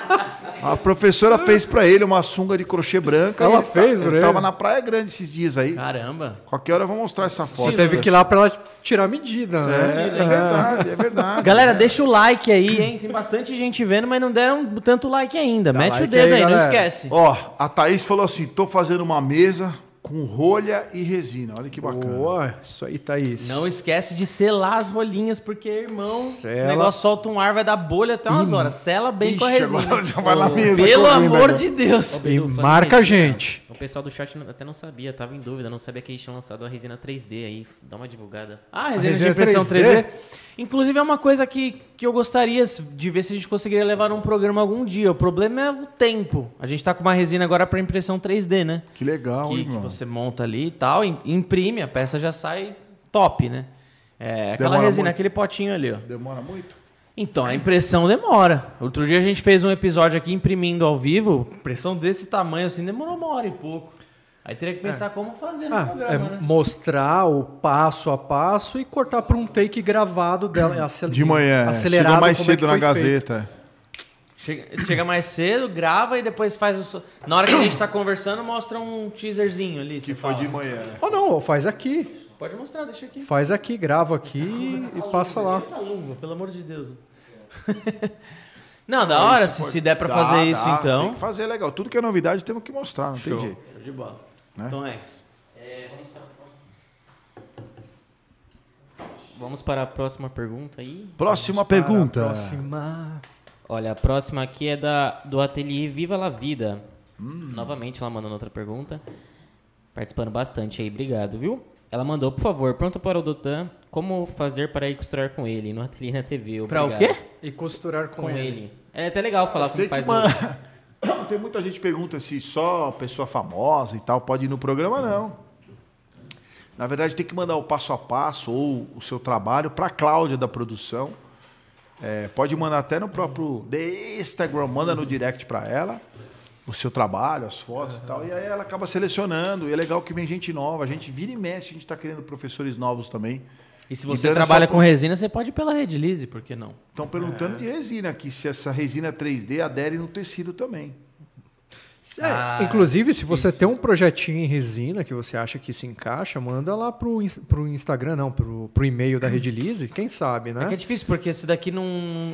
A professora fez pra ele uma sunga de crochê branca. Ela ele fez tá, ele tava ele? na Praia Grande esses dias aí. Caramba. Qualquer hora eu vou mostrar essa foto. Você teve que ir lá pra ela tirar a medida, É, né? é verdade, é verdade. Galera, deixa o like aí, hein? Tem bastante gente vendo, mas não deram tanto like ainda. Dá Mete o like dedo aí, aí, não esquece. Ó, a Thaís falou assim: tô fazendo uma mesa com rolha e resina. Olha que bacana. Boa, isso aí, Thaís. Não esquece de selar as rolinhas, porque, irmão, esse Sela. negócio solta um ar, vai dar bolha até umas horas. Sela bem com a Ixi, resina. agora já vai na mesa Pelo amor agora. de Deus. Bedu, falando marca a gente. O pessoal do chat até não sabia, tava em dúvida, não sabia que eles tinham lançado a resina 3D aí. Dá uma divulgada. Ah, resina, resina de impressão 3D. 3D. Inclusive é uma coisa que, que eu gostaria de ver se a gente conseguiria levar num programa algum dia. O problema é o tempo. A gente tá com uma resina agora para impressão 3D, né? Que legal, que, hein, que você monta ali e tal, im- imprime, a peça já sai top, né? É aquela Demora resina, muito? aquele potinho ali, ó. Demora muito? Então, a impressão demora. Outro dia a gente fez um episódio aqui imprimindo ao vivo, impressão desse tamanho assim, demorou uma hora e pouco. Aí teria que pensar como fazer no Ah, é programa, né? mostrar o passo a passo e cortar para um take gravado dela. acel- De manhã. é. Acelerado Chega mais como é cedo que na. Gazeta. Chega, chega mais cedo, grava e depois faz o. so- Na hora que a gente tá conversando, mostra um teaserzinho ali. Que foi fala. de manhã. né? Ou não, faz aqui. Pode mostrar, deixa aqui. Faz aqui, grava aqui e passa lá. Essa luva, pelo amor de Deus. Não, da hora, se, se der pra Dá, fazer isso dá, então. Tem que fazer legal. Tudo que é novidade temos que mostrar, não tem Show. jeito. Show de bola. Né? Então é isso. Vamos para a próxima pergunta aí. Próxima pergunta. Próxima. Olha, a próxima aqui é da, do ateliê Viva la Vida. Novamente ela mandando outra pergunta. Participando bastante aí, obrigado, viu? Ela mandou, por favor, pronto para o Dotan, como fazer para ir costurar com ele no ateliê na TV. Pra o quê? E costurar com, Com ele. ele. É até legal falar como Tem, faz o... tem muita gente que pergunta se só pessoa famosa e tal pode ir no programa, não. Na verdade, tem que mandar o passo a passo ou o seu trabalho para a Cláudia da produção. É, pode mandar até no próprio Instagram, manda no direct para ela o seu trabalho, as fotos e tal. E aí ela acaba selecionando. E é legal que vem gente nova. A gente vira e mexe, a gente está querendo professores novos também E se você dando trabalha essa- com resina, você pode ir pela Redilize, por que não? Estão perguntando de resina aqui, se essa resina 3D adere no tecido também. É, Ah, inclusive, se você tem um projetinho em resina que você acha que se encaixa, manda lá pro, pro Instagram, não, pro, pro e-mail da Redilize, quem sabe, né? É que é difícil, porque esse daqui não.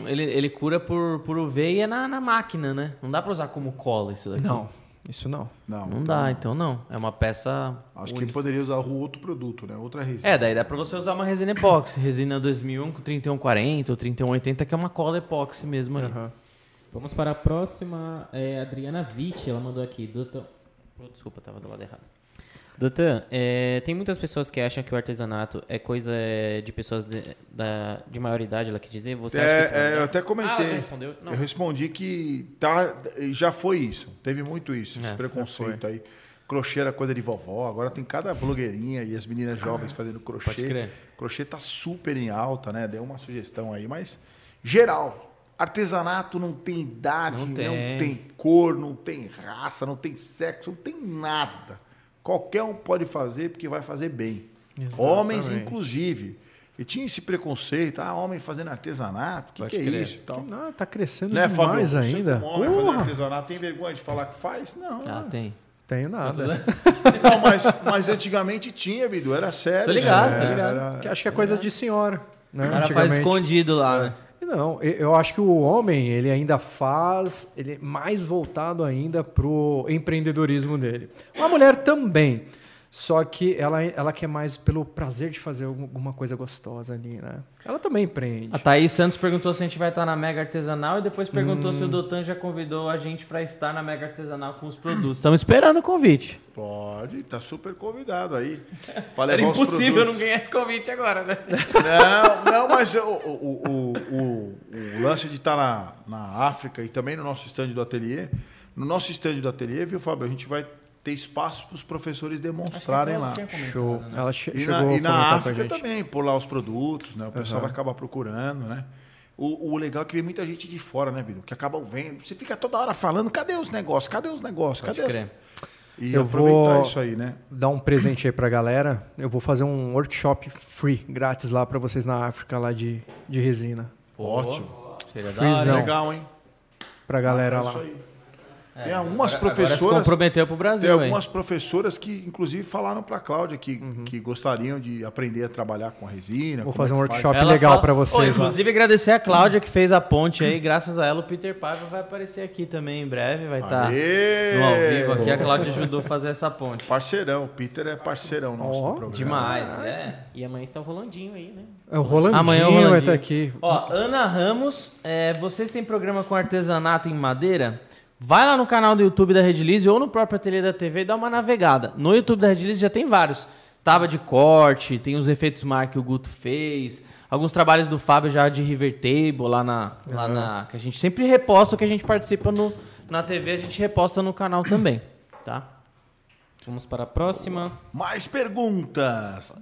Ele, ele cura por, por UV e é na, na máquina, né? Não dá pra usar como cola isso daqui. Não, isso não. Não, Não dá, então não. É uma peça. Acho que poderia usar outro produto, né? Outra resina. É, daí dá pra você usar uma resina epóxi. Resina 2001 com 3140 ou 3180, que é uma cola epóxi mesmo ali. Aham. Vamos para a próxima. É, Adriana Vitti, ela mandou aqui. Doutor... Desculpa, tava do lado errado. Doutor, é, tem muitas pessoas que acham que o artesanato é coisa é, de pessoas de, da, de maior idade, ela quer dizer. Você acha que isso É, é, verdade? eu até Ah, comentei. você respondeu? Não. Eu respondi que tá, já foi isso. Teve muito isso, esse É, preconceito aí. Crochê era coisa de vovó, agora tem cada blogueirinha e as meninas jovens fazendo crochê. Pode crer. Crochê tá super em alta, né? Deu uma sugestão aí, mas geral. Artesanato não tem idade, Não não tem. tem. cor, não tem raça, não tem sexo, não tem nada. Qualquer um pode fazer porque vai fazer bem. Homens, Exatamente. inclusive. E tinha esse preconceito, ah, homem fazendo artesanato, o que, que é crer. isso? e tal. Não, tá crescendo Né, demais Você ainda. homem fazendo artesanato, tem vergonha de falar que faz? Não. Ah, tem. tenho nada. Não, mas, mas antigamente tinha, Bidu, era sério. Tô ligado, isso, tô ligado. Era- Que acho que é coisa de senhora. Né? O cara faz escondido lá, né? Não, eu- acho que o homem, ele ainda faz, ele é mais voltado ainda pro empreendedorismo dele. A mulher também, só que ela, ela quer mais pelo prazer de fazer algum- alguma coisa gostosa ali, né? Ela também empreende. A Thaís Santos perguntou se a gente vai estar na Mega Artesanal e depois perguntou Hum. se o Dotan já convidou a gente pra estar na Mega Artesanal com os produtos. Estamos esperando o convite. Pode, tá super convidado aí. Era impossível não ganhar esse convite agora, né? Não, não, mas o, o, o, o, o lance de estar na, na África e também no nosso estande do ateliê. No nosso estande do ateliê, viu, Fábio? A gente vai ter espaço para os professores demonstrarem lá. Show. Ela che E chegou na, e na África também, pôr lá os produtos, né? O pessoal vai acabar procurando, né? O, o legal é que vem muita gente de fora, né, Bidu? Que acabam vendo. Você fica toda hora falando, cadê os negócios? Cadê os negócios? Pode Cadê as... crer. E Eu aproveitar vou- isso aí, né? Dar um presente aí pra galera. Eu vou fazer um workshop free, grátis lá pra vocês na África, lá de, de resina. Ótimo. Seria Freezão. Legal, hein? Pra galera É lá. isso aí. Tem algumas Agora- agora se professoras. comprometeu pro Brasil, Tem hein? algumas professoras que, inclusive, falaram para a Cláudia que, Uhum. que gostariam de aprender a trabalhar com a resina. Vou como fazer é um faz. workshop Ela legal Ô, vocês lá. inclusive, agradecer a Cláudia que fez a ponte aí. Graças a ela, o Peter Paiva vai aparecer aqui também em breve. Vai estar Aê! no ao vivo aqui. A Cláudia ajudou a fazer essa ponte. Parceirão, o Peter é parceirão nosso do programa. Demais, né? E amanhã está o Rolandinho aí, né? É o Rolandinho, Amanhã o vai Rolandinho. estar aqui. Ó, Ana Ramos, é, vocês têm programa com artesanato em madeira? Vai lá no canal do YouTube da Redilize ou no próprio ateliê da TV e dá uma navegada. No YouTube da Redilize já tem vários. Tábua de corte, tem os efeitos mar que o Guto fez, alguns trabalhos do Fábio já de River Table lá na, lá na que a gente sempre reposta o que a gente participa no, na TV, a gente reposta no canal também, tá? Vamos para a próxima. Mais perguntas.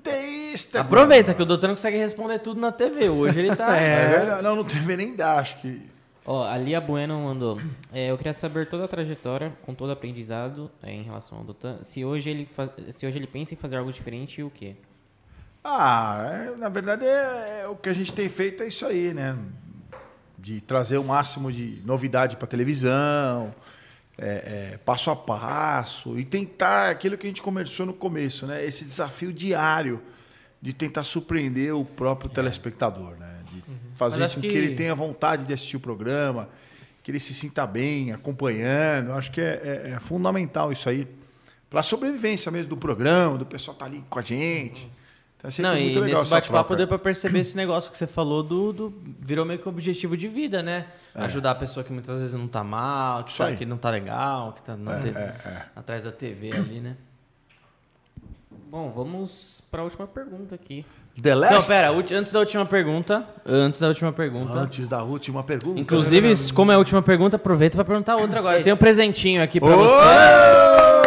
Aproveita que o doutor não consegue responder tudo na TV. Hoje ele tá É verdade. Não, não teve nem dar, acho que. Ó, a Lia Bueno mandou. É, eu queria saber toda a trajetória, com todo aprendizado é, em relação ao Dotan. Se hoje ele fa- se hoje ele pensa em fazer algo diferente e o quê? Ah, é, na verdade é, é o que a gente tem feito é isso aí, né? De trazer o máximo de novidade para televisão, é, é, passo a passo e tentar aquilo que a gente conversou no começo, né? Esse desafio diário de tentar surpreender o próprio telespectador, né? De fazer Mas acho com que... que- ele tenha vontade de assistir o programa, que ele se sinta bem acompanhando. Acho que é, é- é fundamental isso aí para a sobrevivência mesmo do programa, do pessoal estar ali com a gente. Então é sempre Não, e muito legal nesse bate-papo deu pra perceber esse negócio que você falou do, do- Virou meio que objetivo de vida, né? Ajudar a pessoa que muitas vezes não tá mal, que, tá, que não tá legal, que tá na É, é, é. atrás da TV ali, né? Bom, vamos para a última pergunta aqui. The Last? Não, pera, antes da última pergunta. Antes da última pergunta. Antes da última pergunta. Inclusive, como é a última pergunta, aproveita pra perguntar outra agora. Tem um presentinho aqui pra Ô! você.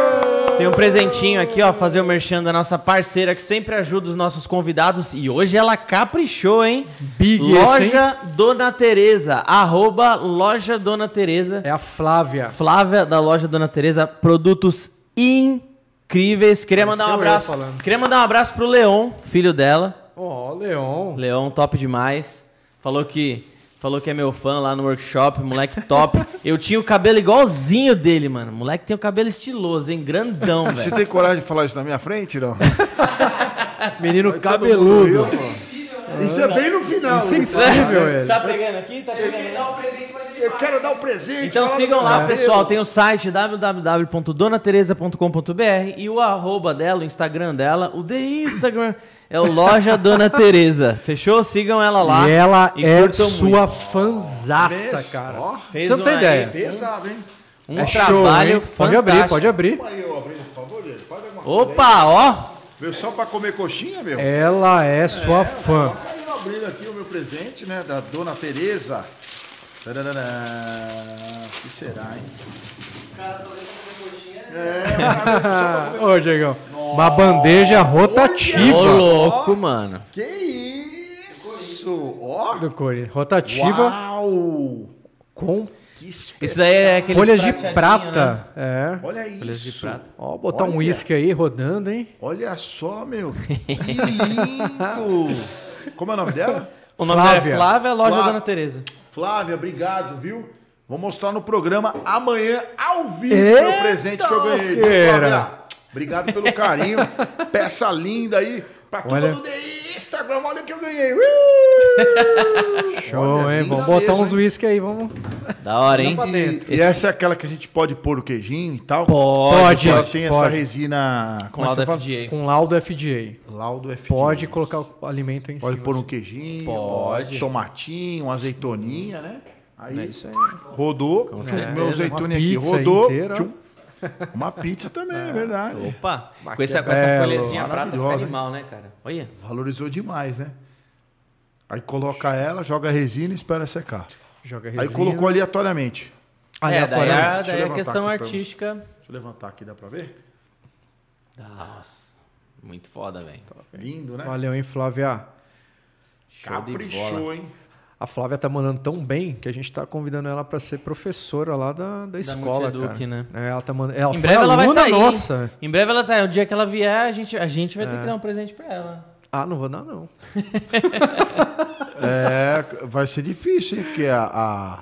Tem um presentinho aqui, ó, fazer o merchan da nossa parceira que sempre ajuda os nossos convidados. E hoje ela caprichou, hein? Big esse, hein? Loja Dona Tereza, arroba Loja Dona Tereza. É a Flávia. Flávia da Loja Dona Tereza, produtos incríveis. Queria mandar um abraço. Queria mandar um abraço pro Leon, filho dela. Ó, Leon. Leon, top demais. Falou que falou que é meu fã lá no workshop, moleque top. Eu tinha o cabelo igualzinho dele, mano. Moleque tem o cabelo estiloso, hein? Grandão, Você velho. tem coragem de falar isso na minha frente, não? Menino Todo cabeludo. Isso é bem no final. Insensível, ele. Tá pegando aqui? Tá pegando? Dá um presente, Eu quero dar um presente. Então sigam lá, pessoal. Tem o site www.donateresa.com.br e o arroba dela, o Instagram dela. O The Instagram é o Loja Dona Teresa. Fechou? Sigam ela lá. E ela e é sua muito. fanzaça, cara. Fez Você não tem uma- ideia. Pesado, hein? Um é show, trabalho hein? Pode abrir, fantástico. pode abrir. Pode Opa, ó. Veio só pra comer coxinha, meu? Ela é sua fã. Caiu abrindo aqui o meu presente, né? Da Dona Tereza. O que será, hein? Ô, Diegão. Uma bandeja Ô, rotativa louco, mano. Que isso? Ó. do Corinthians. Rotativa Uau. com Isso daí é aquele folhas de prata. É. Olha isso. Folhas de prata. Ó, botar um Olha. uísque aí rodando, hein? Olha só, meu. Que lindo. Como é o nome dela? O nome Flávia. é Flávia, Loja Flávia. Dona Teresa. Flávia, obrigado, viu? Vou mostrar no programa amanhã, ao vivo, meu presente que eu ganhei. Flávia? Obrigado pelo carinho. Peça linda aí. Pra turma Olha. do Instagram, olha o que eu ganhei. Show, Olha, hein? Vamos botar mesmo, uns uísque aí, vamos. Da hora, hein? pra dentro. E essa é aquela que a gente pode pôr o queijinho e tal? Pode, Ela pode, tem essa pode. resina... Com Como é você fala? FDA. Com laudo FDA. Laudo FD. Pode colocar o alimento em Pode cima. pôr um assim. queijinho, Pode. um tomatinho, uma azeitoninha, né? Aí É isso aí. rodou, certeza. meu azeitone aqui rodou. inteira. tchum. Uma pizza também, é verdade. Opa, com essa, com essa folhazinha prata fica animal, né, cara? Olha. Valorizou demais, né? Aí coloca ela, joga a resina e espera secar. Joga Aí resina. colocou aleatoriamente. É, daí Aleatoriamente. a, Deixa eu daí a levantar questão artística. Deixa eu levantar aqui, dá pra ver? Nossa, muito foda, velho. Lindo, né? Valeu, hein, Flávia? Show. Caprichou, hein? A Flávia tá mandando tão bem que a gente tá convidando ela pra ser professora lá da, da escola, Multieduc, cara. né? É, ela tá mandando. Ela Em breve ela vai aí. nossa. Em breve ela tá. O dia que ela vier, a gente, a gente vai ter que dar um presente pra ela. Ah, não vou dar, não. É, vai ser difícil, hein? Porque a, a,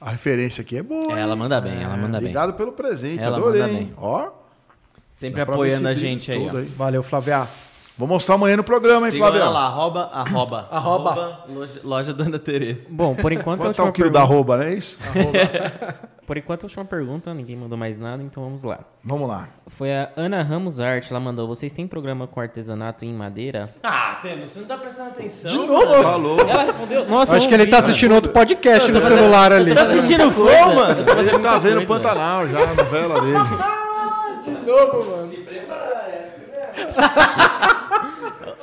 a referência aqui é boa. É, ela manda bem, ela manda bem. Obrigado pelo presente, Ela adorei. manda hein? bem. Ó, Sempre apoiando a gente aí, ó. Valeu, Flávia. Vou mostrar amanhã no programa, hein, Sigam ela Flávio? lá, arroba, arroba, Arroba. loja, loja Dona Teresa. Bom, por enquanto a Quanto tá última o quilo pergunta. da arroba, não é isso? Por enquanto a última pergunta, ninguém mandou mais nada, então vamos lá. Vamos lá. Foi a Ana Ramos Arte, ela mandou: "Vocês têm programa com artesanato em madeira?" Ah, temos, você não tá prestando atenção. De novo? Falou. Ela respondeu: "Nossa, Acho eu que ele tá cara." assistindo outro podcast no fazendo- celular ali. Tá assistindo o Flow, mano? Ele tá vendo o Pantanal já, a novela dele.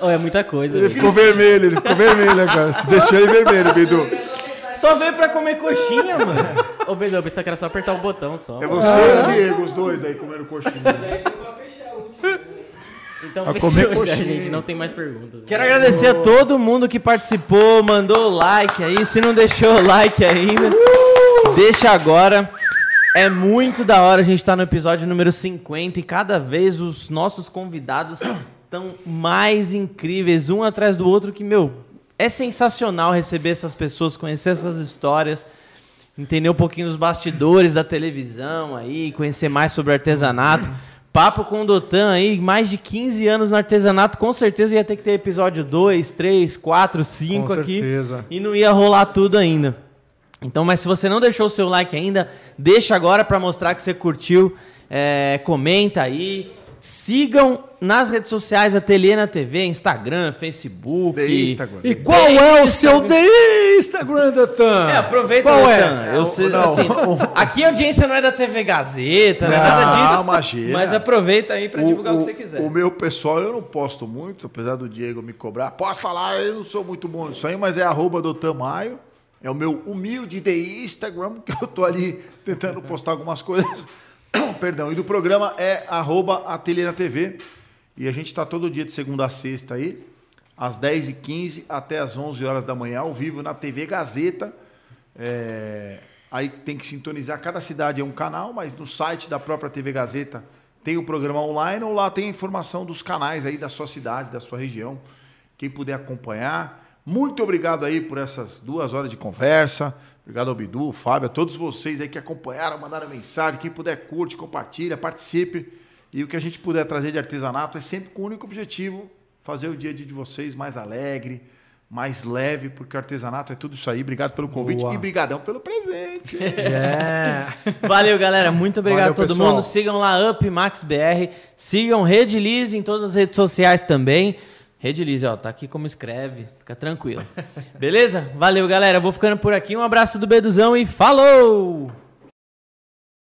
Oh, é muita coisa. Ele ficou vermelho, ele ficou vermelho, cara? Se deixou ele vermelho, Bidu. Só veio pra comer coxinha, mano. Ô, Bedão, eu pensava que era só apertar o botão só. É você e o Diego, os dois aí comendo coxinha. Então A fechou coxinha. gente. Não tem mais perguntas. Quero agradecer a todo mundo que participou, mandou o like aí. Se não deixou o like ainda, deixa agora. É muito da hora, a gente tá no episódio número 50 e cada vez os nossos convidados estão mais incríveis, um atrás do outro, que, meu, é sensacional receber essas pessoas, conhecer essas histórias, entender um pouquinho dos bastidores da televisão aí, conhecer mais sobre artesanato. Papo com o Dotan aí, mais de 15 anos no artesanato, com certeza ia ter que ter episódio 2, 3, 4, 5 Com aqui. certeza. E não ia rolar tudo ainda. Então, mas se você não deixou o seu like ainda, deixa agora para mostrar que você curtiu. É, comenta aí. Sigam nas redes sociais Ateliê na TV, Instagram, Facebook. The Instagram. E qual é o seu The Instagram, Datan? É, aproveita, Qual Natan. é? Eu sei, Não. assim, aqui a audiência não é da TV Gazeta, não é Não, nada disso. imagina. Mas aproveita aí para divulgar o, que você quiser. O meu pessoal eu não posto muito, apesar do Diego me cobrar. Posso falar, eu não sou muito bom nisso aí, mas é arroba do Tamayo. É o meu humilde de Instagram, que eu tô ali tentando postar algumas coisas. Perdão. E do programa é arroba TV. E a gente tá todo dia de segunda a sexta aí, às 10h15 até às 11 horas da manhã, ao vivo na TV Gazeta. É, Aí tem que sintonizar. Cada cidade é um canal, mas no site da própria TV Gazeta tem o programa online ou lá tem a informação dos canais aí da sua cidade, da sua região. quem puder acompanhar. Muito obrigado aí por essas duas horas de conversa. Obrigado ao Bidu, Fábio, a todos vocês aí que acompanharam, mandaram mensagem. Quem puder, curte, compartilha, participe. E o que a gente puder trazer de artesanato é sempre com o único objetivo: fazer o dia a dia de vocês mais alegre, mais leve, porque o artesanato é tudo isso aí. Obrigado pelo convite Boa. e brigadão pelo presente. É. Valeu, galera. Muito obrigado Valeu, a todo pessoal. mundo. Sigam lá Up Max BR. Sigam Rede Liz em todas as redes sociais também. Rede Liz, ó, tá aqui como escreve. Fica tranquilo. Beleza? Valeu, galera. Vou ficando por aqui. Um abraço do Beduzão e falou!